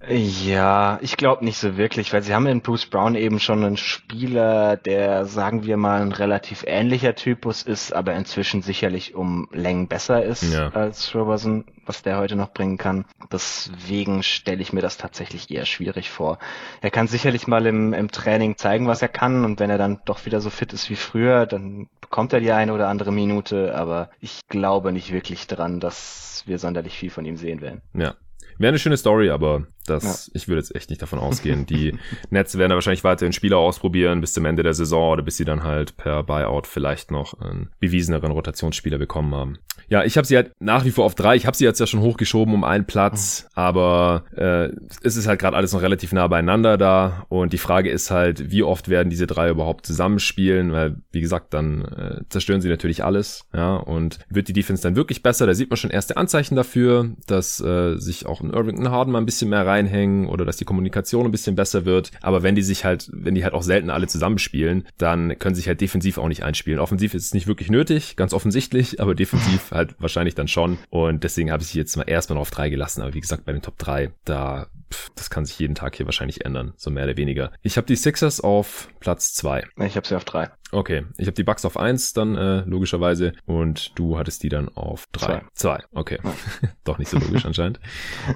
Ja, ich glaube nicht so wirklich, weil sie haben in Bruce Brown eben schon einen Spieler, der, sagen wir mal, ein relativ ähnlicher Typus ist, aber inzwischen sicherlich um Längen besser ist ja. als Robertson, was der heute noch bringen kann. Deswegen stelle ich mir das tatsächlich eher schwierig vor. Er kann sicherlich mal im, im Training zeigen, was er kann und wenn er dann doch wieder so fit ist wie früher, dann bekommt er die eine oder andere Minute, aber ich glaube nicht wirklich dran, dass wir sonderlich viel von ihm sehen werden. Ja, Wäre eine schöne Story, aber das, ja. ich würde jetzt echt nicht davon (laughs) ausgehen. Die Nets werden da wahrscheinlich weiterhin Spieler ausprobieren bis zum Ende der Saison oder bis sie dann halt per Buyout vielleicht noch einen bewieseneren Rotationsspieler bekommen haben. Ja, ich habe sie halt nach wie vor auf drei. Ich habe sie jetzt ja schon hochgeschoben um einen Platz, mhm. aber äh, es ist halt gerade alles noch relativ nah beieinander da und die Frage ist halt, wie oft werden diese drei überhaupt zusammenspielen, weil wie gesagt, dann äh, zerstören sie natürlich alles, ja, und wird die Defense dann wirklich besser? Da sieht man schon erste Anzeichen dafür, dass äh, sich auch ein Irvington Harden mal ein bisschen mehr reinhängen oder dass die Kommunikation ein bisschen besser wird. Aber wenn die sich halt, wenn die halt auch selten alle zusammenspielen, dann können sie sich halt defensiv auch nicht einspielen. Offensiv ist es nicht wirklich nötig, ganz offensichtlich, aber defensiv halt wahrscheinlich dann schon. Und deswegen habe ich sie jetzt mal erstmal auf drei gelassen. Aber wie gesagt, bei den Top drei, da das kann sich jeden Tag hier wahrscheinlich ändern, so mehr oder weniger. Ich habe die Sixers auf Platz zwei. Ich habe sie auf drei. Okay, ich habe die Bucks auf eins dann äh, logischerweise und du hattest die dann auf drei. Zwei. zwei. Okay, ja. (laughs) doch nicht so logisch anscheinend.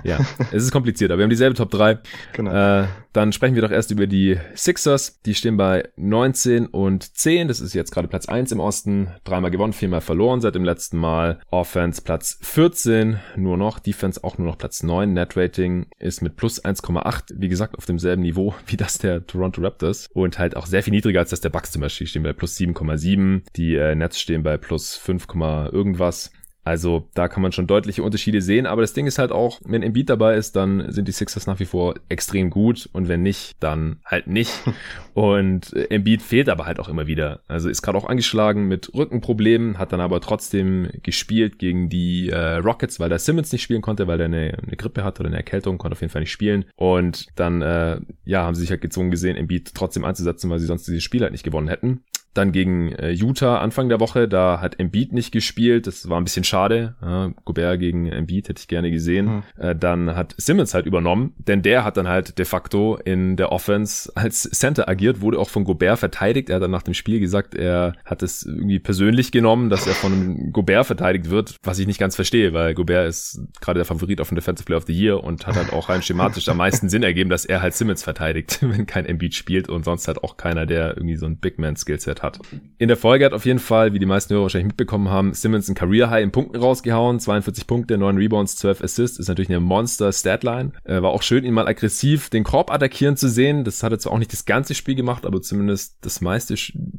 Ja, es ist kompliziert, aber wir haben dieselbe Top drei. Genau. Äh, dann sprechen wir doch erst über die Sixers. Die stehen bei 19 und 10. Das ist jetzt gerade Platz eins im Osten. Dreimal gewonnen, viermal verloren seit dem letzten Mal. Offense Platz 14 nur noch. Defense auch nur noch Platz 9. Net Rating ist mit plus 1,8. Wie gesagt, auf demselben Niveau (laughs) wie das der Toronto Raptors. Und halt auch sehr viel niedriger als das der Bucks zum Beispiel. Stehen bei plus 7,7. Die äh, Nets stehen bei plus 5, irgendwas. Also da kann man schon deutliche Unterschiede sehen, aber das Ding ist halt auch, wenn Embiid dabei ist, dann sind die Sixers nach wie vor extrem gut und wenn nicht, dann halt nicht. (laughs) Und äh, Embiid fehlt aber halt auch immer wieder. Also ist gerade auch angeschlagen mit Rückenproblemen, hat dann aber trotzdem gespielt gegen die äh, Rockets, weil der Simmons nicht spielen konnte, weil der eine, eine Grippe hat oder eine Erkältung, konnte auf jeden Fall nicht spielen. Und dann, äh, ja, haben sie sich halt gezwungen gesehen, Embiid trotzdem einzusetzen, weil sie sonst dieses Spiel halt nicht gewonnen hätten. Dann gegen äh, Utah Anfang der Woche, da hat Embiid nicht gespielt, das war ein bisschen schade. Ja, Gobert gegen Embiid hätte ich gerne gesehen. Mhm. Äh, dann hat Simmons halt übernommen, denn der hat dann halt de facto in der Offense als Center agiert, wurde auch von Gobert verteidigt. Er hat dann nach dem Spiel gesagt, er hat es irgendwie persönlich genommen, dass er von Gobert verteidigt wird, was ich nicht ganz verstehe, weil Gobert ist gerade der Favorit auf dem Defensive Player of the Year und hat halt auch rein schematisch am meisten Sinn ergeben, dass er halt Simmons verteidigt, (laughs) wenn kein Embiid spielt und sonst halt auch keiner, der irgendwie so ein Big Man Skillset hat hat. In der Folge hat auf jeden Fall, wie die meisten Hörer wahrscheinlich mitbekommen haben, Simmons ein Career High in Punkten rausgehauen. 42 Punkte, 9 Rebounds, 12 Assists. Ist natürlich eine Monster Statline. Äh, war auch schön, ihn mal aggressiv den Korb attackieren zu sehen. Das hat er zwar auch nicht das ganze Spiel gemacht, aber zumindest das meiste,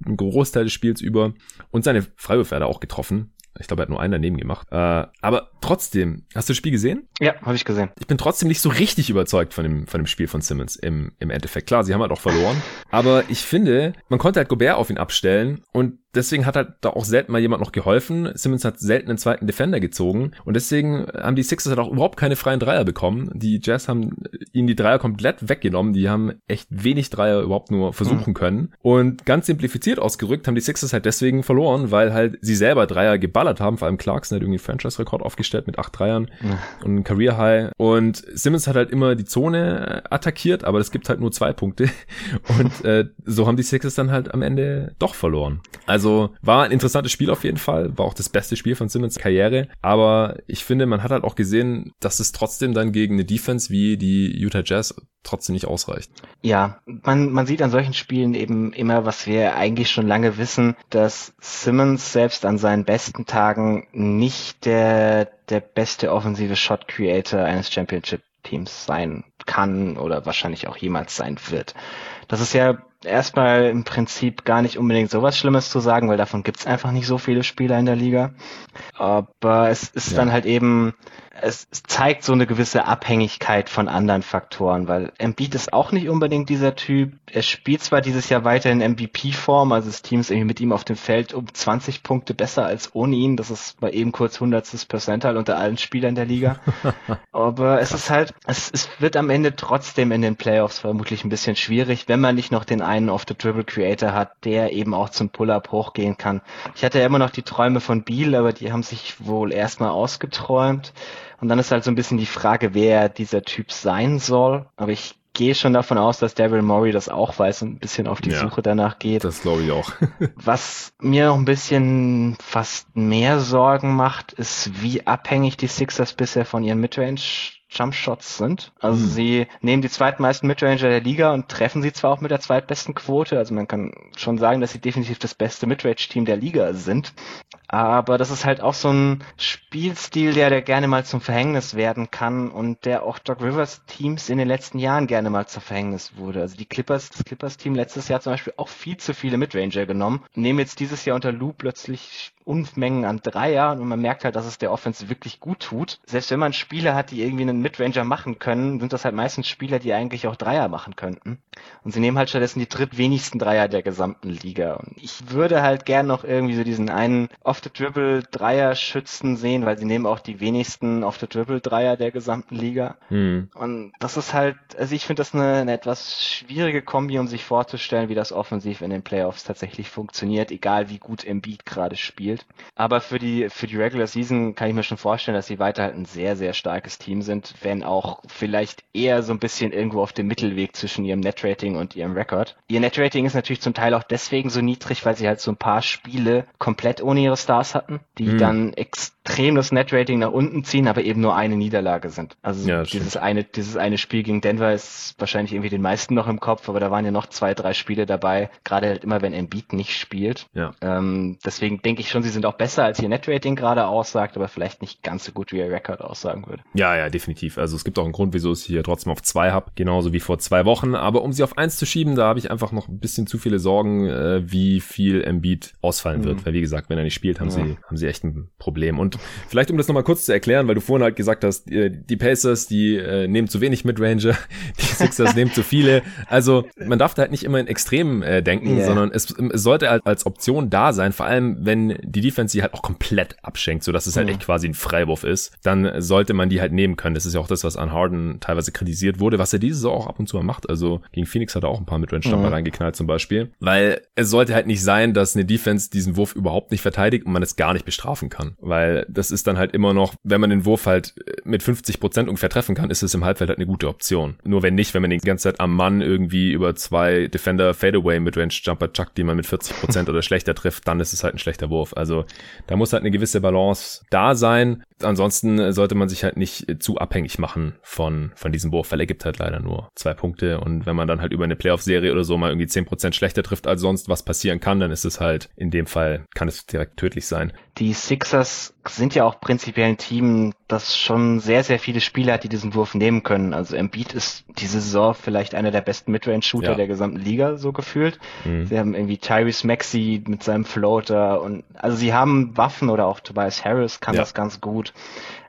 ein Großteil des Spiels über. Und seine Freiwürfe hat er auch getroffen. Ich glaube, er hat nur einen daneben gemacht. Äh, aber trotzdem, hast du das Spiel gesehen? Ja, habe ich gesehen. Ich bin trotzdem nicht so richtig überzeugt von dem, von dem Spiel von Simmons im, im Endeffekt. Klar, sie haben halt auch verloren. Aber ich finde, man konnte halt Gobert auf ihn abstellen und deswegen hat halt da auch selten mal jemand noch geholfen. Simmons hat selten einen zweiten Defender gezogen und deswegen haben die Sixers halt auch überhaupt keine freien Dreier bekommen. Die Jazz haben ihnen die Dreier komplett weggenommen. Die haben echt wenig Dreier überhaupt nur versuchen mhm. können. Und ganz simplifiziert ausgerückt haben die Sixers halt deswegen verloren, weil halt sie selber Dreier geballert haben. Vor allem Clarkson hat irgendwie einen Franchise-Rekord aufgestellt mit acht Dreiern mhm. und ein Career High. Und Simmons hat halt immer die Zone attackiert, aber es gibt halt nur zwei Punkte. (laughs) Und äh, so haben die Sixers dann halt am Ende doch verloren. Also war ein interessantes Spiel auf jeden Fall, war auch das beste Spiel von Simmons Karriere, aber ich finde, man hat halt auch gesehen, dass es trotzdem dann gegen eine Defense wie die Utah Jazz trotzdem nicht ausreicht. Ja, man, man sieht an solchen Spielen eben immer, was wir eigentlich schon lange wissen, dass Simmons selbst an seinen besten Tagen nicht der, der beste offensive Shot Creator eines Championship Teams sein kann oder wahrscheinlich auch jemals sein wird. Das ist ja erstmal im Prinzip gar nicht unbedingt sowas Schlimmes zu sagen, weil davon gibt's einfach nicht so viele Spieler in der Liga. Aber es ist ja. dann halt eben es zeigt so eine gewisse Abhängigkeit von anderen Faktoren, weil Embiid ist auch nicht unbedingt dieser Typ. Er spielt zwar dieses Jahr weiter in MVP-Form, also das Team ist irgendwie mit ihm auf dem Feld um 20 Punkte besser als ohne ihn. Das ist bei eben kurz hundertstes Percentile unter allen Spielern der Liga. (laughs) Aber es ist halt, es, es wird am Ende trotzdem in den Playoffs vermutlich ein bisschen schwierig, wenn man nicht noch den einen Off-the-Dribble-Creator hat, der eben auch zum Pull-Up hochgehen kann. Ich hatte ja immer noch die Träume von Beal, aber die haben sich wohl erstmal ausgeträumt. Und dann ist halt so ein bisschen die Frage, wer dieser Typ sein soll. Aber ich gehe schon davon aus, dass Daryl Morey das auch weiß und ein bisschen auf die ja, Suche danach geht. Das glaube ich auch. (laughs) Was mir noch ein bisschen fast mehr Sorgen macht, ist, wie abhängig die Sixers bisher von ihren Midrange Jumpshots sind. Also mhm. sie nehmen die zweitmeisten Midranger der Liga und treffen sie zwar auch mit der zweitbesten Quote. Also man kann schon sagen, dass sie definitiv das beste Midrange-Team der Liga sind. Aber das ist halt auch so ein Spielstil, der, der gerne mal zum Verhängnis werden kann und der auch Doc Rivers Teams in den letzten Jahren gerne mal zum Verhängnis wurde. Also die Clippers, das Clippers Team letztes Jahr zum Beispiel auch viel zu viele Midranger genommen, nehmen jetzt dieses Jahr unter Lou plötzlich Unmengen an Dreier und man merkt halt, dass es der Offense wirklich gut tut. Selbst wenn man Spieler hat, die irgendwie einen Midranger machen können, sind das halt meistens Spieler, die eigentlich auch Dreier machen könnten. Und sie nehmen halt stattdessen die drittwenigsten Dreier der gesamten Liga. Und ich würde halt gern noch irgendwie so diesen einen Off-the-Dribble-Dreier-Schützen sehen, weil sie nehmen auch die wenigsten Off-the-Dribble-Dreier der gesamten Liga. Hm. Und das ist halt, also ich finde das eine, eine etwas schwierige Kombi, um sich vorzustellen, wie das offensiv in den Playoffs tatsächlich funktioniert, egal wie gut Embiid gerade spielt gespielt. Aber für die, für die Regular Season kann ich mir schon vorstellen, dass sie weiter halt ein sehr, sehr starkes Team sind, wenn auch vielleicht eher so ein bisschen irgendwo auf dem Mittelweg zwischen ihrem Netrating und ihrem Rekord. Ihr Netrating ist natürlich zum Teil auch deswegen so niedrig, weil sie halt so ein paar Spiele komplett ohne ihre Stars hatten, die mhm. dann extrem das Netrating nach unten ziehen, aber eben nur eine Niederlage sind. Also ja, dieses eine, dieses eine Spiel gegen Denver ist wahrscheinlich irgendwie den meisten noch im Kopf, aber da waren ja noch zwei, drei Spiele dabei, gerade halt immer, wenn Embiid nicht spielt. Ja. Ähm, deswegen denke ich schon, sie sind auch besser, als ihr Netrating gerade aussagt, aber vielleicht nicht ganz so gut, wie ihr Record aussagen würde. Ja, ja, definitiv. Also es gibt auch einen Grund, wieso ich sie hier trotzdem auf zwei habe, genauso wie vor zwei Wochen. Aber um sie auf eins zu schieben, da habe ich einfach noch ein bisschen zu viele Sorgen, äh, wie viel Embiid ausfallen mhm. wird. Weil wie gesagt, wenn er nicht spielt, haben ja. sie haben sie echt ein Problem. Und vielleicht um das nochmal kurz zu erklären, weil du vorhin halt gesagt hast, äh, die Pacers, die äh, nehmen zu wenig Midranger, (laughs) die Sixers nehmen zu viele. Also man darf da halt nicht immer in Extremen äh, denken, yeah. sondern es, es sollte halt als Option da sein, vor allem wenn die Defense sie halt auch komplett abschenkt, so dass es halt mhm. echt quasi ein Freiwurf ist, dann sollte man die halt nehmen können. Das ist ja auch das, was an Harden teilweise kritisiert wurde, was er diese Saison auch ab und zu mal macht. Also gegen Phoenix hat er auch ein paar mit Range mhm. reingeknallt zum Beispiel, weil es sollte halt nicht sein, dass eine Defense diesen Wurf überhaupt nicht verteidigt und man es gar nicht bestrafen kann, weil das ist dann halt immer noch, wenn man den Wurf halt mit 50 Prozent ungefähr treffen kann, ist es im Halbfeld halt eine gute Option. Nur wenn nicht, wenn man den ganze Zeit am Mann irgendwie über zwei Defender Fadeaway mit Range Jumper chuckt, die man mit 40 Prozent (laughs) oder schlechter trifft, dann ist es halt ein schlechter Wurf. Also da muss halt eine gewisse Balance da sein. Ansonsten sollte man sich halt nicht zu abhängig machen von, von diesem Wurf, weil er gibt halt leider nur zwei Punkte. Und wenn man dann halt über eine Playoff-Serie oder so mal irgendwie zehn Prozent schlechter trifft als sonst, was passieren kann, dann ist es halt, in dem Fall kann es direkt tödlich sein. Die Sixers sind ja auch prinzipiell ein Team, das schon sehr, sehr viele Spieler hat, die diesen Wurf nehmen können. Also Embiid ist diese Saison vielleicht einer der besten Midrange-Shooter ja. der gesamten Liga, so gefühlt. Mhm. Sie haben irgendwie Tyrese Maxey mit seinem Floater und also sie haben Waffen oder auch Tobias Harris kann ja. das ganz gut.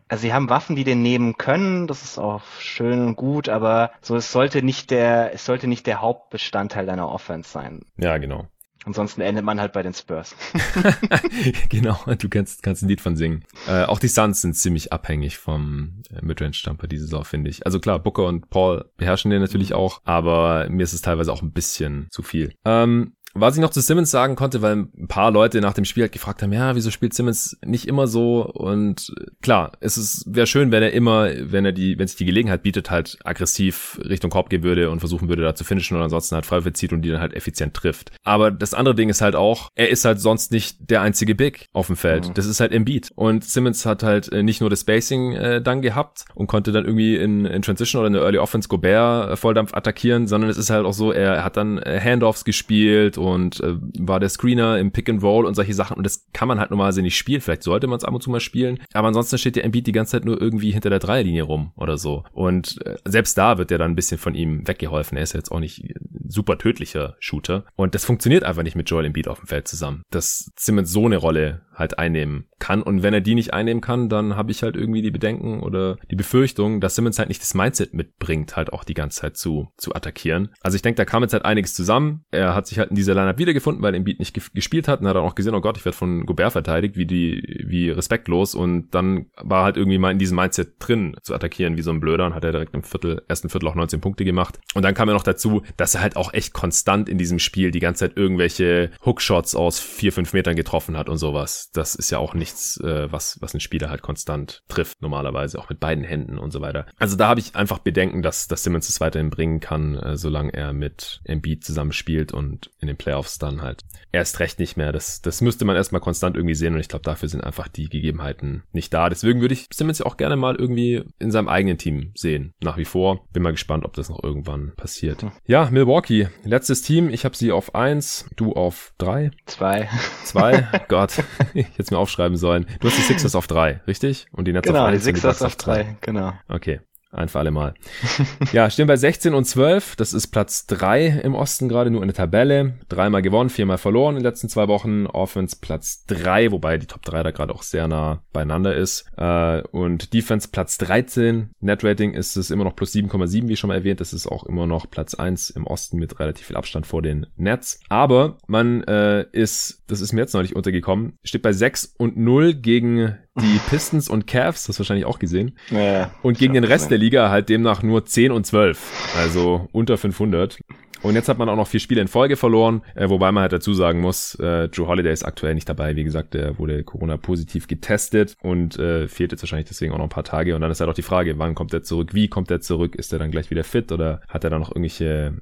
Also sie haben Waffen, die den nehmen können, das ist auch schön und gut, aber so es sollte nicht der, es sollte nicht der Hauptbestandteil deiner Offense sein. Ja, genau. Ansonsten endet man halt bei den Spurs. (laughs) (laughs) genau, du kannst, kannst ein Lied von singen. Äh, auch die Suns sind ziemlich abhängig vom äh, Midrange-Jumper diese Saison, finde ich. Also klar, Booker und Paul beherrschen den natürlich auch, aber mir ist es teilweise auch ein bisschen zu viel. Ähm, was ich noch zu Simmons sagen konnte, weil ein paar Leute nach dem Spiel halt gefragt haben, ja, wieso spielt Simmons nicht immer so? Und klar, es ist wäre schön, wenn er immer, wenn er die, wenn sich die Gelegenheit bietet, halt aggressiv Richtung Korb gehen würde und versuchen würde, da zu finishen und ansonsten halt Freiwürfe zieht und die dann halt effizient trifft. Aber das andere Ding ist halt auch, er ist halt sonst nicht der einzige Big auf dem Feld. Mhm. Das ist halt Embiid. Und Simmons hat halt äh, nicht nur das Spacing äh, dann gehabt und konnte dann irgendwie in, in Transition oder in der Early Offense Gobert äh, Volldampf attackieren, sondern es ist halt auch so, er hat dann äh, Handoffs gespielt und äh, war der Screener im Pick and Roll und solche Sachen und das kann man halt normalerweise nicht spielen. Vielleicht sollte man es ab und zu mal spielen, aber ansonsten steht der Embiid die ganze Zeit nur irgendwie hinter der Dreierlinie rum oder so. Und äh, selbst da wird ja dann ein bisschen von ihm weggeholfen. Er ist ja jetzt auch nicht super tödlicher Shooter und das funktioniert einfach nicht mit Joel Embiid auf dem Feld zusammen. Dass Simmons so eine Rolle halt einnehmen kann und wenn er die nicht einnehmen kann, dann habe ich halt irgendwie die Bedenken oder die Befürchtung, dass Simmons halt nicht das Mindset mitbringt, halt auch die ganze Zeit zu zu attackieren. Also ich denke, da kam jetzt halt einiges zusammen. Er hat sich halt in dieser Lineup wieder wiedergefunden, weil Embiid nicht gespielt hat und hat dann auch gesehen, oh Gott, ich werde von Gobert verteidigt, wie die, wie respektlos und dann war halt irgendwie mal in diesem Mindset drin zu attackieren wie so ein Blöder und hat er direkt im Viertel, ersten Viertel auch 19 Punkte gemacht und dann kam ja noch dazu, dass er halt auch echt konstant in diesem Spiel die ganze Zeit irgendwelche Hookshots aus vier, fünf Metern getroffen hat und sowas. Das ist ja auch nichts, äh, was, was ein Spieler halt konstant trifft, normalerweise, auch mit beiden Händen und so weiter. Also da habe ich einfach Bedenken, dass, dass Simmons es weiterhin bringen kann, äh, solange er mit Embiid zusammen spielt und in den Playoffs dann halt erst recht nicht mehr. Das, das müsste man erstmal konstant irgendwie sehen und ich glaube, dafür sind einfach die Gegebenheiten nicht da. Deswegen würde ich Simmons ja auch gerne mal irgendwie in seinem eigenen Team sehen. Nach wie vor. Bin mal gespannt, ob das noch irgendwann passiert. Hm. Ja, Milwaukee. Letztes Team. Ich habe sie auf eins, du auf drei. Zwei. Zwei? (laughs) Gott. (laughs) ich hätte mir aufschreiben sollen. Du hast die Sixers (laughs) auf drei, richtig? Und die Nets genau, auf eins. Genau, die Sixers auf drei. Genau. Okay. Ein für alle Mal. (laughs) ja, stehen bei 16 und 12. Das ist Platz 3 im Osten gerade, nur in der Tabelle. Dreimal gewonnen, viermal verloren in den letzten zwei Wochen. Offense Platz 3, wobei die Top 3 da gerade auch sehr nah beieinander ist. Äh, und Defense Platz 13. Net Rating ist es immer noch plus 7,7, wie schon mal erwähnt. Das ist auch immer noch Platz 1 im Osten mit relativ viel Abstand vor den Nets. Aber man äh, ist, das ist mir jetzt neulich untergekommen, steht bei 6 und 0 gegen die Pistons und Cavs, das wahrscheinlich auch gesehen. Ja, und gegen den Rest der Liga halt demnach nur 10 und 12. Also unter 500. Und jetzt hat man auch noch vier Spiele in Folge verloren, äh, wobei man halt dazu sagen muss, äh, Drew Holiday ist aktuell nicht dabei. Wie gesagt, der wurde Corona-positiv getestet und äh, fehlt jetzt wahrscheinlich deswegen auch noch ein paar Tage. Und dann ist halt auch die Frage, wann kommt er zurück, wie kommt er zurück, ist er dann gleich wieder fit oder hat er dann noch irgendwelche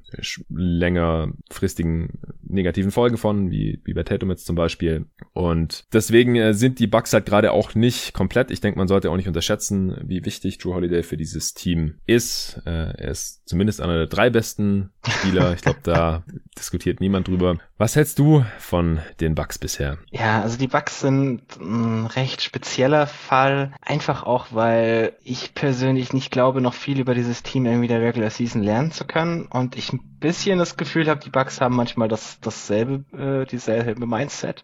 längerfristigen negativen Folgen von, wie, wie bei Tatum jetzt zum Beispiel. Und deswegen äh, sind die Bucks halt gerade auch nicht komplett. Ich denke, man sollte auch nicht unterschätzen, wie wichtig Drew Holiday für dieses Team ist. Äh, er ist zumindest einer der drei besten Spieler ich glaube, da diskutiert niemand drüber. Was hältst du von den Bugs bisher? Ja, also die Bugs sind ein recht spezieller Fall. Einfach auch, weil ich persönlich nicht glaube, noch viel über dieses Team irgendwie der Regular Season lernen zu können. Und ich ein bisschen das Gefühl habe, die Bugs haben manchmal das, dasselbe, äh, dieselbe Mindset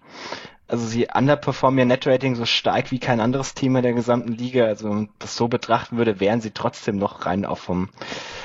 also sie underperformen ihr Netrating so stark wie kein anderes Team in der gesamten Liga. Also wenn man das so betrachten würde, wären sie trotzdem noch rein auch vom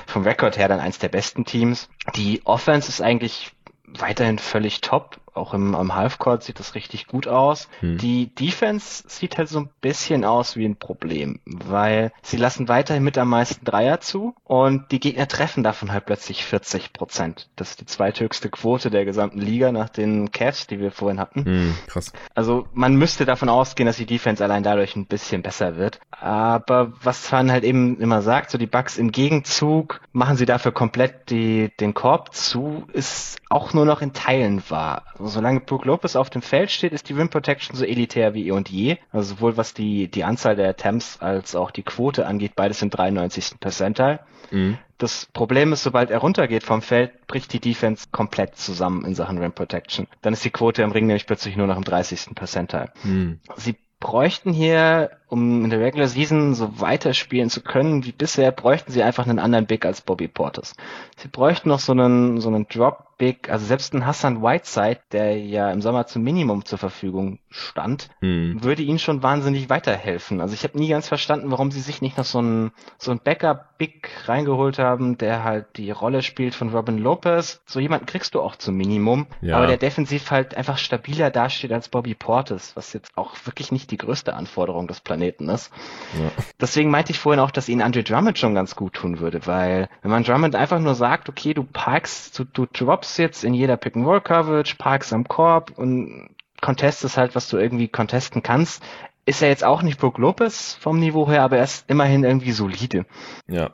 vom Rekord her dann eins der besten Teams. Die Offense ist eigentlich weiterhin völlig top auch im, am Halfcourt sieht das richtig gut aus. Hm. Die Defense sieht halt so ein bisschen aus wie ein Problem, weil sie lassen weiterhin mit am meisten Dreier zu und die Gegner treffen davon halt plötzlich 40 Prozent. Das ist die zweithöchste Quote der gesamten Liga nach den Cavs, die wir vorhin hatten. Hm, krass. Also man müsste davon ausgehen, dass die Defense allein dadurch ein bisschen besser wird. Aber was Fan halt eben immer sagt, so die Bugs im Gegenzug machen sie dafür komplett die, den Korb zu, ist auch nur noch in Teilen wahr. Also solange Brook Lopez auf dem Feld steht, ist die Rim Protection so elitär wie eh und je. Also sowohl was die, die Anzahl der Attempts als auch die Quote angeht, beides sind 93. Percentile. Mhm. Das Problem ist, sobald er runtergeht vom Feld, bricht die Defense komplett zusammen in Sachen Rim Protection. Dann ist die Quote im Ring nämlich plötzlich nur noch im 30. Percentile. Mhm. Sie bräuchten hier um in der Regular Season so weiterspielen zu können wie bisher, bräuchten sie einfach einen anderen Big als Bobby Portis. Sie bräuchten noch so einen, so einen Drop Big, also selbst ein Hassan Whiteside, der ja im Sommer zum Minimum zur Verfügung stand, hm. würde ihnen schon wahnsinnig weiterhelfen. Also ich habe nie ganz verstanden, warum sie sich nicht noch so ein so ein Backup Big reingeholt haben, der halt die Rolle spielt von Robin Lopez. So jemanden kriegst du auch zum Minimum, ja. aber der defensiv halt einfach stabiler dasteht als Bobby Portis, was jetzt auch wirklich nicht die größte Anforderung des Planeten ist. Ja. Deswegen meinte ich vorhin auch, dass ihnen Andre Drummond schon ganz gut tun würde, weil wenn man Drummond einfach nur sagt, okay, du parkst, du, du droppst jetzt in jeder Pick-and-Roll-Coverage, parkst am Korb und contestest halt, was du irgendwie contesten kannst, ist er jetzt auch nicht Brook Lopez vom Niveau her, aber er ist immerhin irgendwie solide. Ja.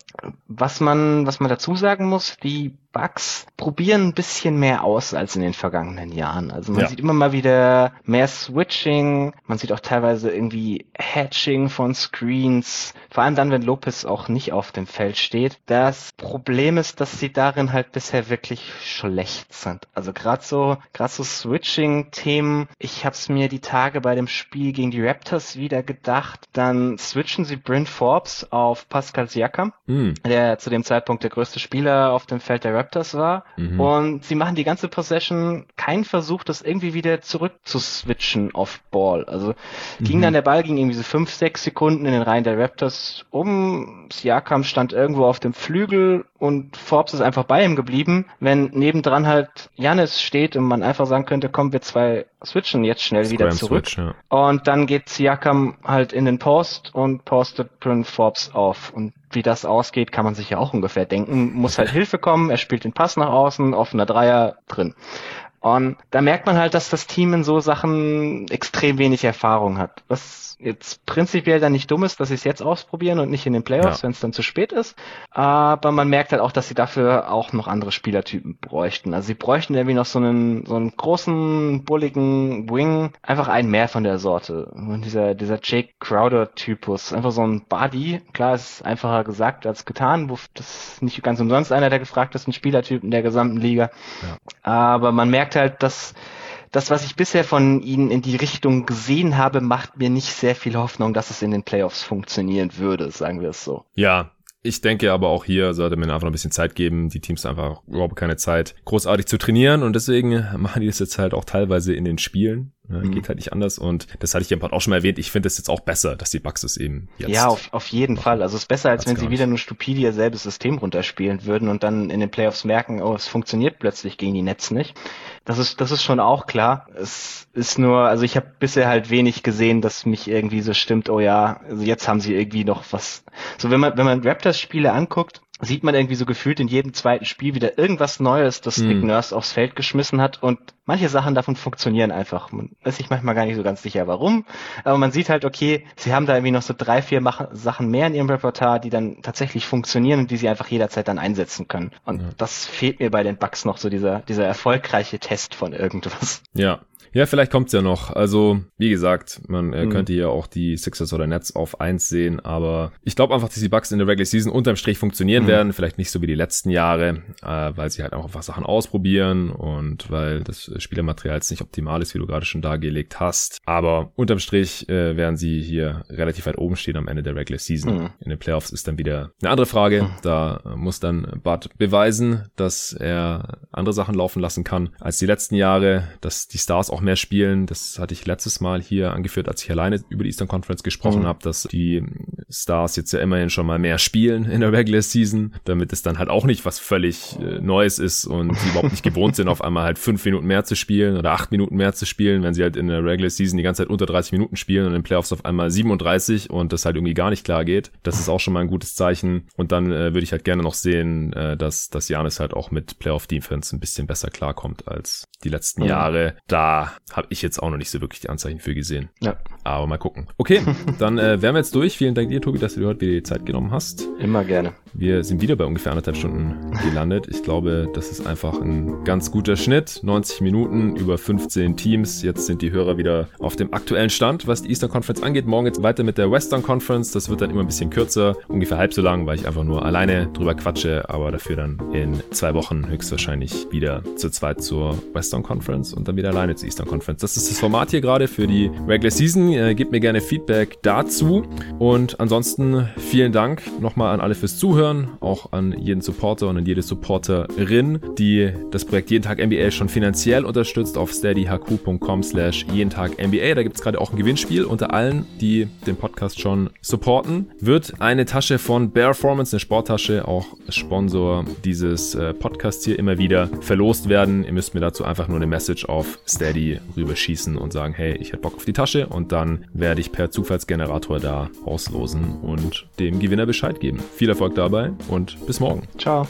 Was man, was man dazu sagen muss, die Bugs probieren ein bisschen mehr aus als in den vergangenen Jahren. Also man ja. sieht immer mal wieder mehr Switching, man sieht auch teilweise irgendwie Hatching von Screens, vor allem dann, wenn Lopez auch nicht auf dem Feld steht. Das Problem ist, dass sie darin halt bisher wirklich schlecht sind. Also gerade so, gerade so Switching-Themen. Ich habe es mir die Tage bei dem Spiel gegen die Raptors wieder gedacht. Dann switchen sie Bryn Forbes auf Pascal Siakam, mm. der zu dem Zeitpunkt der größte Spieler auf dem Feld der Raptors Raptors war. Mhm. Und sie machen die ganze Possession keinen Versuch, das irgendwie wieder zurück zu switchen auf Ball. Also mhm. ging dann der Ball ging irgendwie so fünf, sechs Sekunden in den Reihen der Raptors um. Siakam stand irgendwo auf dem Flügel und Forbes ist einfach bei ihm geblieben. Wenn nebendran halt Janis steht und man einfach sagen könnte, komm, wir zwei switchen jetzt schnell Scram wieder zurück. Switch, ja. Und dann geht Siakam halt in den Post und postet Bryn Forbes auf. Und wie das ausgeht, kann man sich ja auch ungefähr denken. Muss halt Hilfe kommen, er spielt den Pass nach außen, offener Dreier drin. Und da merkt man halt, dass das Team in so Sachen extrem wenig Erfahrung hat. Was jetzt prinzipiell dann nicht dumm ist, dass sie es jetzt ausprobieren und nicht in den Playoffs, ja. wenn es dann zu spät ist. Aber man merkt halt auch, dass sie dafür auch noch andere Spielertypen bräuchten. Also sie bräuchten irgendwie noch so einen, so einen großen, bulligen Wing, einfach einen mehr von der Sorte. Und dieser, dieser Jake Crowder-Typus, einfach so ein Buddy. Klar, ist einfacher gesagt als getan. Das ist nicht ganz umsonst einer der gefragtesten Spielertypen der gesamten Liga. Ja. Aber man merkt halt, dass das, was ich bisher von ihnen in die Richtung gesehen habe, macht mir nicht sehr viel Hoffnung, dass es in den Playoffs funktionieren würde, sagen wir es so. Ja, ich denke aber auch hier sollte man einfach ein bisschen Zeit geben. Die Teams einfach überhaupt keine Zeit, großartig zu trainieren und deswegen machen die das jetzt halt auch teilweise in den Spielen. Ja, mhm. Geht halt nicht anders und das hatte ich im Part auch schon mal erwähnt. Ich finde es jetzt auch besser, dass die Bugs es eben jetzt. Ja, auf, auf jeden Fall. Also es ist besser, als wenn sie wieder nur stupide ihr selbes System runterspielen würden und dann in den Playoffs merken, oh, es funktioniert plötzlich gegen die Netz nicht. Das ist, das ist schon auch klar. Es ist nur, also ich habe bisher halt wenig gesehen, dass mich irgendwie so stimmt, oh ja, also jetzt haben sie irgendwie noch was. So wenn man, wenn man Raptors-Spiele anguckt, sieht man irgendwie so gefühlt in jedem zweiten Spiel wieder irgendwas Neues, das hm. Nick Nurse aufs Feld geschmissen hat und manche Sachen davon funktionieren einfach. Man ist sich manchmal gar nicht so ganz sicher, warum, aber man sieht halt, okay, sie haben da irgendwie noch so drei, vier Mach Sachen mehr in ihrem Repertoire, die dann tatsächlich funktionieren und die sie einfach jederzeit dann einsetzen können. Und ja. das fehlt mir bei den Bugs noch so dieser, dieser erfolgreiche Test von irgendwas. Ja, ja, vielleicht kommt's ja noch. Also, wie gesagt, man äh, mhm. könnte hier auch die Sixers oder Nets auf eins sehen, aber ich glaube einfach, dass die Bucks in der Regular Season unterm Strich funktionieren mhm. werden. Vielleicht nicht so wie die letzten Jahre, äh, weil sie halt auch einfach Sachen ausprobieren und weil das Spielermaterial jetzt nicht optimal ist, wie du gerade schon dargelegt hast. Aber unterm Strich äh, werden sie hier relativ weit oben stehen am Ende der Regular Season. Mhm. In den Playoffs ist dann wieder eine andere Frage. Mhm. Da muss dann Bud beweisen, dass er andere Sachen laufen lassen kann als die letzten Jahre, dass die Stars auch mehr spielen. Das hatte ich letztes Mal hier angeführt, als ich alleine über die Eastern Conference gesprochen mhm. habe, dass die Stars jetzt ja immerhin schon mal mehr spielen in der Regular Season, damit es dann halt auch nicht was völlig äh, Neues ist und sie überhaupt nicht gewohnt sind, auf einmal halt fünf Minuten mehr zu spielen oder acht Minuten mehr zu spielen, wenn sie halt in der Regular Season die ganze Zeit unter 30 Minuten spielen und in den Playoffs auf einmal 37 und das halt irgendwie gar nicht klar geht. Das ist auch schon mal ein gutes Zeichen. Und dann äh, würde ich halt gerne noch sehen, äh, dass, dass Janis halt auch mit Playoff-Defense ein bisschen besser klarkommt als die letzten mhm. Jahre. Da habe ich jetzt auch noch nicht so wirklich die Anzeichen für gesehen. Ja. Aber mal gucken. Okay, dann äh, wären wir jetzt durch. Vielen Dank dir dir, Tobi, dass du dir heute wieder die Zeit genommen hast. Immer gerne. Wir sind wieder bei ungefähr anderthalb Stunden gelandet. Ich glaube, das ist einfach ein ganz guter Schnitt. 90 Minuten über 15 Teams. Jetzt sind die Hörer wieder auf dem aktuellen Stand, was die Eastern Conference angeht. Morgen jetzt weiter mit der Western Conference. Das wird dann immer ein bisschen kürzer, ungefähr halb so lang, weil ich einfach nur alleine drüber quatsche, aber dafür dann in zwei Wochen höchstwahrscheinlich wieder zu zweit zur Western Conference und dann wieder alleine zur Eastern Conference. Das ist das Format hier gerade für die Regular Season. Äh, gebt mir gerne Feedback dazu. Und ansonsten vielen Dank nochmal an alle fürs Zuhören, auch an jeden Supporter und an jede Supporterin, die das Projekt Jeden Tag NBA schon finanziell unterstützt auf steadyhq.com slash jeden Tag NBA. Da gibt es gerade auch ein Gewinnspiel. Unter allen, die den Podcast schon supporten, wird eine Tasche von Bearformance, eine Sporttasche, auch Sponsor dieses äh, Podcasts hier immer wieder verlost werden. Ihr müsst mir dazu einfach nur eine Message auf Steady rüberschießen und sagen, hey, ich hätte Bock auf die Tasche und dann werde ich per Zufallsgenerator da auslosen und dem Gewinner Bescheid geben. Viel Erfolg dabei und bis morgen. Ciao.